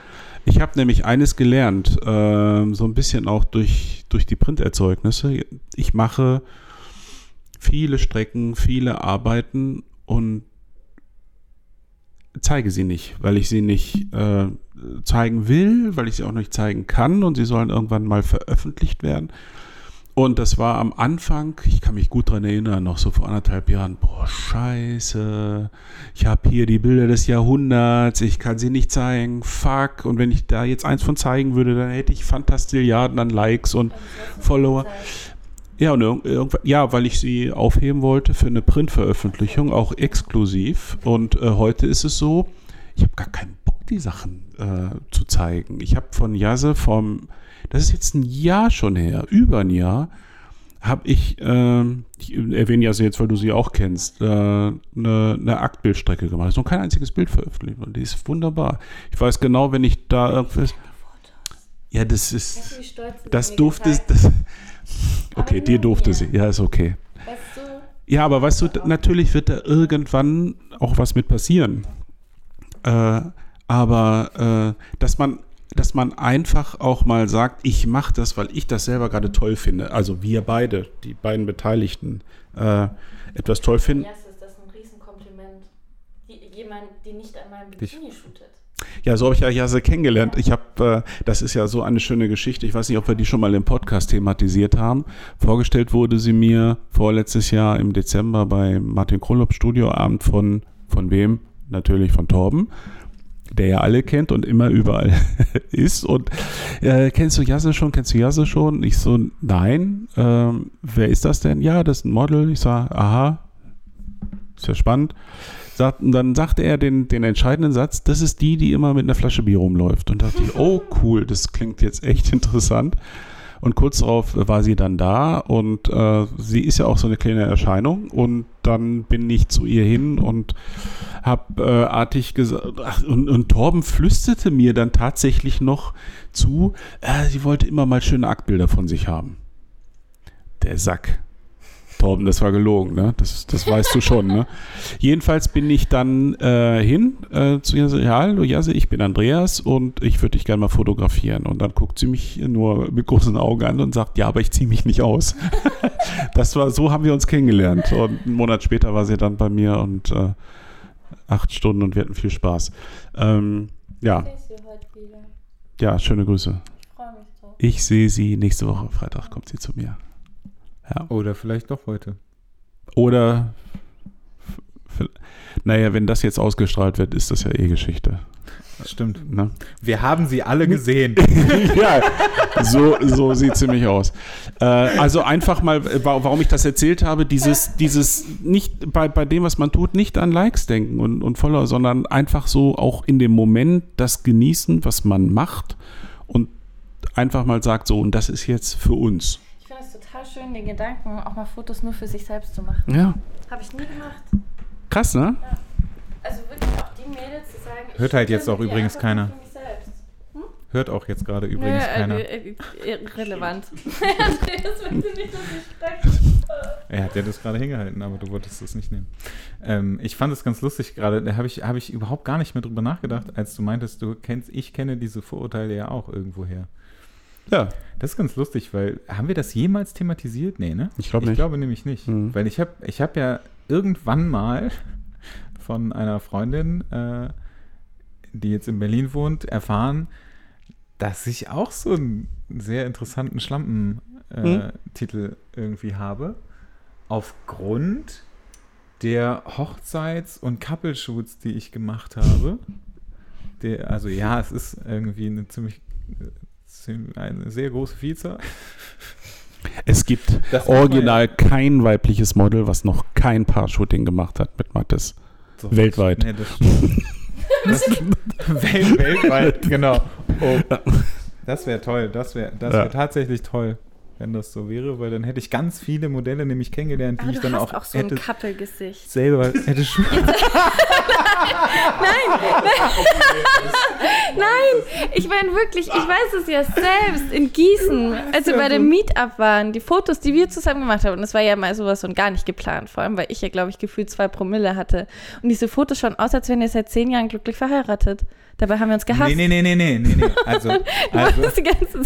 S2: Ich habe nämlich eines gelernt, ähm, so ein bisschen auch durch, durch die Printerzeugnisse. Ich mache viele Strecken, viele Arbeiten und zeige sie nicht, weil ich sie nicht äh, zeigen will, weil ich sie auch nicht zeigen kann und sie sollen irgendwann mal veröffentlicht werden. Und das war am Anfang, ich kann mich gut dran erinnern, noch so vor anderthalb Jahren, boah, scheiße, ich habe hier die Bilder des Jahrhunderts, ich kann sie nicht zeigen, fuck. Und wenn ich da jetzt eins von zeigen würde, dann hätte ich Fantastilliarden an Likes und Follower. Ja, und ja, weil ich sie aufheben wollte für eine Printveröffentlichung, auch exklusiv. Und äh, heute ist es so, ich habe gar keinen Bock, die Sachen äh, zu zeigen. Ich habe von Jase vom, das ist jetzt ein Jahr schon her, über ein Jahr, habe ich, ähm, ich erwähne Jase jetzt, weil du sie auch kennst, äh, eine, eine Aktbildstrecke gemacht. Ist noch kein einziges Bild veröffentlicht und die ist wunderbar. Ich weiß genau, wenn ich da irgendwas. Ja, das ist. Das durfte. Das, okay, dir durfte sie. Ja, ist okay. Ja, aber weißt du, d- natürlich wird da irgendwann auch was mit passieren. Äh, aber äh, dass man dass man einfach auch mal sagt, ich mache das, weil ich das selber gerade toll finde. Also wir beide, die beiden Beteiligten, äh, etwas toll finden.
S3: Yes, ist das ein Riesenkompliment. Jemand, die nicht einmal im Bikini shootet.
S2: Ja, so habe ich ja Jase kennengelernt. Ich habe, äh, das ist ja so eine schöne Geschichte. Ich weiß nicht, ob wir die schon mal im Podcast thematisiert haben. Vorgestellt wurde sie mir vorletztes Jahr im Dezember bei Martin Krolop Studioabend von, von wem? Natürlich von Torben, der ja alle kennt und immer überall ist. Und äh, kennst du Jase schon? Kennst du Jase schon? Ich so, nein. Ähm, wer ist das denn? Ja, das ist ein Model. Ich sage, aha, ist ja spannend. Sagt, und dann sagte er den, den entscheidenden Satz, das ist die, die immer mit einer Flasche Bier rumläuft. Und dachte ich, oh cool, das klingt jetzt echt interessant. Und kurz darauf war sie dann da und äh, sie ist ja auch so eine kleine Erscheinung. Und dann bin ich zu ihr hin und habe äh, artig gesagt, und, und Torben flüsterte mir dann tatsächlich noch zu, äh, sie wollte immer mal schöne Aktbilder von sich haben. Der Sack. Torben, das war gelogen, ne? Das, das weißt du schon, ne? Jedenfalls bin ich dann äh, hin äh, zu ihr, ja, hallo Jasse, ich bin Andreas und ich würde dich gerne mal fotografieren. Und dann guckt sie mich nur mit großen Augen an und sagt, ja, aber ich ziehe mich nicht aus. das war, so haben wir uns kennengelernt. Und einen Monat später war sie dann bei mir und äh, acht Stunden und wir hatten viel Spaß. Ähm, ja. Ja, schöne Grüße. Ich sehe sie nächste Woche, Freitag kommt sie zu mir. Ja.
S1: Oder vielleicht doch heute.
S2: Oder, naja, wenn das jetzt ausgestrahlt wird, ist das ja eh Geschichte.
S1: Das stimmt.
S2: Ne?
S1: Wir haben sie alle gesehen.
S2: ja, so, so sieht ziemlich aus. Äh, also einfach mal, warum ich das erzählt habe, dieses, dieses nicht bei, bei dem, was man tut, nicht an Likes denken und, und voller, sondern einfach so auch in dem Moment das genießen, was man macht und einfach mal sagt, so, und das ist jetzt für uns
S3: total schön, den Gedanken, auch mal Fotos nur für sich selbst zu machen.
S2: Ja.
S3: Habe ich nie gemacht.
S2: Krass, ne?
S3: Ja. Also wirklich auch die Mädels zu sagen.
S1: Hört halt jetzt auch übrigens keiner. Hm? Hört auch jetzt gerade übrigens
S3: Nö,
S1: keiner.
S3: Äh, äh, relevant. das will sie nicht, dass ich spreche.
S1: Er hat ja das gerade hingehalten, aber du wolltest es nicht nehmen. Ähm, ich fand es ganz lustig gerade, da habe ich, hab ich überhaupt gar nicht mehr drüber nachgedacht, als du meintest, du kennst, ich kenne diese Vorurteile ja auch irgendwoher.
S2: Ja.
S1: Das ist ganz lustig, weil haben wir das jemals thematisiert? Nee, ne?
S2: Ich glaube nicht.
S1: Ich glaube nämlich nicht.
S2: Mhm.
S1: Weil ich habe ich hab ja irgendwann mal von einer Freundin, äh, die jetzt in Berlin wohnt, erfahren, dass ich auch so einen sehr interessanten Schlampen-Titel äh, mhm. irgendwie habe. Aufgrund der Hochzeits- und Couple-Shoots, die ich gemacht habe. Der, also ja, es ist irgendwie eine ziemlich eine sehr große Vielzahl.
S2: Es gibt original kein weibliches Model, was noch kein Paar-Shooting gemacht hat mit Mattes. So, weltweit. Nee, das
S1: das, Welt, weltweit, genau. Oh. Das wäre toll. Das wäre das wär ja. tatsächlich toll wenn das so wäre, weil dann hätte ich ganz viele Modelle nämlich kennengelernt, die ich dann auch,
S3: auch so hätte ein
S1: selber hätte schon
S3: Nein, nein, ich meine wirklich, ich weiß es ja selbst in Gießen, als wir bei dem Meetup waren, die Fotos, die wir zusammen gemacht haben, und das war ja mal sowas und gar nicht geplant, vor allem weil ich ja glaube ich gefühlt zwei Promille hatte. Und diese Fotos schauen aus, als wären wir seit zehn Jahren glücklich verheiratet. Dabei haben wir uns gehasst.
S1: Nee, nee, nee, nee, nee, nee. Also, also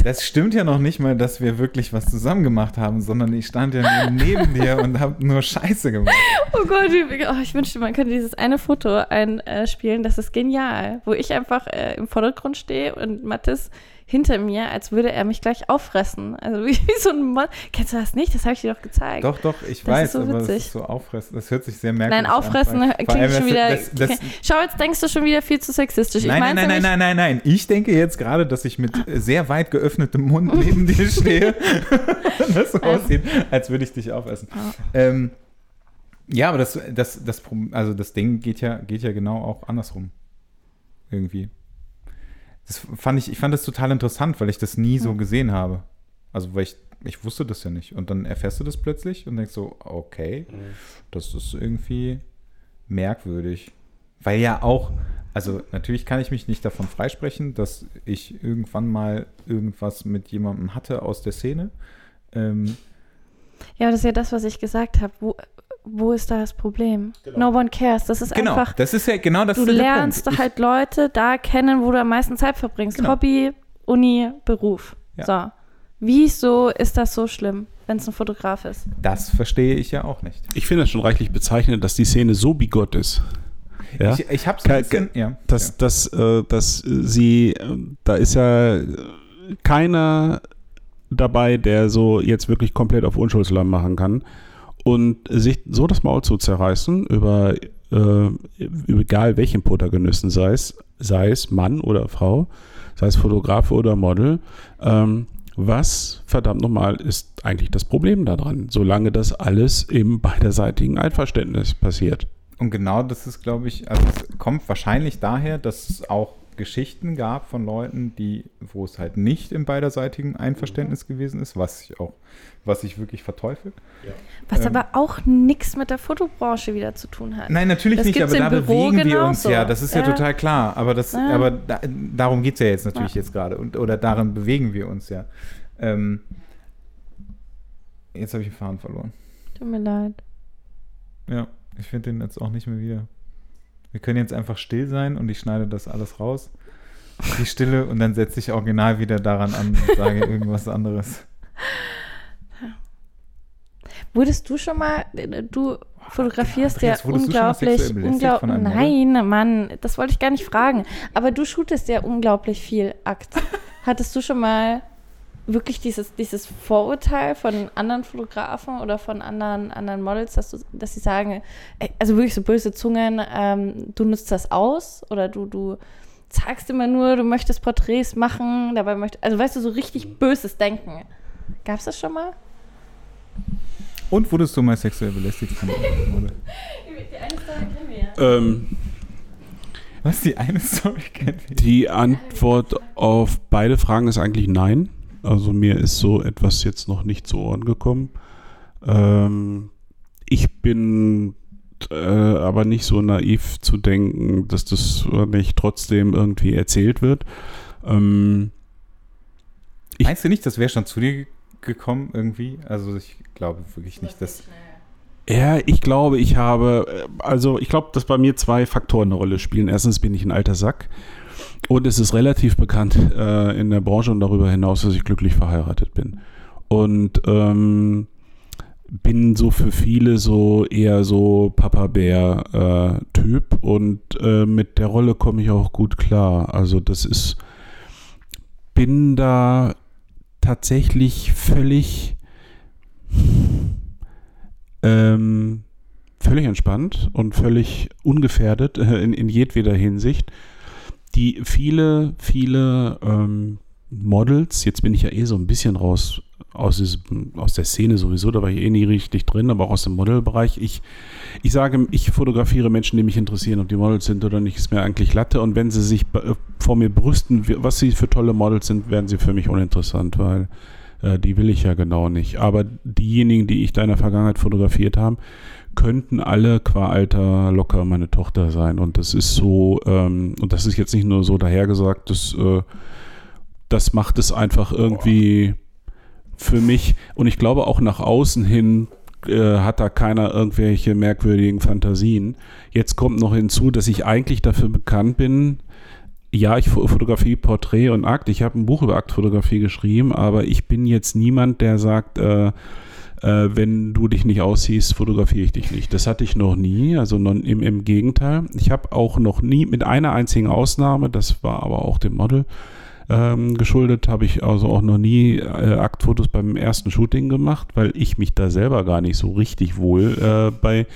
S1: das stimmt ja noch nicht mal, dass wir wirklich was zusammen gemacht haben, sondern ich stand ja nur neben dir und habe nur Scheiße gemacht.
S3: Oh Gott, oh, ich wünschte, man könnte dieses eine Foto einspielen. Das ist genial, wo ich einfach äh, im Vordergrund stehe und Mathis hinter mir, als würde er mich gleich auffressen. Also wie, wie so ein Mon Kennst du das nicht? Das habe ich dir doch gezeigt.
S1: Doch, doch, ich das weiß, so aber das ist so auffressen. Das hört sich sehr merkwürdig
S3: an. Nein, auffressen an. klingt schon wieder. Das, das, schau, jetzt denkst du schon wieder viel zu sexistisch.
S1: Nein, nein, nein, nein, nein, nein, nein. Ich denke jetzt gerade, dass ich mit sehr weit geöffnetem Mund neben dir stehe. das so aussieht, als würde ich dich aufessen. Oh. Ähm, ja, aber das, das, das, also das Ding geht ja, geht ja genau auch andersrum. Irgendwie. Das fand ich, ich fand das total interessant, weil ich das nie so gesehen habe. Also, weil ich, ich wusste das ja nicht. Und dann erfährst du das plötzlich und denkst so, okay, mhm. das ist irgendwie merkwürdig. Weil ja auch, also natürlich kann ich mich nicht davon freisprechen, dass ich irgendwann mal irgendwas mit jemandem hatte aus der Szene. Ähm,
S3: ja, das ist ja das, was ich gesagt habe. Wo, ist da das Problem? Genau. No one cares. Das ist
S1: genau,
S3: einfach.
S1: Das ist ja genau das.
S3: Du lernst Punkt. halt Leute da kennen, wo du am meisten Zeit verbringst. Genau. Hobby, Uni, Beruf. Ja. So. Wieso ist das so schlimm, wenn es ein Fotograf ist?
S1: Das verstehe ich ja auch nicht.
S2: Ich finde es schon reichlich bezeichnend, dass die Szene so bigott ist. Ja?
S1: Ich, ich habe so ein bisschen,
S2: ja. Dass, ja. dass, äh, dass sie, äh, da ist ja keiner dabei, der so jetzt wirklich komplett auf Unschuldslamm machen kann. Und sich so das Maul zu zerreißen über, äh, egal welchen Protagonisten, sei es, sei es Mann oder Frau, sei es Fotograf oder Model, ähm, was verdammt nochmal ist eigentlich das Problem daran, solange das alles im beiderseitigen Einverständnis passiert.
S1: Und genau das ist, glaube ich, also es kommt wahrscheinlich daher, dass es auch Geschichten gab von Leuten, die, wo es halt nicht im beiderseitigen Einverständnis gewesen ist, was ich auch, was ich wirklich verteufel.
S3: Was
S1: Ähm.
S3: aber auch nichts mit der Fotobranche wieder zu tun hat.
S1: Nein, natürlich
S3: Das
S1: nicht, aber da
S3: Büro
S1: bewegen wir uns
S3: genauso.
S1: ja. Das ist ja,
S3: Ja.
S1: total klar. Aber, das,
S3: Ja.
S1: aber da, darum geht es ja jetzt natürlich
S3: Ja.
S1: jetzt gerade. Und, oder daran bewegen wir uns ja. Ähm, jetzt habe ich den Faden verloren.
S3: Tut mir leid.
S1: Ja, ich finde den jetzt auch nicht mehr wieder. Wir können jetzt einfach still sein und ich schneide das alles raus. Die Stille und dann setze ich original wieder daran an und sage irgendwas anderes.
S3: Wurdest du schon mal, du fotografierst ja
S1: mal
S3: unglaublich, unglaublich, nein, Mann, das wollte ich gar nicht fragen. Aber du shootest ja unglaublich viel Akt. Hattest du schon mal wirklich dieses, dieses Vorurteil von anderen Fotografen oder von anderen, anderen Models, dass, du, dass sie sagen, also wirklich so böse Zungen, ähm, du nutzt das aus oder du, du sagst immer nur, du möchtest Porträts machen, dabei möchtest, also weißt du, so richtig böses Denken. Gab es das schon mal?
S1: Und wurdest du mal sexuell belästigt von einem Model?
S3: Die eine Story kennen wir ja.
S2: Ähm,
S1: Was, die eine Story kennen wir?
S2: die Antwort auf beide Fragen ist eigentlich nein. Also mir ist so etwas jetzt noch nicht zu Ohren gekommen. Ähm, ich bin äh, aber nicht so naiv zu denken, dass das nicht trotzdem irgendwie erzählt wird. Ähm, Ich-
S1: Meinst du nicht, das wäre schon zu dir gekommen irgendwie? Also ich glaube wirklich nicht, dass...
S2: Ja, ich glaube, ich habe, äh, also ich glaube, dass bei mir zwei Faktoren eine Rolle spielen. Erstens bin ich ein alter Sack und es ist relativ bekannt äh, in der Branche und darüber hinaus, dass ich glücklich verheiratet bin. Und ähm, bin so für viele so eher so Papa-Bär-Typ und äh, mit der Rolle komme ich auch gut klar. Also das ist, bin da tatsächlich völlig ähm, völlig entspannt und völlig ungefährdet äh, in, in jedweder Hinsicht. Die viele, viele ähm, Models, jetzt bin ich ja eh so ein bisschen raus aus, aus der Szene sowieso, da war ich eh nie richtig drin, aber auch aus dem Modelbereich. Ich, ich sage, ich fotografiere Menschen, die mich interessieren, ob die Models sind oder nicht, ist mir eigentlich Latte. Und wenn sie sich äh, vor mir brüsten, was sie für tolle Models sind, werden sie für mich uninteressant, weil äh, die will ich ja genau nicht. Aber diejenigen, die ich da in der Vergangenheit fotografiert habe, könnten alle qua Alter locker meine Tochter sein. Und das ist so, ähm, und das ist jetzt nicht nur so dahergesagt, das, äh, das macht es einfach irgendwie für mich. Und ich glaube auch nach außen hin äh, hat da keiner irgendwelche merkwürdigen Fantasien. Jetzt kommt noch hinzu, dass ich eigentlich dafür bekannt bin, ja, ich fo- Fotografie, Porträt und Akt. Ich habe ein Buch über Aktfotografie geschrieben, aber ich bin jetzt niemand, der sagt, äh, äh, wenn du dich nicht aussiehst, fotografiere ich dich nicht. Das hatte ich noch nie, also non, im, im Gegenteil. Ich habe auch noch nie, mit einer einzigen Ausnahme, das war aber auch dem Model ähm, geschuldet, habe ich also auch noch nie äh, Aktfotos beim ersten Shooting gemacht, weil ich mich da selber gar nicht so richtig wohl äh, bei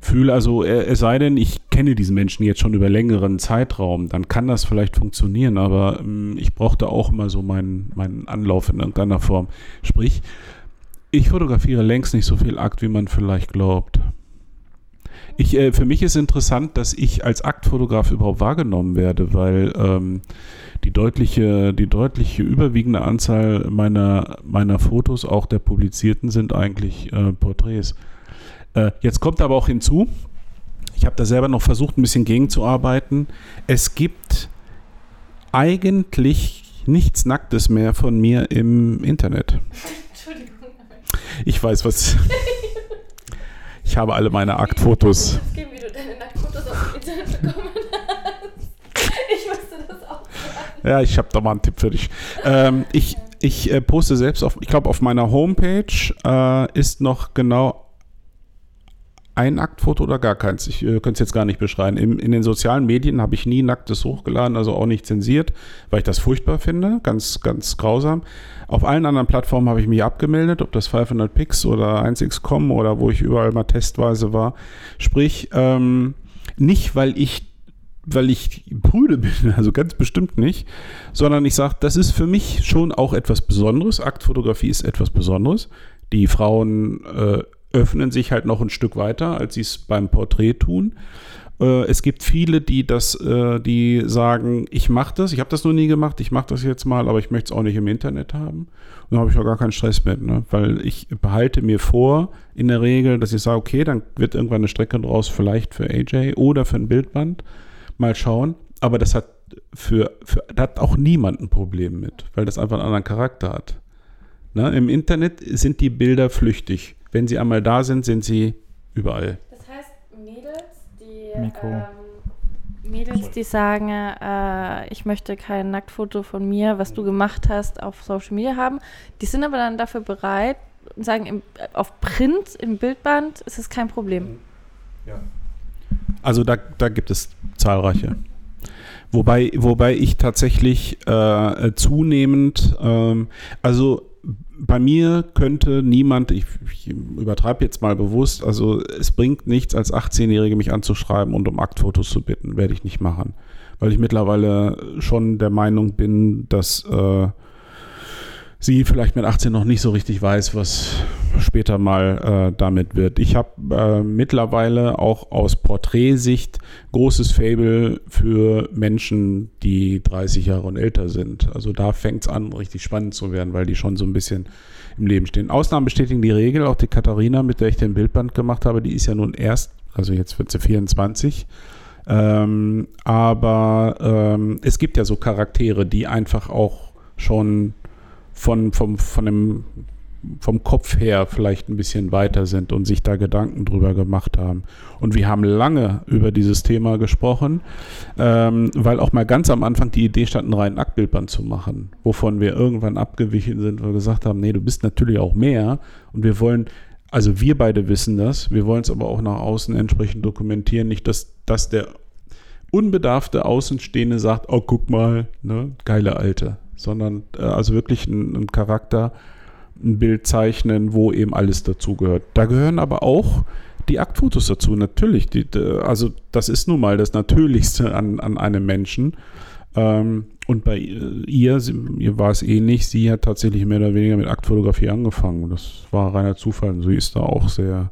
S2: fühle. Also äh, es sei denn, ich kenne diesen Menschen jetzt schon über längeren Zeitraum, dann kann das vielleicht funktionieren, aber ähm, ich brauchte auch immer so meinen, meinen Anlauf in irgendeiner Form. Sprich, ich fotografiere längst nicht so viel Akt, wie man vielleicht glaubt. Ich, äh, für mich ist interessant, dass ich als Aktfotograf überhaupt wahrgenommen werde, weil ähm, die deutliche, die deutliche überwiegende Anzahl meiner, meiner Fotos, auch der publizierten, sind eigentlich äh, Porträts. Äh, jetzt kommt aber auch hinzu, ich habe da selber noch versucht, ein bisschen gegenzuarbeiten. Es gibt eigentlich nichts Nacktes mehr von mir im Internet.
S3: Entschuldigung.
S1: Ich weiß was. Ich habe alle meine Aktfotos.
S3: Geben, wie du deine Nacktfotos auf dem Internet bekommen hast. Ich wusste das auch.
S2: Ja, ich habe da mal einen Tipp für dich. Ähm, ich ich äh, poste selbst auf, ich glaube, auf meiner Homepage äh, ist noch genau ein Aktfoto oder gar keins. Ich äh, könnte es jetzt gar nicht beschreiben. Im, in den sozialen Medien habe ich nie Nacktes hochgeladen, also auch nicht zensiert, weil ich das furchtbar finde, ganz, ganz grausam. Auf allen anderen Plattformen habe ich mich abgemeldet, ob das 500 Pix oder 1x.com oder wo ich überall mal testweise war. Sprich, ähm, nicht, weil ich weil ich prüde bin, also ganz bestimmt nicht, sondern ich sage, das ist für mich schon auch etwas Besonderes. Aktfotografie ist etwas Besonderes. Die Frauen äh, öffnen sich halt noch ein Stück weiter, als sie es beim Porträt tun. Äh, es gibt viele, die das, äh, die sagen, ich mache das, ich habe das noch nie gemacht, ich mache das jetzt mal, aber ich möchte es auch nicht im Internet haben. Und da habe ich auch gar keinen Stress mit, ne? weil ich behalte mir vor, in der Regel, dass ich sage, okay, dann wird irgendwann eine Strecke draus, vielleicht für AJ oder für ein Bildband. Mal schauen. Aber das hat für, für da hat auch niemand ein Problem mit, weil das einfach einen anderen Charakter hat. Ne? Im Internet sind die Bilder flüchtig. Wenn sie einmal da sind, sind sie überall.
S3: Das heißt, Mädels, die, ähm, Mädels, die sagen, äh, ich möchte kein Nacktfoto von mir, was du gemacht hast, auf Social Media haben, die sind aber dann dafür bereit und sagen, im, auf Print, im Bildband ist es kein Problem.
S2: Ja. Also da, da gibt es zahlreiche. Wobei, wobei ich tatsächlich äh, zunehmend, ähm, also bei mir könnte niemand, ich, ich übertreibe jetzt mal bewusst, also es bringt nichts, als 18-Jährige mich anzuschreiben und um Aktfotos zu bitten. Werde ich nicht machen. Weil ich mittlerweile schon der Meinung bin, dass äh, sie vielleicht mit 18 noch nicht so richtig weiß, was später mal äh, damit wird. Ich habe äh, mittlerweile auch aus Porträtsicht großes Fable für Menschen, die 30 Jahre und älter sind. Also da fängt es an, richtig spannend zu werden, weil die schon so ein bisschen im Leben stehen. Ausnahmen bestätigen die Regel. Auch die Katharina, mit der ich den Bildband gemacht habe, die ist ja nun erst, also jetzt wird sie 24. Ähm, aber ähm, es gibt ja so Charaktere, die einfach auch schon von, vom, von dem, vom Kopf her vielleicht ein bisschen weiter sind und sich da Gedanken drüber gemacht haben. Und wir haben lange über dieses Thema gesprochen, ähm, weil auch mal ganz am Anfang die Idee stand, ein rein Aktbildband zu machen, wovon wir irgendwann abgewichen sind, weil wir gesagt haben, nee, du bist natürlich auch mehr und wir wollen also wir beide wissen das, wir wollen es aber auch nach außen entsprechend dokumentieren, nicht, dass, dass der unbedarfte Außenstehende sagt, oh, guck mal, ne, geile Alte sondern äh, also wirklich ein, Charakter, ein Bild zeichnen, wo eben alles dazugehört. Da gehören aber auch die Aktfotos dazu, natürlich. Die, also das ist nun mal das Natürlichste an, an einem Menschen. Ähm, und bei ihr, sie, ihr war es ähnlich, sie hat tatsächlich mehr oder weniger mit Aktfotografie angefangen. Das war reiner Zufall. Sie ist da auch sehr,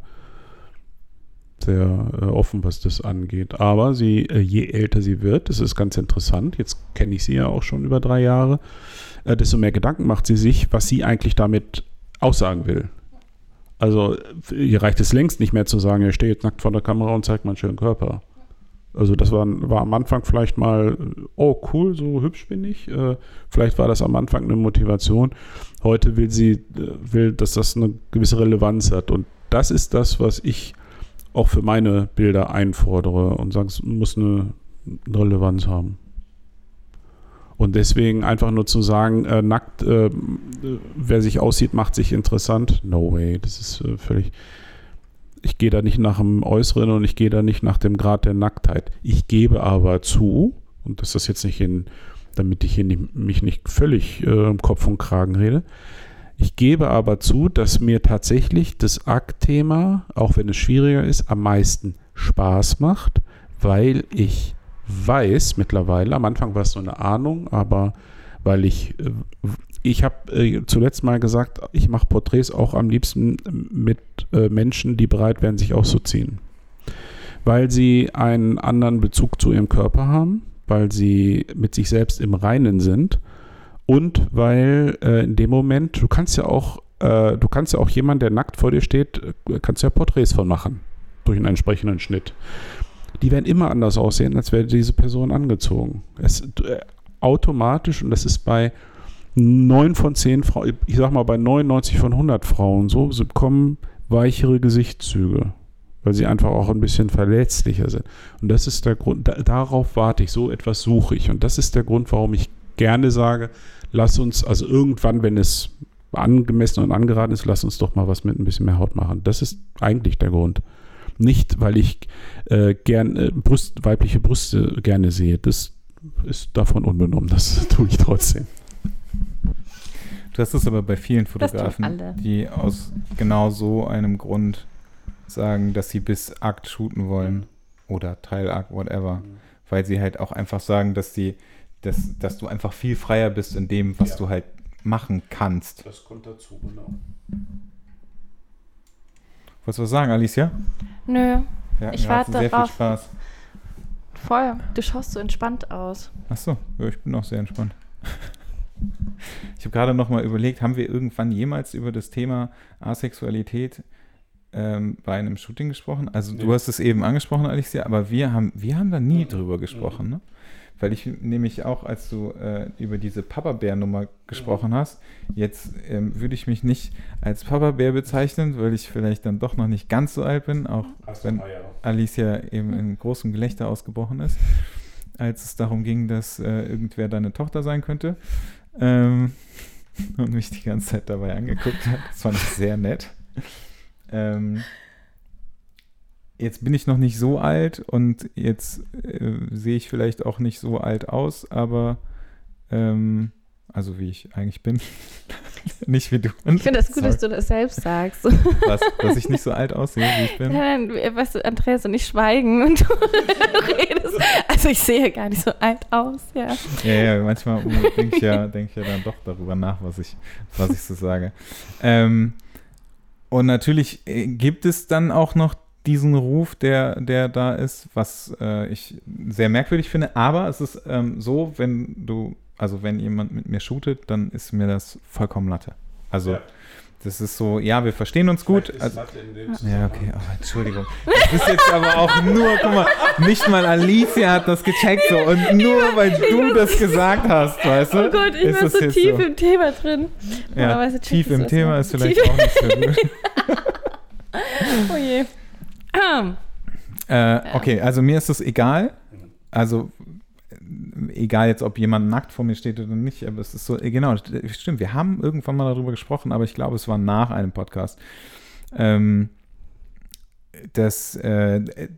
S2: sehr äh, offen, was das angeht. Aber sie, äh, je älter sie wird, das ist ganz interessant, jetzt kenne ich sie ja auch schon über drei Jahre, äh, desto mehr Gedanken macht sie sich, was sie eigentlich damit aussagen will. Also ihr reicht es längst nicht mehr zu sagen, ich stehe jetzt nackt vor der Kamera und zeige meinen schönen Körper. Also das war, war am Anfang vielleicht mal, oh cool, so hübsch bin ich. Äh, vielleicht war das am Anfang eine Motivation. Heute will sie, äh, will, dass das eine gewisse Relevanz hat. Und das ist das, was ich auch für meine Bilder einfordere und sage, es muss eine Relevanz haben. Und deswegen einfach nur zu sagen, äh, nackt, äh, wer sich aussieht, macht sich interessant. No way, das ist äh, völlig. Ich gehe da nicht nach dem Äußeren und ich gehe da nicht nach dem Grad der Nacktheit. Ich gebe aber zu, und das ist jetzt nicht in, damit ich hier nicht, mich nicht völlig äh, im Kopf und Kragen rede, ich gebe aber zu, dass mir tatsächlich das Akt-Thema, auch wenn es schwieriger ist, am meisten Spaß macht, weil ich weiß mittlerweile, am Anfang war es so eine Ahnung, aber weil ich, äh, ich habe äh, zuletzt mal gesagt, ich mache Porträts auch am liebsten mit äh, Menschen, die bereit wären, sich auszuziehen. Weil sie einen anderen Bezug zu ihrem Körper haben, weil sie mit sich selbst im Reinen sind und weil äh, in dem Moment, du kannst ja auch, äh, du kannst ja auch jemand, der nackt vor dir steht, äh, kannst ja Porträts von machen. Durch einen entsprechenden Schnitt. Die werden immer anders aussehen, als wäre diese Person angezogen. Es, äh, automatisch, und das ist bei 9 von 10 Frauen, ich sag mal bei 99 von 100 Frauen so, sie bekommen weichere Gesichtszüge, weil sie einfach auch ein bisschen verletzlicher sind. Und das ist der Grund, da, darauf warte ich, so etwas suche ich. Und das ist der Grund, warum ich gerne sage, lass uns, also irgendwann, wenn es angemessen und angeraten ist, lass uns doch mal was mit ein bisschen mehr Haut machen. Das ist eigentlich der Grund. Nicht, weil ich äh, gern äh, Brust, weibliche Brüste gerne sehe. Das ist davon unbenommen. Das tue ich trotzdem.
S1: Du hast es aber bei vielen Fotografen, die aus genau so einem Grund sagen, dass sie bis Akt shooten wollen oder Teilakt, whatever. Mhm. Weil sie halt auch einfach sagen, dass die dass, dass du einfach viel freier bist in dem, was ja. du halt machen kannst.
S2: Das kommt dazu, genau.
S1: Wolltest du was sagen, Alicia?
S3: Nö. Ja, ich warte
S1: sehr
S3: darauf.
S1: Viel Spaß.
S3: voll. Du schaust so entspannt aus.
S1: Ach so, ja, ich bin auch sehr entspannt. Ich habe gerade noch mal überlegt, haben wir irgendwann jemals über das Thema Asexualität ähm, bei einem Shooting gesprochen? Also
S2: Nee.
S1: du hast es eben angesprochen, Alicia, aber wir haben, wir haben da nie drüber gesprochen, ne? Weil ich nämlich auch, als du äh, über diese Papa-Bär-Nummer gesprochen hast, jetzt ähm, würde ich mich nicht als Papa-Bär bezeichnen, weil ich vielleicht dann doch noch nicht ganz so alt bin, auch wenn Alicia eben in großem Gelächter ausgebrochen ist, als es darum ging, dass äh, irgendwer deine Tochter sein könnte. Ähm, und mich die ganze Zeit dabei angeguckt hat. Das fand ich sehr nett. Ähm, jetzt bin ich noch nicht so alt und jetzt äh, sehe ich vielleicht auch nicht so alt aus, aber ähm, also wie ich eigentlich bin. nicht wie du.
S3: Ich finde das gut, dass du das selbst sagst.
S1: Was, dass ich nicht so alt aussehe, wie ich bin.
S3: Nein, nein, weißt du, Andreas und ich schweigen und du redest. Also ich sehe gar nicht so alt aus, ja.
S1: Ja, ja, manchmal denke ich, ja, denk ich ja dann doch darüber nach, was ich, was ich so sage. Ähm, und natürlich äh, gibt es dann auch noch diesen Ruf, der, der da ist, was äh, ich sehr merkwürdig finde. Aber es ist ähm, so, wenn du, also wenn jemand mit mir shootet, dann ist mir das vollkommen Latte. Also
S2: Ja.
S1: das ist so, ja, wir verstehen uns gut. Also, ja, okay, oh, Entschuldigung. Das ist jetzt aber auch nur, guck mal, nicht mal Alicia hat das gecheckt so und nur weil du das gesagt hast, weißt du?
S3: Oh Gott, ich
S1: ist
S3: war
S1: das
S3: so tief
S1: so.
S3: im Thema drin.
S1: Ja, tief im Thema ist vielleicht
S3: Tief-
S1: auch nicht so gut.
S3: Oh je.
S1: Äh, okay, also mir ist es egal. Also äh, egal jetzt, ob jemand nackt vor mir steht oder nicht, aber es ist so, äh, genau, st- stimmt, wir haben irgendwann mal darüber gesprochen, aber ich glaube, es war nach einem Podcast. Ähm, das, äh,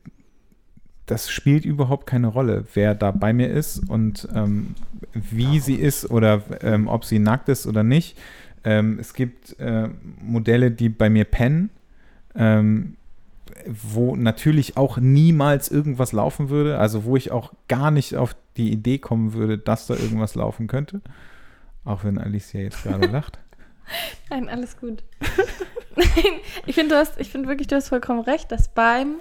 S1: das spielt überhaupt keine Rolle, wer da bei mir ist und ähm, wie sie ist oder ähm, ob sie nackt ist oder nicht. Ähm, es gibt äh, Modelle, die bei mir pennen. Ähm, wo natürlich auch niemals irgendwas laufen würde, also wo ich auch gar nicht auf die Idee kommen würde, dass da irgendwas laufen könnte. Auch wenn Alicia jetzt gerade lacht.
S3: nein, alles gut. Nein, ich finde, du hast, ich finde wirklich, du hast vollkommen recht, dass beim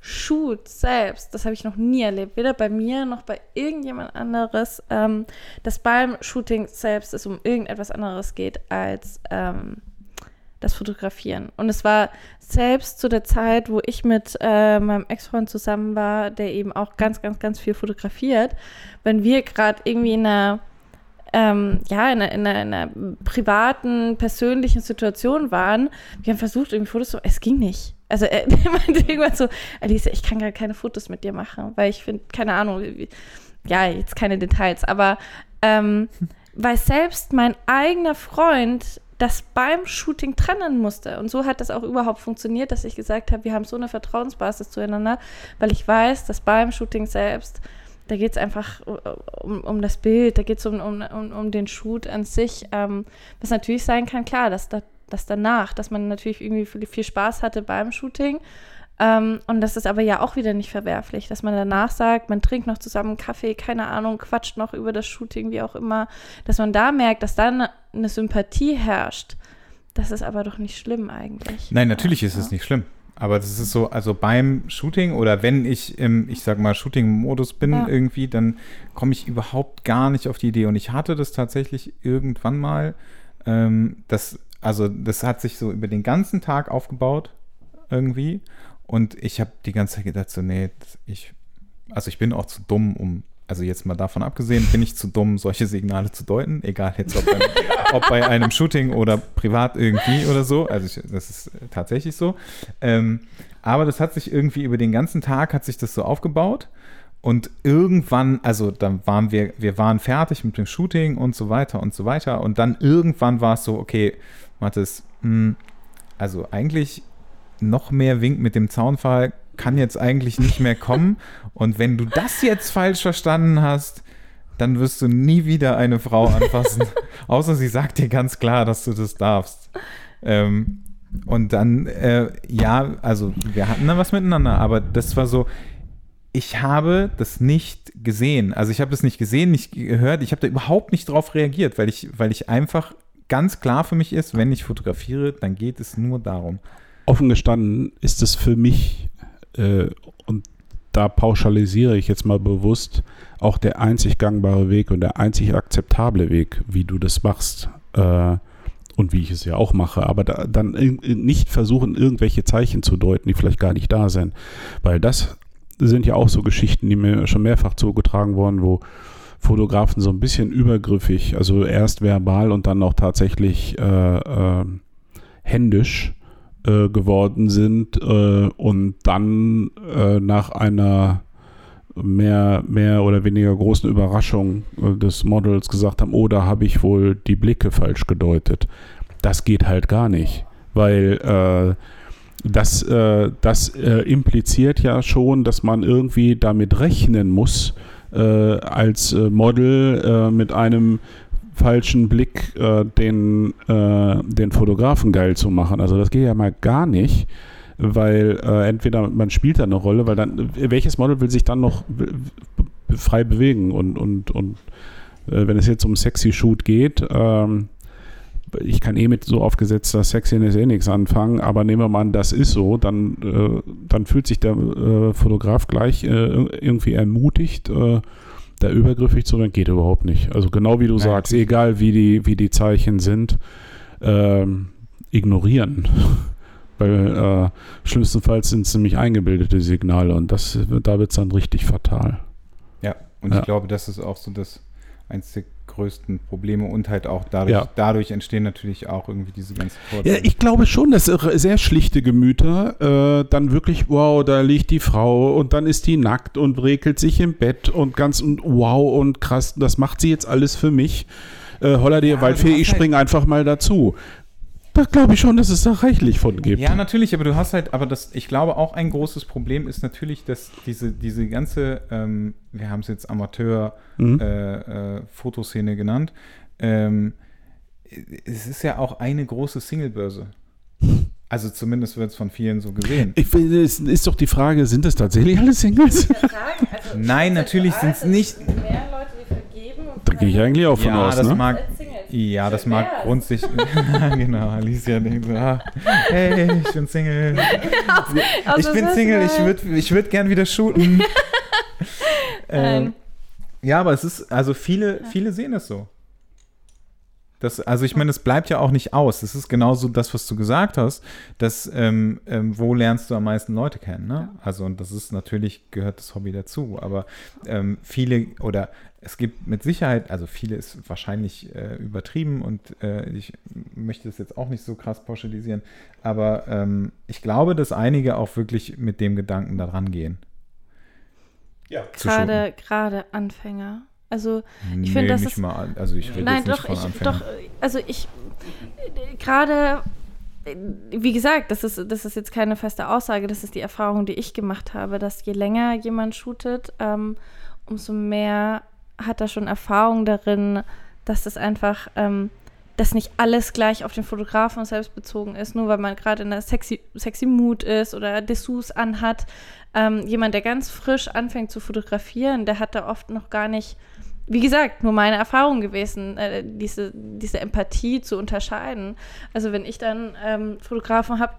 S3: Shoot selbst, das habe ich noch nie erlebt, weder bei mir noch bei irgendjemand anderes, ähm, dass beim Shooting selbst es um irgendetwas anderes geht als ähm, das Fotografieren. Und es war selbst zu der Zeit, wo ich mit äh, meinem Ex-Freund zusammen war, der eben auch ganz, ganz, ganz viel fotografiert, wenn wir gerade irgendwie in einer ähm, ja, in einer, in, einer, in einer privaten, persönlichen Situation waren. Wir haben versucht, irgendwie Fotos zu Es ging nicht. Also er meinte irgendwann so, Alice, ich kann gar keine Fotos mit dir machen, weil ich finde, keine Ahnung, ja, jetzt keine Details, aber ähm, weil selbst mein eigener Freund das beim Shooting trennen musste. Und so hat das auch überhaupt funktioniert, dass ich gesagt habe, wir haben so eine Vertrauensbasis zueinander, weil ich weiß, dass beim Shooting selbst da geht es einfach um, um das Bild, da geht es um, um, um, den Shoot an sich. Ähm, was natürlich sein kann, klar, dass, da, dass danach, dass man natürlich irgendwie viel, viel Spaß hatte beim Shooting. Ähm, und das ist aber ja auch wieder nicht verwerflich, dass man danach sagt, man trinkt noch zusammen Kaffee, keine Ahnung, quatscht noch über das Shooting, wie auch immer. Dass man da merkt, dass dann eine Sympathie herrscht. Das ist aber doch nicht schlimm eigentlich.
S1: Nein, natürlich ist
S3: Ja.
S1: es nicht schlimm. Aber das ist so, also beim Shooting oder wenn ich im, ich sag mal, Shooting-Modus bin
S3: Ja.
S1: irgendwie, dann komme ich überhaupt gar nicht auf die Idee. Und ich hatte das tatsächlich irgendwann mal, ähm, das, also das hat sich so über den ganzen Tag aufgebaut irgendwie. Und ich habe die ganze Zeit gedacht, so, nee, ich, also ich bin auch zu dumm, um, also jetzt mal davon abgesehen, bin ich zu dumm, solche Signale zu deuten, egal jetzt ob, beim, ob bei einem Shooting oder privat irgendwie oder so. Also ich, das ist tatsächlich so. Ähm, aber das hat sich irgendwie über den ganzen Tag hat sich das so aufgebaut. Und irgendwann, also dann waren wir, wir waren fertig mit dem Shooting und so weiter und so weiter. Und dann irgendwann war es so, okay, Mathis, hm, also eigentlich noch mehr Wink mit dem Zaunfall kann jetzt eigentlich nicht mehr kommen. Und wenn du das jetzt falsch verstanden hast, dann wirst du nie wieder eine Frau anfassen. Außer sie sagt dir ganz klar, dass du das darfst. Ähm, und dann, äh, ja, also wir hatten da was miteinander, aber das war so, ich habe das nicht gesehen. Also ich habe das nicht gesehen, nicht gehört, ich habe da überhaupt nicht drauf reagiert, weil ich, weil ich einfach ganz klar für mich ist, wenn ich fotografiere, dann geht es nur darum.
S2: Offen gestanden ist es für mich, äh, und da pauschalisiere ich jetzt mal bewusst, auch der einzig gangbare Weg und der einzig akzeptable Weg, wie du das machst. Äh, und wie ich es ja auch mache, aber da, dann nicht versuchen, irgendwelche Zeichen zu deuten, die vielleicht gar nicht da sind. Weil das sind ja auch so Geschichten, die mir schon mehrfach zugetragen wurden, wo Fotografen so ein bisschen übergriffig, also erst verbal und dann auch tatsächlich äh, äh, händisch äh, geworden sind äh, und dann äh, nach einer mehr, mehr oder weniger großen Überraschung des Models gesagt haben, oh, da habe ich wohl die Blicke falsch gedeutet. Das geht halt gar nicht, weil das, äh, das äh, impliziert ja schon, dass man irgendwie damit rechnen muss, äh, als Model mit einem falschen Blick den, den Fotografen geil zu machen. Also das geht ja mal gar nicht weil äh, entweder man spielt da eine Rolle, weil dann, welches Model will sich dann noch frei bewegen und, und, und äh, wenn es jetzt um Sexy Shoot geht, ähm, ich kann eh mit so aufgesetzter Sexiness eh nichts anfangen, aber nehmen wir mal an, das ist so, dann, äh, dann fühlt sich der äh, Fotograf gleich äh, irgendwie ermutigt, äh, da übergriffig zu werden, geht überhaupt nicht. Also genau wie du Nein, sagst, egal wie die, wie die Zeichen sind, ähm, ignorieren. Weil äh, schlimmstenfalls sind es nämlich eingebildete Signale und das, da wird es dann richtig fatal.
S1: Ja, und ja. ich glaube, das ist auch so das der größten Probleme und halt auch dadurch, ja. dadurch entstehen natürlich auch irgendwie diese ganzen
S2: Vorteile. Ja, ich glaube schon, dass sehr schlichte Gemüter äh, dann wirklich, wow, da liegt die Frau und dann ist die nackt und regelt sich im Bett und ganz und wow und krass, das macht sie jetzt alles für mich. Äh, holla dir ja, Waldfee, ich spring halt einfach mal dazu. Da glaube ich schon, dass es da reichlich von gibt.
S1: Ja, natürlich, aber du hast halt, aber das, ich glaube auch ein großes Problem ist natürlich, dass diese, diese ganze, ähm, wir haben es jetzt Amateur-Fotoszene mhm. äh, äh, genannt, ähm, es ist ja auch eine große Singlebörse. Also zumindest wird es von vielen so gesehen.
S2: Ich finde, es ist doch die Frage, sind das tatsächlich alle Singles?
S1: Also, Nein, natürlich sind es nicht. Mehr Leute,
S2: die vergeben. Da gehe ich eigentlich auch von ja, aus. Das
S1: ne? mag, ja, das mag grundsätzlich. genau, Alicia denkt so, ah, hey, ich bin Single. ich bin Single, ich würde ich würd gern wieder shooten. ähm, ja, aber es ist, also viele, viele sehen es so. Das, also ich meine, es bleibt ja auch nicht aus. Das ist genauso das, was du gesagt hast, dass ähm, ähm, wo lernst du am meisten Leute kennen. Ne? Also und das ist natürlich, gehört das Hobby dazu. Aber ähm, viele oder es gibt mit Sicherheit, also viele ist wahrscheinlich äh, übertrieben und äh, ich möchte das jetzt auch nicht so krass pauschalisieren, aber ähm, ich glaube, dass einige auch wirklich mit dem Gedanken da rangehen.
S3: Ja. Gerade, gerade Anfänger. Also ich nee, finde, das
S1: nicht ist, mal, also ich rede nein, doch, nicht von ich, doch,
S3: also ich gerade wie gesagt, das ist, das ist jetzt keine feste Aussage, das ist die Erfahrung, die ich gemacht habe, dass je länger jemand shootet, ähm, umso mehr hat er schon Erfahrung darin, dass das einfach, ähm, dass nicht alles gleich auf den Fotografen selbst bezogen ist, nur weil man gerade in einer sexy, sexy Mood ist oder Dessous anhat. Ähm, jemand, der ganz frisch anfängt zu fotografieren, der hat da oft noch gar nicht wie gesagt, nur meine Erfahrung gewesen, äh, diese, diese Empathie zu unterscheiden. Also wenn ich dann ähm, Fotografen habe,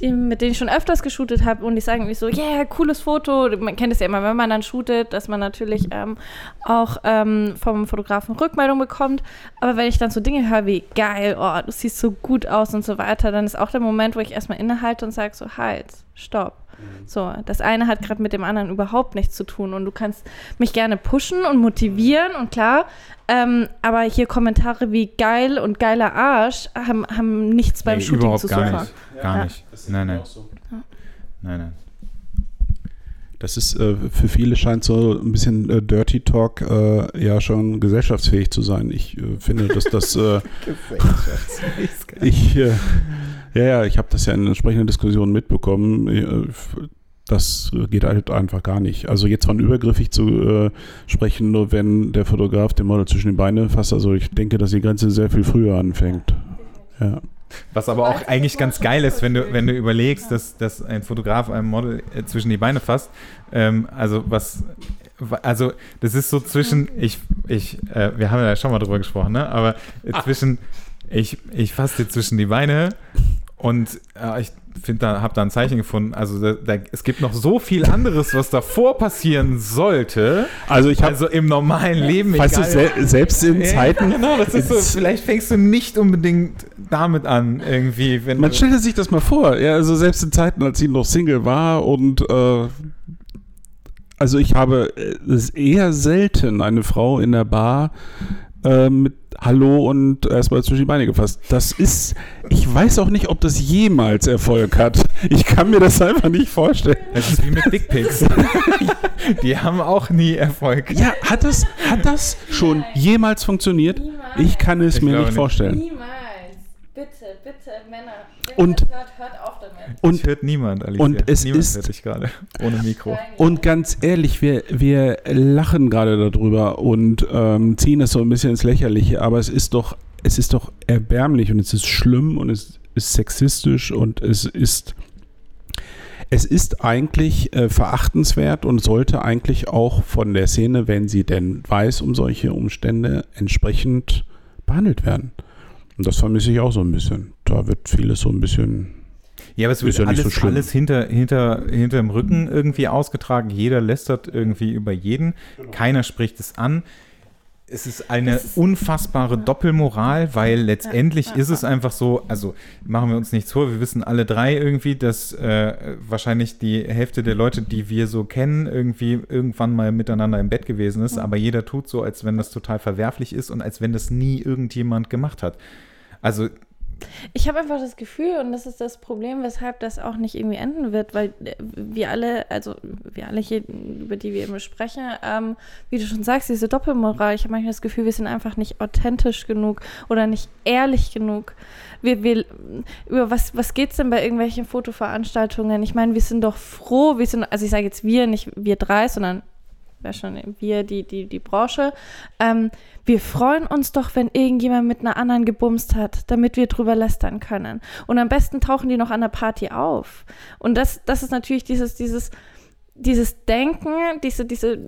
S3: mit denen ich schon öfters geshootet habe und die sagen mir so, yeah, cooles Foto. Man kennt es ja immer, wenn man dann shootet, dass man natürlich ähm, auch ähm, vom Fotografen Rückmeldung bekommt. Aber wenn ich dann so Dinge höre wie, geil, oh, du siehst so gut aus und so weiter, dann ist auch der Moment, wo ich erstmal innehalte und sage so, halt, stopp so, das eine hat gerade mit dem anderen überhaupt nichts zu tun und du kannst mich gerne pushen und motivieren und klar, ähm, aber hier Kommentare wie geil und geiler Arsch haben, haben nichts beim nee, Shooting zu suchen.
S1: Gar nicht, gar ja. nicht. Nein, nein. So. Ja. Nein, nein.
S2: Das ist äh, für viele scheint so ein bisschen äh, Dirty Talk äh, ja schon gesellschaftsfähig zu sein. Ich äh, finde, dass das äh, ich äh, ja, ja, ich habe das ja in entsprechenden Diskussionen mitbekommen. Äh, das geht halt einfach gar nicht. Also jetzt von übergriffig zu äh, sprechen, nur wenn der Fotograf den Model zwischen die Beine fasst. Also ich denke, dass die Grenze sehr viel früher anfängt. Ja.
S1: Was aber auch eigentlich ganz geil ist, wenn du, wenn du überlegst, dass, dass ein Fotograf einem Model äh, zwischen die Beine fasst. Ähm, also was, also das ist so zwischen, ich, ich, äh, wir haben ja schon mal drüber gesprochen, ne? aber äh, zwischen, ich, ich fasse dir zwischen die Beine Und äh, ich finde, da habe da ein Zeichen gefunden. Also da, da, es gibt noch so viel anderes, was davor passieren sollte.
S2: Also ich habe
S1: Also im normalen Leben.
S2: weißt du, sel selbst in
S1: Ja,
S2: Zeiten,
S1: Genau, das ist so. Vielleicht fängst du nicht unbedingt damit an, irgendwie, wenn
S2: man
S1: du.
S2: stellte sich das mal vor, ja, also selbst in Zeiten, als sie noch Single war und äh, also ich habe äh, es eher selten eine Frau in der Bar äh, mit Hallo und erstmal zwischen die Beine gefasst. Das ist, ich weiß auch nicht, ob das jemals Erfolg hat. Ich kann mir das einfach nicht vorstellen.
S1: Das ist wie mit Dickpics. Die haben auch nie Erfolg.
S2: Ja, hat das, hat das schon jemals funktioniert? Ich kann es
S1: Ich
S2: mir nicht
S1: nicht.
S2: vorstellen.
S3: Niemals. Bitte, bitte, Männer. Wenn
S2: Und-
S3: hört, hört auf.
S2: Und
S1: Und hört niemand, Alicia.
S2: und es
S1: niemand
S2: ist-
S1: hört dich gerade ohne Mikro.
S2: Und ganz ehrlich, wir, wir lachen gerade darüber und ähm, ziehen es so ein bisschen ins Lächerliche, aber es ist doch, es ist doch erbärmlich und es ist schlimm und es ist sexistisch und es ist, es ist eigentlich äh, verachtenswert und sollte eigentlich auch von der Szene, wenn sie denn weiß um solche Umstände, entsprechend behandelt werden. Und das vermisse ich auch so ein bisschen. Da wird vieles so ein bisschen
S1: Ja, aber es wird
S2: ja nicht
S1: alles,
S2: so
S1: alles hinter, hinter, hinterm Rücken irgendwie ausgetragen. Jeder lästert irgendwie über jeden. Keiner spricht es an. Es ist eine
S3: Es ist-
S1: unfassbare Doppelmoral, weil letztendlich
S3: ja,
S1: ist
S3: ja.
S1: es einfach so, also machen wir uns nichts vor, wir wissen alle drei irgendwie, dass äh, wahrscheinlich die Hälfte der Leute, die wir so kennen, irgendwie irgendwann mal miteinander im Bett gewesen ist, aber jeder tut so, als wenn das total verwerflich ist und als wenn das nie irgendjemand gemacht hat. Also
S3: Ich habe einfach das Gefühl, und das ist das Problem, weshalb das auch nicht irgendwie enden wird, weil äh, wir alle, also wir alle hier, über die wir eben sprechen, ähm, wie du schon sagst, diese Doppelmoral, ich habe manchmal das Gefühl, wir sind einfach nicht authentisch genug oder nicht ehrlich genug. Wir, wir, über was, was geht es denn bei irgendwelchen Fotoveranstaltungen? Ich meine, wir sind doch froh, wir sind, also ich sage jetzt wir, nicht wir drei, sondern wäre schon wir, die, die, die Branche. Ähm, wir freuen uns doch, wenn irgendjemand mit einer anderen gebumst hat, damit wir drüber lästern können. Und am besten tauchen die noch an der Party auf. Und das, das ist natürlich dieses, dieses, dieses Denken, diese, diese,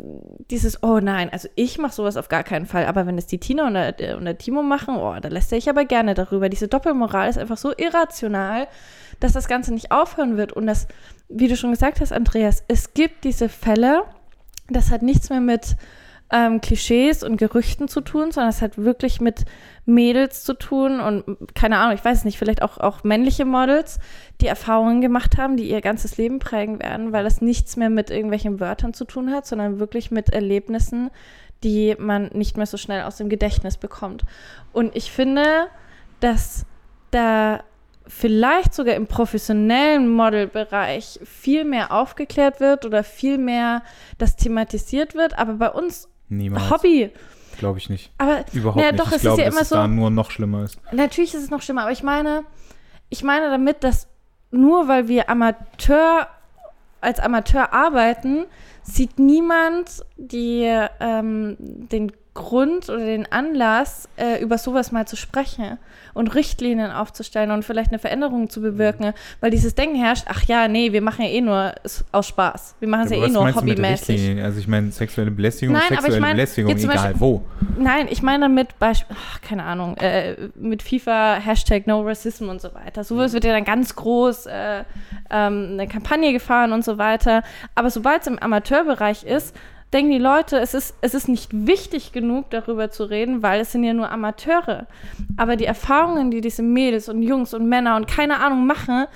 S3: dieses, oh nein, also ich mache sowas auf gar keinen Fall, aber wenn es die Tina und der, und der Timo machen, oh, da lässt ich aber gerne darüber. Diese Doppelmoral ist einfach so irrational, dass das Ganze nicht aufhören wird. Und das, wie du schon gesagt hast, Andreas, es gibt diese Fälle, das hat nichts mehr mit ähm, Klischees und Gerüchten zu tun, sondern es hat wirklich mit Mädels zu tun und keine Ahnung, ich weiß nicht, vielleicht auch, auch männliche Models, die Erfahrungen gemacht haben, die ihr ganzes Leben prägen werden, weil das nichts mehr mit irgendwelchen Wörtern zu tun hat, sondern wirklich mit Erlebnissen, die man nicht mehr so schnell aus dem Gedächtnis bekommt. Und ich finde, dass da vielleicht sogar im professionellen Modelbereich viel mehr aufgeklärt wird oder viel mehr das thematisiert wird, aber bei uns
S1: niemals.
S3: Hobby.
S1: Glaube ich nicht.
S3: Aber
S1: Überhaupt
S3: naja,
S1: nicht.
S3: doch,
S1: ich
S3: es ist
S1: glaube,
S3: ja
S1: dass
S3: immer
S1: es
S3: so-
S1: da nur noch schlimmer ist.
S3: natürlich ist es noch schlimmer, aber ich meine, ich meine damit, dass nur weil wir Amateur als Amateur arbeiten, sieht niemand die, ähm, den Grund oder den Anlass, äh, über sowas mal zu sprechen und Richtlinien aufzustellen und vielleicht eine Veränderung zu bewirken, weil dieses Denken herrscht, ach ja, nee, wir machen ja eh nur aus Spaß. Wir machen es ja,
S1: Aber
S3: eh nur hobbymäßig.
S1: Also ich meine, sexuelle Belästigung,
S3: Nein, aber ich
S1: sexuelle
S3: meine,
S1: Belästigung, egal
S3: Beispiel-
S1: wo.
S3: Nein, ich meine damit Beispiel, ach, keine Ahnung, äh, mit FIFA Hashtag No Racism und so weiter. Sowas wird ja dann ganz groß äh, ähm, eine Kampagne gefahren und so weiter. Aber sobald es im Amateurbereich ist, denken die Leute, es ist, es ist nicht wichtig genug, darüber zu reden, weil es sind ja nur Amateure. Aber die Erfahrungen, die diese Mädels und Jungs und Männer und keine Ahnung machen,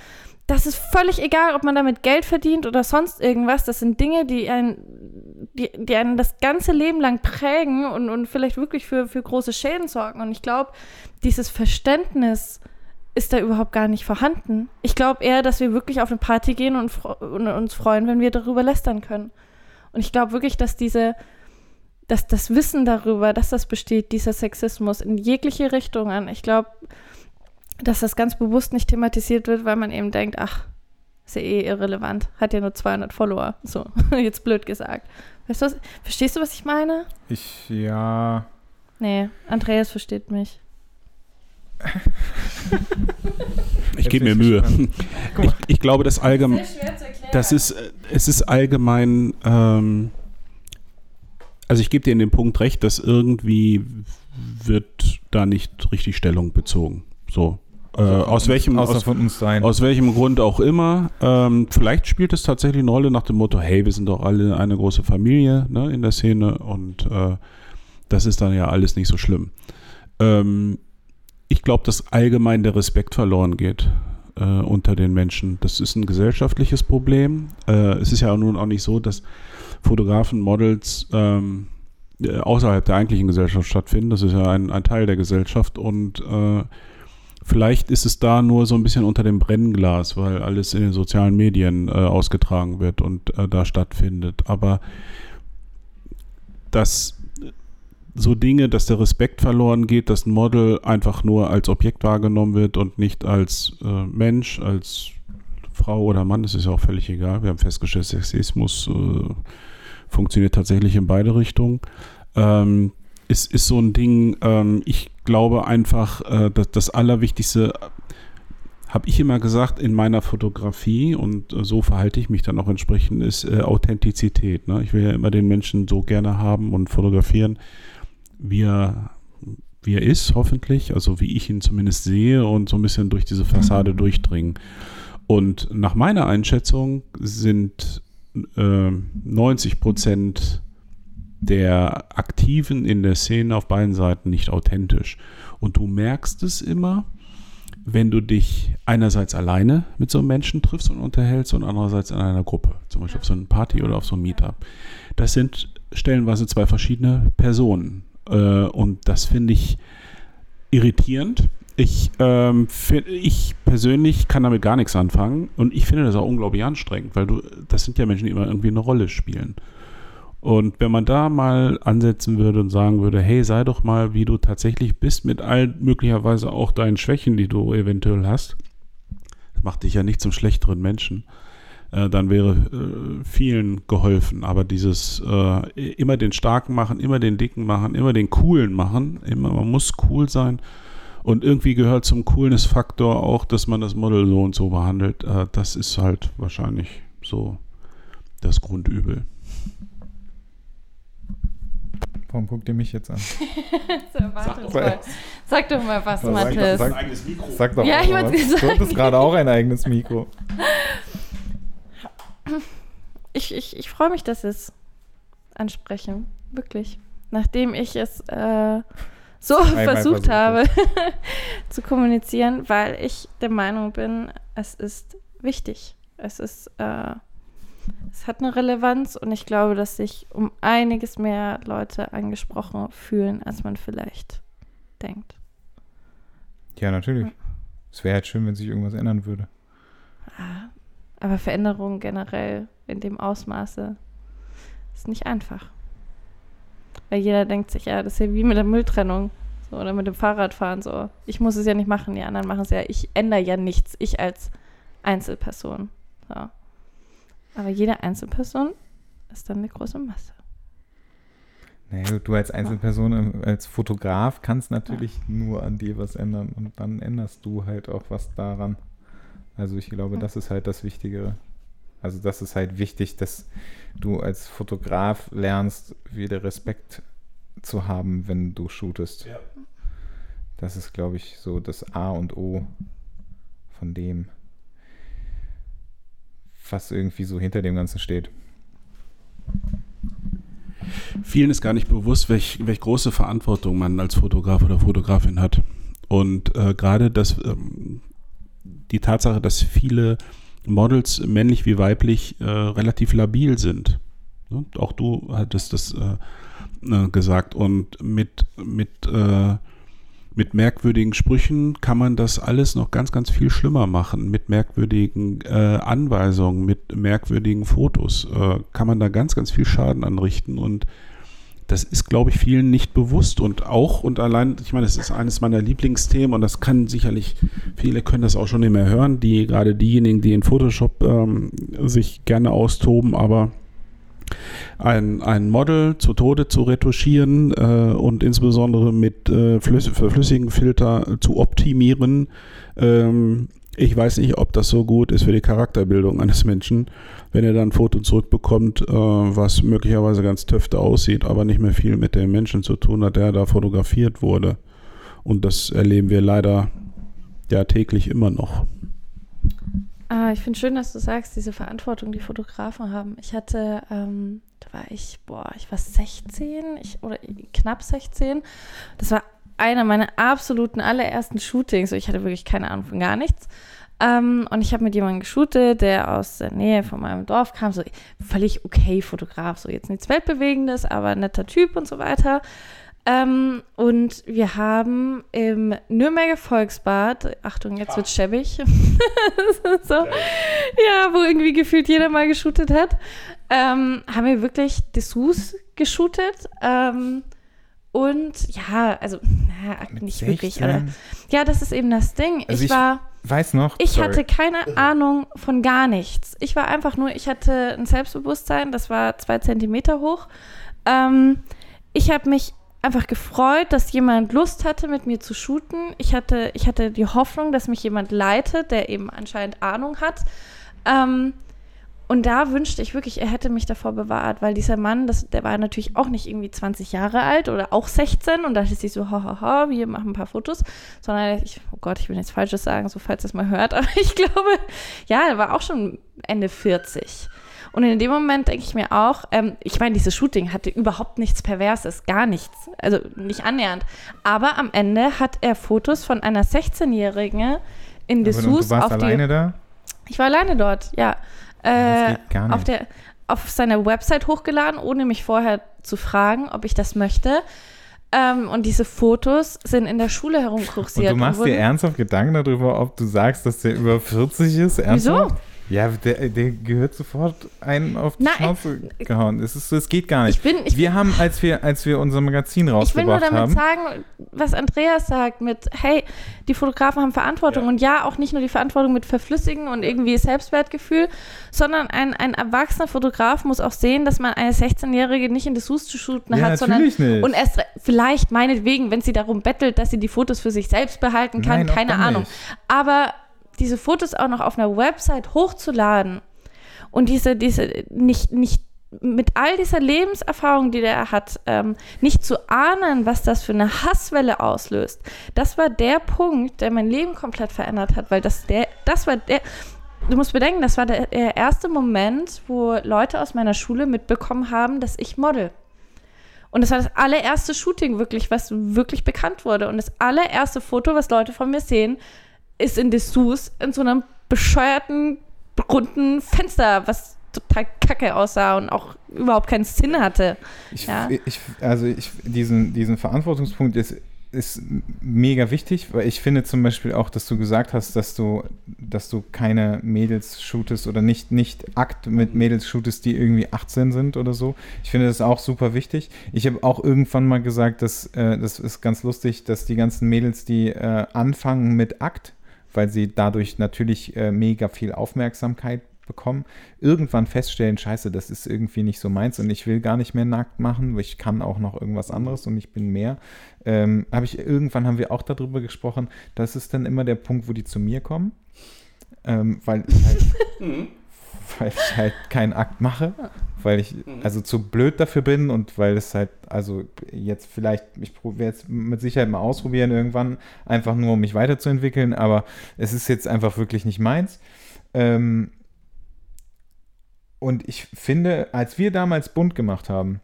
S3: das ist völlig egal, ob man damit Geld verdient oder sonst irgendwas. Das sind Dinge, die einen, die, die einen das ganze Leben lang prägen und, und vielleicht wirklich für, für große Schäden sorgen. Und ich glaube, dieses Verständnis ist da überhaupt gar nicht vorhanden. Ich glaube eher, dass wir wirklich auf eine Party gehen und, und uns freuen, wenn wir darüber lästern können. Und ich glaube wirklich, dass diese, dass das Wissen darüber, dass das besteht, dieser Sexismus in jegliche Richtungen, ich glaube, dass das ganz bewusst nicht thematisiert wird, weil man eben denkt, ach, ist ja eh irrelevant, hat ja nur 200 Follower. So, jetzt blöd gesagt. Weißt du, was, verstehst du, was ich meine?
S1: Ich, ja.
S3: Nee, Andreas versteht mich.
S2: Ich gebe mir Mühe.
S1: ich
S2: Ich, glaube, das allgemein,
S3: schwer zu erklären.
S2: das ist, es ist allgemein, ähm, also ich gebe dir in dem Punkt recht, dass irgendwie wird da nicht richtig Stellung bezogen. So. Äh, aus welchem aus,
S1: von uns sein.
S2: aus welchem Grund auch immer. Ähm, vielleicht spielt es tatsächlich eine Rolle nach dem Motto, hey, wir sind doch alle eine große Familie ne, in der Szene und äh, das ist dann ja alles nicht so schlimm. Ähm, ich glaube, dass allgemein der Respekt verloren geht äh, unter den Menschen. Das ist ein gesellschaftliches Problem. Äh, es ist ja nun auch nicht so, dass Fotografen, Models ähm, äh, außerhalb der eigentlichen Gesellschaft stattfinden. Das ist ja ein, ein Teil der Gesellschaft und äh, vielleicht ist es da nur so ein bisschen unter dem Brennglas, weil alles in den sozialen Medien äh, ausgetragen wird und äh, da stattfindet. Aber dass so Dinge, dass der Respekt verloren geht, dass ein Model einfach nur als Objekt wahrgenommen wird und nicht als äh, Mensch, als Frau oder Mann, das ist ja auch völlig egal. Wir haben festgestellt, Sexismus äh, funktioniert tatsächlich in beide Richtungen. Ähm, ist, ist so ein Ding, ähm, ich glaube einfach, äh, dass das Allerwichtigste, habe ich immer gesagt, in meiner Fotografie und äh, so verhalte ich mich dann auch entsprechend, ist äh, Authentizität. Ne? Ich will ja immer den Menschen so gerne haben und fotografieren, wie er, wie er ist, hoffentlich, also wie ich ihn zumindest sehe und so ein bisschen durch diese Fassade durchdringen. Und nach meiner Einschätzung sind äh, 90 Prozent der Aktiven in der Szene auf beiden Seiten nicht authentisch. Und du merkst es immer, wenn du dich einerseits alleine mit so einem Menschen triffst und unterhältst und andererseits in einer Gruppe, zum Beispiel auf so einer Party oder auf so einem Meetup. Das sind stellenweise zwei verschiedene Personen. Äh, und das finde ich irritierend. Ich, ähm, find, ich persönlich kann damit gar nichts anfangen und ich finde das auch unglaublich anstrengend, weil du, das sind ja Menschen, die immer irgendwie eine Rolle spielen. Und wenn man da mal ansetzen würde und sagen würde, hey, sei doch mal, wie du tatsächlich bist, mit all möglicherweise auch deinen Schwächen, die du eventuell hast, das macht dich ja nicht zum schlechteren Menschen, äh, dann wäre äh, vielen geholfen. Aber dieses äh, immer den Starken machen, immer den Dicken machen, immer den Coolen machen, immer, man muss cool sein. Und irgendwie gehört zum Coolness-Faktor auch, dass man das Model so und so behandelt. Äh, das ist halt wahrscheinlich so das Grundübel.
S1: Warum guckt ihr mich jetzt an?
S3: so erwartungsvoll. Sag doch mal was,
S1: Sag-
S3: Mathis.
S1: sag-
S2: eigenes Mikro.
S1: Sag doch
S3: Ja,
S1: mal
S3: wollte
S1: was. Du hattest gerade auch ein eigenes Mikro.
S3: Ich, ich, ich freue mich, dass Sie es ansprechen. Wirklich. Nachdem ich es äh, so
S1: Einmal
S3: versucht
S1: versucht
S3: habe zu kommunizieren, weil ich der Meinung bin, es ist wichtig. Es ist, äh, es hat eine Relevanz und ich glaube, dass sich um einiges mehr Leute angesprochen fühlen, als man vielleicht denkt.
S1: Ja, natürlich. Es wäre halt schön, wenn sich irgendwas ändern würde.
S3: Ah, Aber Veränderung generell in dem Ausmaße ist nicht einfach. Weil jeder denkt sich, ja, das ist ja wie mit der Mülltrennung so, oder mit dem Fahrradfahren so. Ich muss es ja nicht machen, die anderen machen es ja. Ich ändere ja nichts, ich als Einzelperson. So. Aber jede Einzelperson ist dann eine große Masse.
S1: Naja, du als Einzelperson, ähm, als Fotograf kannst natürlich nur an dir was ändern und dann änderst du halt auch was daran. Also ich glaube, das ist halt das Wichtigere. Also das ist halt wichtig, dass du als Fotograf lernst, wieder Respekt zu haben, wenn du shootest.
S2: Ja.
S1: Das ist, glaube ich, so das A und O von dem, was irgendwie so hinter dem Ganzen steht.
S2: Vielen ist gar nicht bewusst, welch, welch große Verantwortung man als Fotograf oder Fotografin hat. Und äh, gerade das, ähm, die Tatsache, dass viele Models, männlich wie weiblich, äh, relativ labil sind. Ne? Auch du hattest das äh, äh, gesagt. Und mit, mit, äh, mit merkwürdigen Sprüchen kann man das alles noch ganz, ganz viel schlimmer machen. Mit merkwürdigen äh, Anweisungen, mit merkwürdigen Fotos äh, kann man da ganz, ganz viel Schaden anrichten. Und das ist, glaube ich, vielen nicht bewusst. Und auch und allein, ich meine, das ist eines meiner Lieblingsthemen und das kann sicherlich, viele können das auch schon nicht mehr hören, die gerade diejenigen, die in Photoshop ähm, sich gerne austoben, aber ein, ein Model zu Tode zu retuschieren äh, und insbesondere mit äh, flüss flüssigen Filter zu optimieren. Ähm, ich weiß nicht, ob das so gut ist für die Charakterbildung eines Menschen, wenn er dann ein Foto zurückbekommt, äh, was möglicherweise ganz töfte aussieht, aber nicht mehr viel mit dem Menschen zu tun hat, der da fotografiert wurde. Und das erleben wir leider Ja, täglich immer noch.
S3: Ah, ich finde schön, dass du sagst, diese Verantwortung, die Fotografen haben. Ich hatte, ähm, da war ich, boah, ich war 16 ich, oder knapp 16. Das war einer meiner absoluten allerersten Shootings. Ich hatte wirklich keine Ahnung von gar nichts. Ähm, und ich habe mit jemandem geshootet, der aus der Nähe von meinem Dorf kam. So völlig okay Fotograf, so jetzt nichts Weltbewegendes, aber netter Typ und so weiter. Ähm, und wir haben im Nürnberger Volksbad, Achtung, jetzt wird schäbig, so, ja, wo irgendwie gefühlt jeder mal geshootet hat, ähm, haben wir wirklich Dessous geshootet. Ähm, und ja, also, na, nicht 16? wirklich, aber ja, das ist eben das Ding. Also ich, ich war.
S1: Weiß noch.
S3: Ich sorry. hatte keine Ahnung von gar nichts. Ich war einfach nur, ich hatte ein Selbstbewusstsein, das war zwei Zentimeter hoch. Ähm, ich habe mich einfach gefreut, dass jemand Lust hatte, mit mir zu shooten. Ich hatte, ich hatte die Hoffnung, dass mich jemand leitet, der eben anscheinend Ahnung hat. Ähm, und da wünschte ich wirklich, er hätte mich davor bewahrt, weil dieser Mann, das, der war natürlich auch nicht irgendwie 20 Jahre alt oder auch 16 und da dachte ich so, hahaha, wir machen ein paar Fotos, sondern ich, oh Gott, ich will nichts Falsches sagen, so falls das mal hört, aber ich glaube, ja, er war auch schon Ende 40. Und in dem Moment denke ich mir auch, ähm, ich meine, dieses Shooting hatte überhaupt nichts Perverses, gar nichts, also nicht annähernd. Aber am Ende hat er Fotos von einer 16-Jährigen in Dessous. Aber
S1: du warst alleine die, da?
S3: Ich war alleine dort, ja. Äh, auf, der, auf seiner Website hochgeladen, ohne mich vorher zu fragen, ob ich das möchte. Ähm, und diese Fotos sind in der Schule herumkursiert.
S1: Und du machst dir ernsthaft Gedanken darüber, ob du sagst, dass der über 40 ist?
S3: Ernsthaft? Wieso?
S1: Ja, der, der gehört sofort einen auf die Nein, Schnauze gehauen. Es, ist, es geht gar nicht.
S3: Ich bin, ich
S1: wir haben, als wir, als wir unser Magazin rausgebracht haben. Ich will nur damit
S3: haben, sagen, was Andreas sagt mit, hey, die Fotografen haben Verantwortung. Ja. Und ja, auch nicht nur die Verantwortung mit Verflüssigen und irgendwie Selbstwertgefühl, sondern ein, ein erwachsener Fotograf muss auch sehen, dass man eine 16-Jährige nicht in Dessous zu shooten
S1: ja,
S3: hat, sondern
S1: nicht.
S3: und erst vielleicht meinetwegen, wenn sie darum bettelt, dass sie die Fotos für sich selbst behalten kann, Nein, keine Ahnung. Aber diese Fotos auch noch auf einer Website hochzuladen und diese, diese nicht, nicht mit all dieser Lebenserfahrung, die der hat, ähm, nicht zu ahnen, was das für eine Hasswelle auslöst. Das war der Punkt, der mein Leben komplett verändert hat, weil das der, das war der, du musst bedenken, das war der, der erste Moment, wo Leute aus meiner Schule mitbekommen haben, dass ich model. Und das war das allererste Shooting wirklich, was wirklich bekannt wurde. Und das allererste Foto, was Leute von mir sehen, ist in Dessous in so einem bescheuerten, runden Fenster, was total kacke aussah und auch überhaupt keinen Sinn hatte.
S1: Ich, ja. ich, also ich, diesen, diesen Verantwortungspunkt ist, ist mega wichtig, weil ich finde zum Beispiel auch, dass du gesagt hast, dass du, dass du keine Mädels shootest oder nicht, nicht Akt mit Mädels shootest, die irgendwie 18 sind oder so. Ich finde das auch super wichtig. Ich habe auch irgendwann mal gesagt, dass äh, das ist ganz lustig, dass die ganzen Mädels, die äh, anfangen mit Akt, weil sie dadurch natürlich äh, mega viel Aufmerksamkeit bekommen, irgendwann feststellen, scheiße, das ist irgendwie nicht so meins und ich will gar nicht mehr nackt machen, weil ich kann auch noch irgendwas anderes und ich bin mehr. Ähm, habe ich, irgendwann haben wir auch darüber gesprochen, das ist dann immer der Punkt, wo die zu mir kommen, ähm, weil ich halt, weil ich halt keinen Akt mache, weil ich mhm. also zu blöd dafür bin und weil es halt, also jetzt vielleicht, ich werde jetzt mit Sicherheit mal ausprobieren irgendwann, einfach nur um mich weiterzuentwickeln, aber es ist jetzt einfach wirklich nicht meins. Ähm, und ich finde, als wir damals bunt gemacht haben,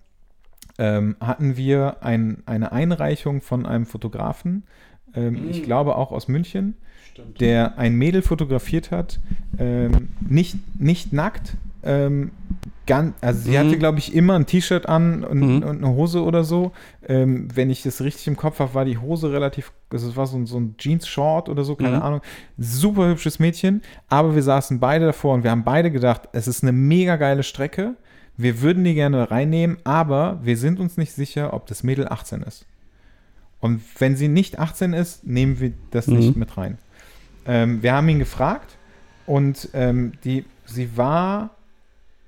S1: ähm, hatten wir ein, eine Einreichung von einem Fotografen, ähm, mhm. ich glaube auch aus München, Stimmt. der ein Mädel fotografiert hat, ähm, nicht, nicht nackt, ähm, ganz, also sie mhm. hatte, glaube ich, immer ein T-Shirt an und, mhm. und, eine Hose oder so. Ähm, wenn ich das richtig im Kopf habe, war die Hose relativ, also es war so, so ein Jeans-Short oder so, keine mhm. Ahnung. Super hübsches Mädchen, aber wir saßen beide davor und wir haben beide gedacht, es ist eine mega geile Strecke. Wir würden die gerne reinnehmen, aber wir sind uns nicht sicher, ob das Mädel 18 ist. Und wenn sie nicht 18 ist, nehmen wir das nicht mhm. mit rein. Ähm, wir haben ihn gefragt und ähm, die, sie war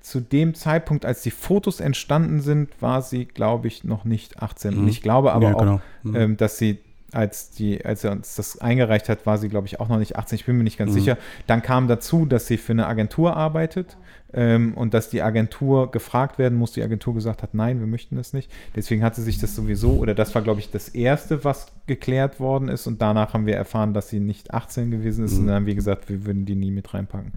S1: zu dem Zeitpunkt, als die Fotos entstanden sind, war sie, glaube ich, noch nicht 18. Mhm. Und ich glaube aber ja, genau. auch, mhm. ähm, dass sie als, die, als er uns das eingereicht hat, war sie, glaube ich, auch noch nicht 18. Ich bin mir nicht ganz
S2: Mhm.
S1: sicher. Dann kam dazu, dass sie für eine Agentur arbeitet ähm, und dass die Agentur gefragt werden muss. Die Agentur gesagt hat, nein, wir möchten das nicht. Deswegen hatte sich das sowieso, oder das war, glaube ich, das Erste, was geklärt worden ist. Und danach haben wir erfahren, dass sie nicht 18 gewesen ist.
S2: Mhm.
S1: Und dann haben wir gesagt, wir würden die nie mit reinpacken.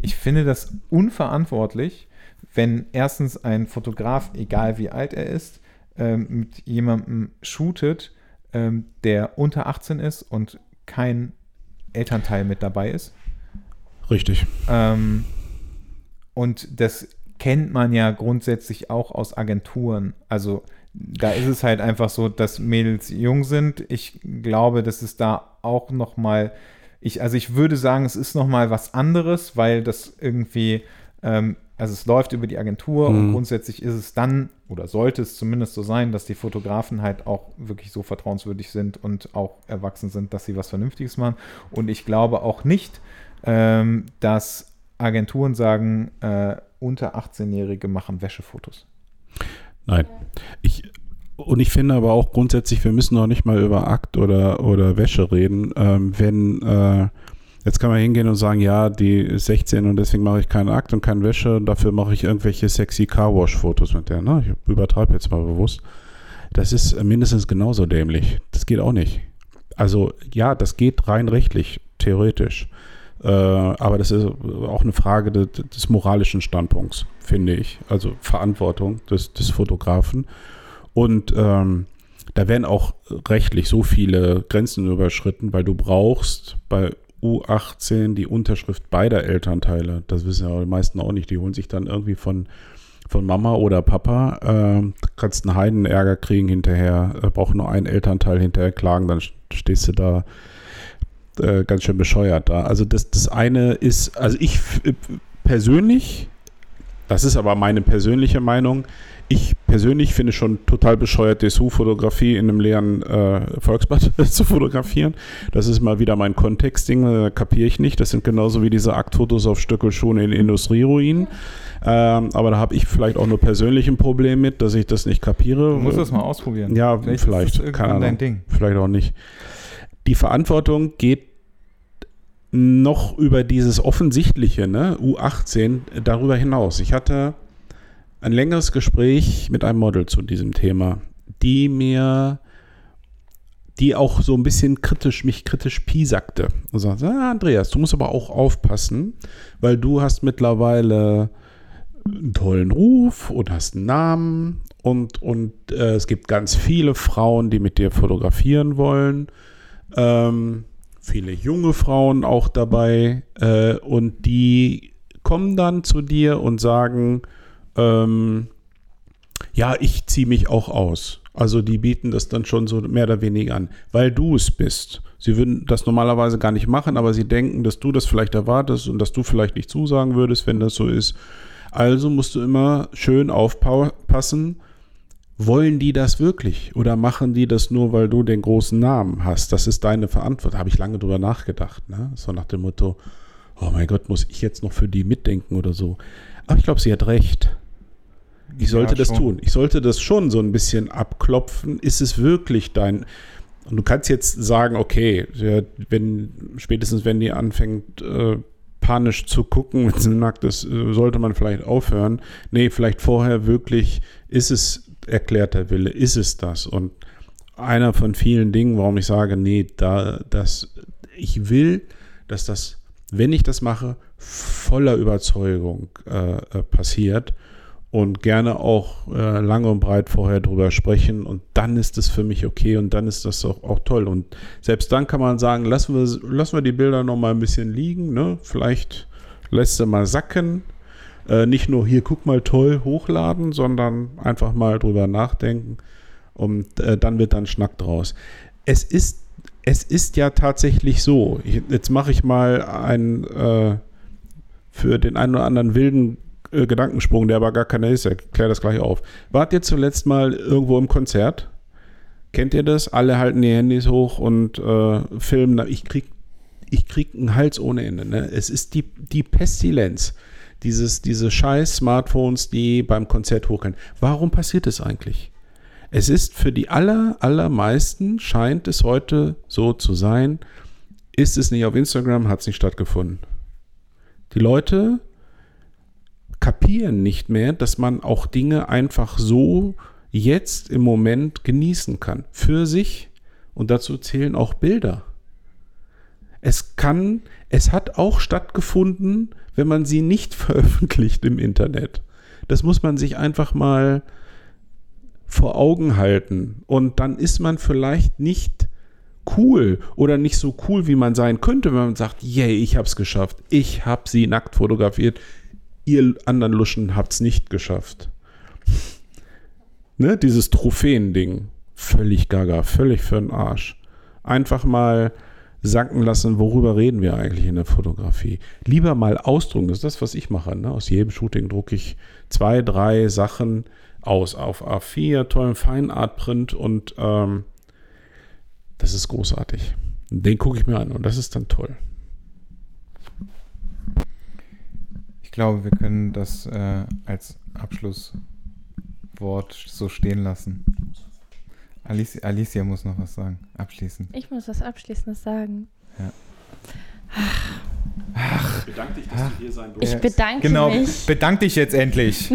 S1: Ich finde das unverantwortlich, wenn erstens ein Fotograf, egal wie alt er ist, ähm, mit jemandem shootet, ähm, der unter 18 ist und kein Elternteil mit dabei ist.
S2: Richtig.
S1: Ähm, und das kennt man ja grundsätzlich auch aus Agenturen. Also da ist es halt einfach so, dass Mädels jung sind. Ich glaube, dass es da auch noch mal, ich, also ich würde sagen, es ist noch mal was anderes, weil das irgendwie, ähm, also es läuft über die Agentur und
S2: Mhm.
S1: grundsätzlich ist es dann oder sollte es zumindest so sein, dass die Fotografen halt auch wirklich so vertrauenswürdig sind und auch erwachsen sind, dass sie was Vernünftiges machen. Und ich glaube auch nicht, ähm, dass Agenturen sagen, äh, unter 18-Jährige machen Wäschefotos.
S2: Nein. Ich, und ich finde aber auch grundsätzlich, wir müssen noch nicht mal über Akt oder, oder Wäsche reden. Ähm, wenn, äh, jetzt kann man hingehen und sagen, ja, die ist 16 und deswegen mache ich keinen Akt und keine Wäsche, dafür mache ich irgendwelche sexy Carwash-Fotos mit der. Ne? Ich übertreibe jetzt mal bewusst. Das ist mindestens genauso dämlich. Das geht auch nicht. Also ja, das geht rein rechtlich, theoretisch. Äh, aber das ist auch eine Frage des, des moralischen Standpunkts, finde ich. Also Verantwortung des, des Fotografen. Und ähm, da werden auch rechtlich so viele Grenzen überschritten, weil du brauchst bei U18 die Unterschrift beider Elternteile. Das wissen ja die meisten auch nicht. Die holen sich dann irgendwie von, von Mama oder Papa. Du kannst einen Heidenärger kriegen hinterher, äh, braucht nur ein Elternteil hinterher klagen, dann stehst du da äh, ganz schön bescheuert da. Also das, das eine ist, also ich äh, persönlich, das ist aber meine persönliche Meinung, ich persönlich finde schon total bescheuert, Dessous-Fotografie in einem leeren äh, Volksbad zu fotografieren. Das ist mal wieder mein Kontextding, äh, kapiere ich nicht. Das sind genauso wie diese Aktfotos auf Stöckelschuhen in Industrieruinen. Ähm, aber da habe ich vielleicht auch nur persönlich ein Problem mit, dass ich das nicht kapiere.
S1: Du musst das mal ausprobieren.
S2: Ja, vielleicht.
S1: Ist das
S2: keine Ahnung.
S1: Ding.
S2: Vielleicht auch nicht. Die Verantwortung geht noch über dieses Offensichtliche, ne, U18, darüber hinaus. Ich hatte ein längeres Gespräch mit einem Model zu diesem Thema, die mir, die auch so ein bisschen kritisch, mich kritisch piesackte und sagte, ah, Andreas, du musst aber auch aufpassen, weil du hast mittlerweile einen tollen Ruf und hast einen Namen und, und äh, es gibt ganz viele Frauen, die mit dir fotografieren wollen. Ähm, viele junge Frauen auch dabei äh, und die kommen dann zu dir und sagen, ähm, ja, ich ziehe mich auch aus. Also die bieten das dann schon so mehr oder weniger an, weil du es bist. Sie würden das normalerweise gar nicht machen, aber sie denken, dass du das vielleicht erwartest und dass du vielleicht nicht zusagen würdest, wenn das so ist. Also musst du immer schön aufpassen, wollen die das wirklich oder machen die das nur, weil du den großen Namen hast? Das ist deine Verantwortung. Da habe ich lange drüber nachgedacht. Ne? So nach dem Motto, oh mein Gott, muss ich jetzt noch für die mitdenken oder so. Aber ich glaube, sie hat recht. Ich sollte
S1: Ja,
S2: das tun. Ich sollte das schon so ein bisschen abklopfen. Ist es wirklich dein. Und du kannst jetzt sagen, okay, wenn, spätestens wenn die anfängt, äh, panisch zu gucken, wenn sie nackt ist, äh, sollte man vielleicht aufhören. Nee, vielleicht vorher wirklich, ist es erklärter Wille, ist es das? Und einer von vielen Dingen, warum ich sage, nee, da, das, ich will, dass das, wenn ich das mache, voller Überzeugung äh, äh, passiert und gerne auch äh, lange und breit vorher drüber sprechen und dann ist es für mich okay und dann ist das auch, auch toll und selbst dann kann man sagen, lassen wir, lassen wir die Bilder noch mal ein bisschen liegen, ne? vielleicht lässt sie mal sacken, äh, nicht nur hier, guck mal toll, hochladen, sondern einfach mal drüber nachdenken und äh, dann wird dann Schnack draus. Es ist, es ist ja tatsächlich so, ich, jetzt mache ich mal ein äh, für den einen oder anderen wilden äh, Gedankensprung, der aber gar keiner ist. Ich erkläre das gleich auf. Wart ihr zuletzt mal irgendwo im Konzert? Kennt ihr das? Alle halten die Handys hoch und äh, filmen. Ich krieg, ich krieg einen Hals ohne Ende. Ne? Es ist die, die Pestilenz. Dieses, diese scheiß Smartphones, die beim Konzert hochgehen. Warum passiert das eigentlich? Es ist für die aller, allermeisten, scheint es heute so zu sein, ist es nicht auf Instagram, hat es nicht stattgefunden. Die Leute kapieren nicht mehr, dass man auch Dinge einfach so jetzt im Moment genießen kann. Für sich. Und dazu zählen auch Bilder. Es kann, es hat auch stattgefunden, wenn man sie nicht veröffentlicht im Internet. Das muss man sich einfach mal vor Augen halten. Und dann ist man vielleicht nicht cool oder nicht so cool, wie man sein könnte, wenn man sagt, yay, ich hab's geschafft. Ich hab sie nackt fotografiert. Ihr anderen Luschen habt's nicht geschafft. Ne, dieses Trophäen-Ding. Völlig gaga, völlig für den Arsch. Einfach mal sacken lassen, worüber reden wir eigentlich in der Fotografie. Lieber mal ausdrucken, das ist das, was ich mache. Ne? Aus jedem Shooting drucke ich zwei, drei Sachen aus auf A4, tollen Feinartprint und ähm, das ist großartig. Den gucke ich mir an und das ist dann toll.
S1: Ich glaube, wir können das äh, als Abschlusswort so stehen lassen. Alicia, Alicia muss noch was sagen, abschließend.
S3: Ich muss was Abschließendes sagen.
S1: Ja.
S2: Ach, bedanke dich, dass
S1: ach,
S2: du hier sein
S3: Ich bedanke
S1: genau,
S3: mich.
S1: bedank dich jetzt endlich.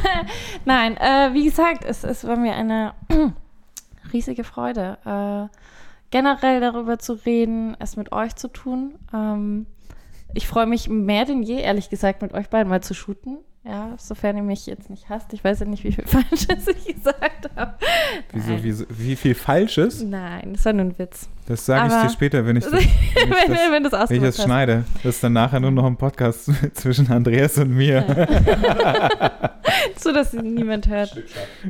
S3: Nein, äh, wie gesagt, es, es war mir eine riesige Freude, äh, generell darüber zu reden, es mit euch zu tun. Ähm, ich freue mich mehr denn je, ehrlich gesagt, mit euch beiden mal zu shooten. Ja, sofern ihr mich jetzt nicht hasst. Ich weiß ja nicht, wie viel Falsches ich gesagt habe.
S1: Wieso, wieso, wie viel Falsches?
S3: Nein, das war nur ein Witz.
S1: Das sage ich dir später, wenn ich das,
S3: wenn,
S1: wenn ich das,
S3: wenn du es
S1: wenn ich das
S3: ausgemacht
S1: schneide. Das ist dann nachher nur noch ein Podcast zwischen Andreas und mir.
S3: So, dass niemand hört.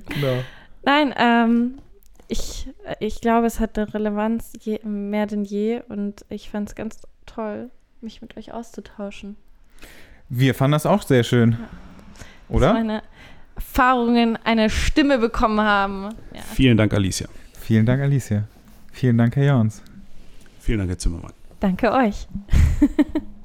S1: genau.
S3: Nein, ähm, ich, ich glaube, es hat eine Relevanz je, mehr denn je und ich fand es ganz toll, mich mit euch auszutauschen.
S1: Wir fanden das auch sehr schön.
S3: Dass
S1: Oder?
S3: meine Erfahrungen eine Stimme bekommen haben. Ja.
S2: Vielen Dank, Alicia.
S1: Vielen Dank, Alicia. Vielen Dank, Herr Jans.
S2: Vielen Dank, Herr Zimmermann.
S3: Danke euch.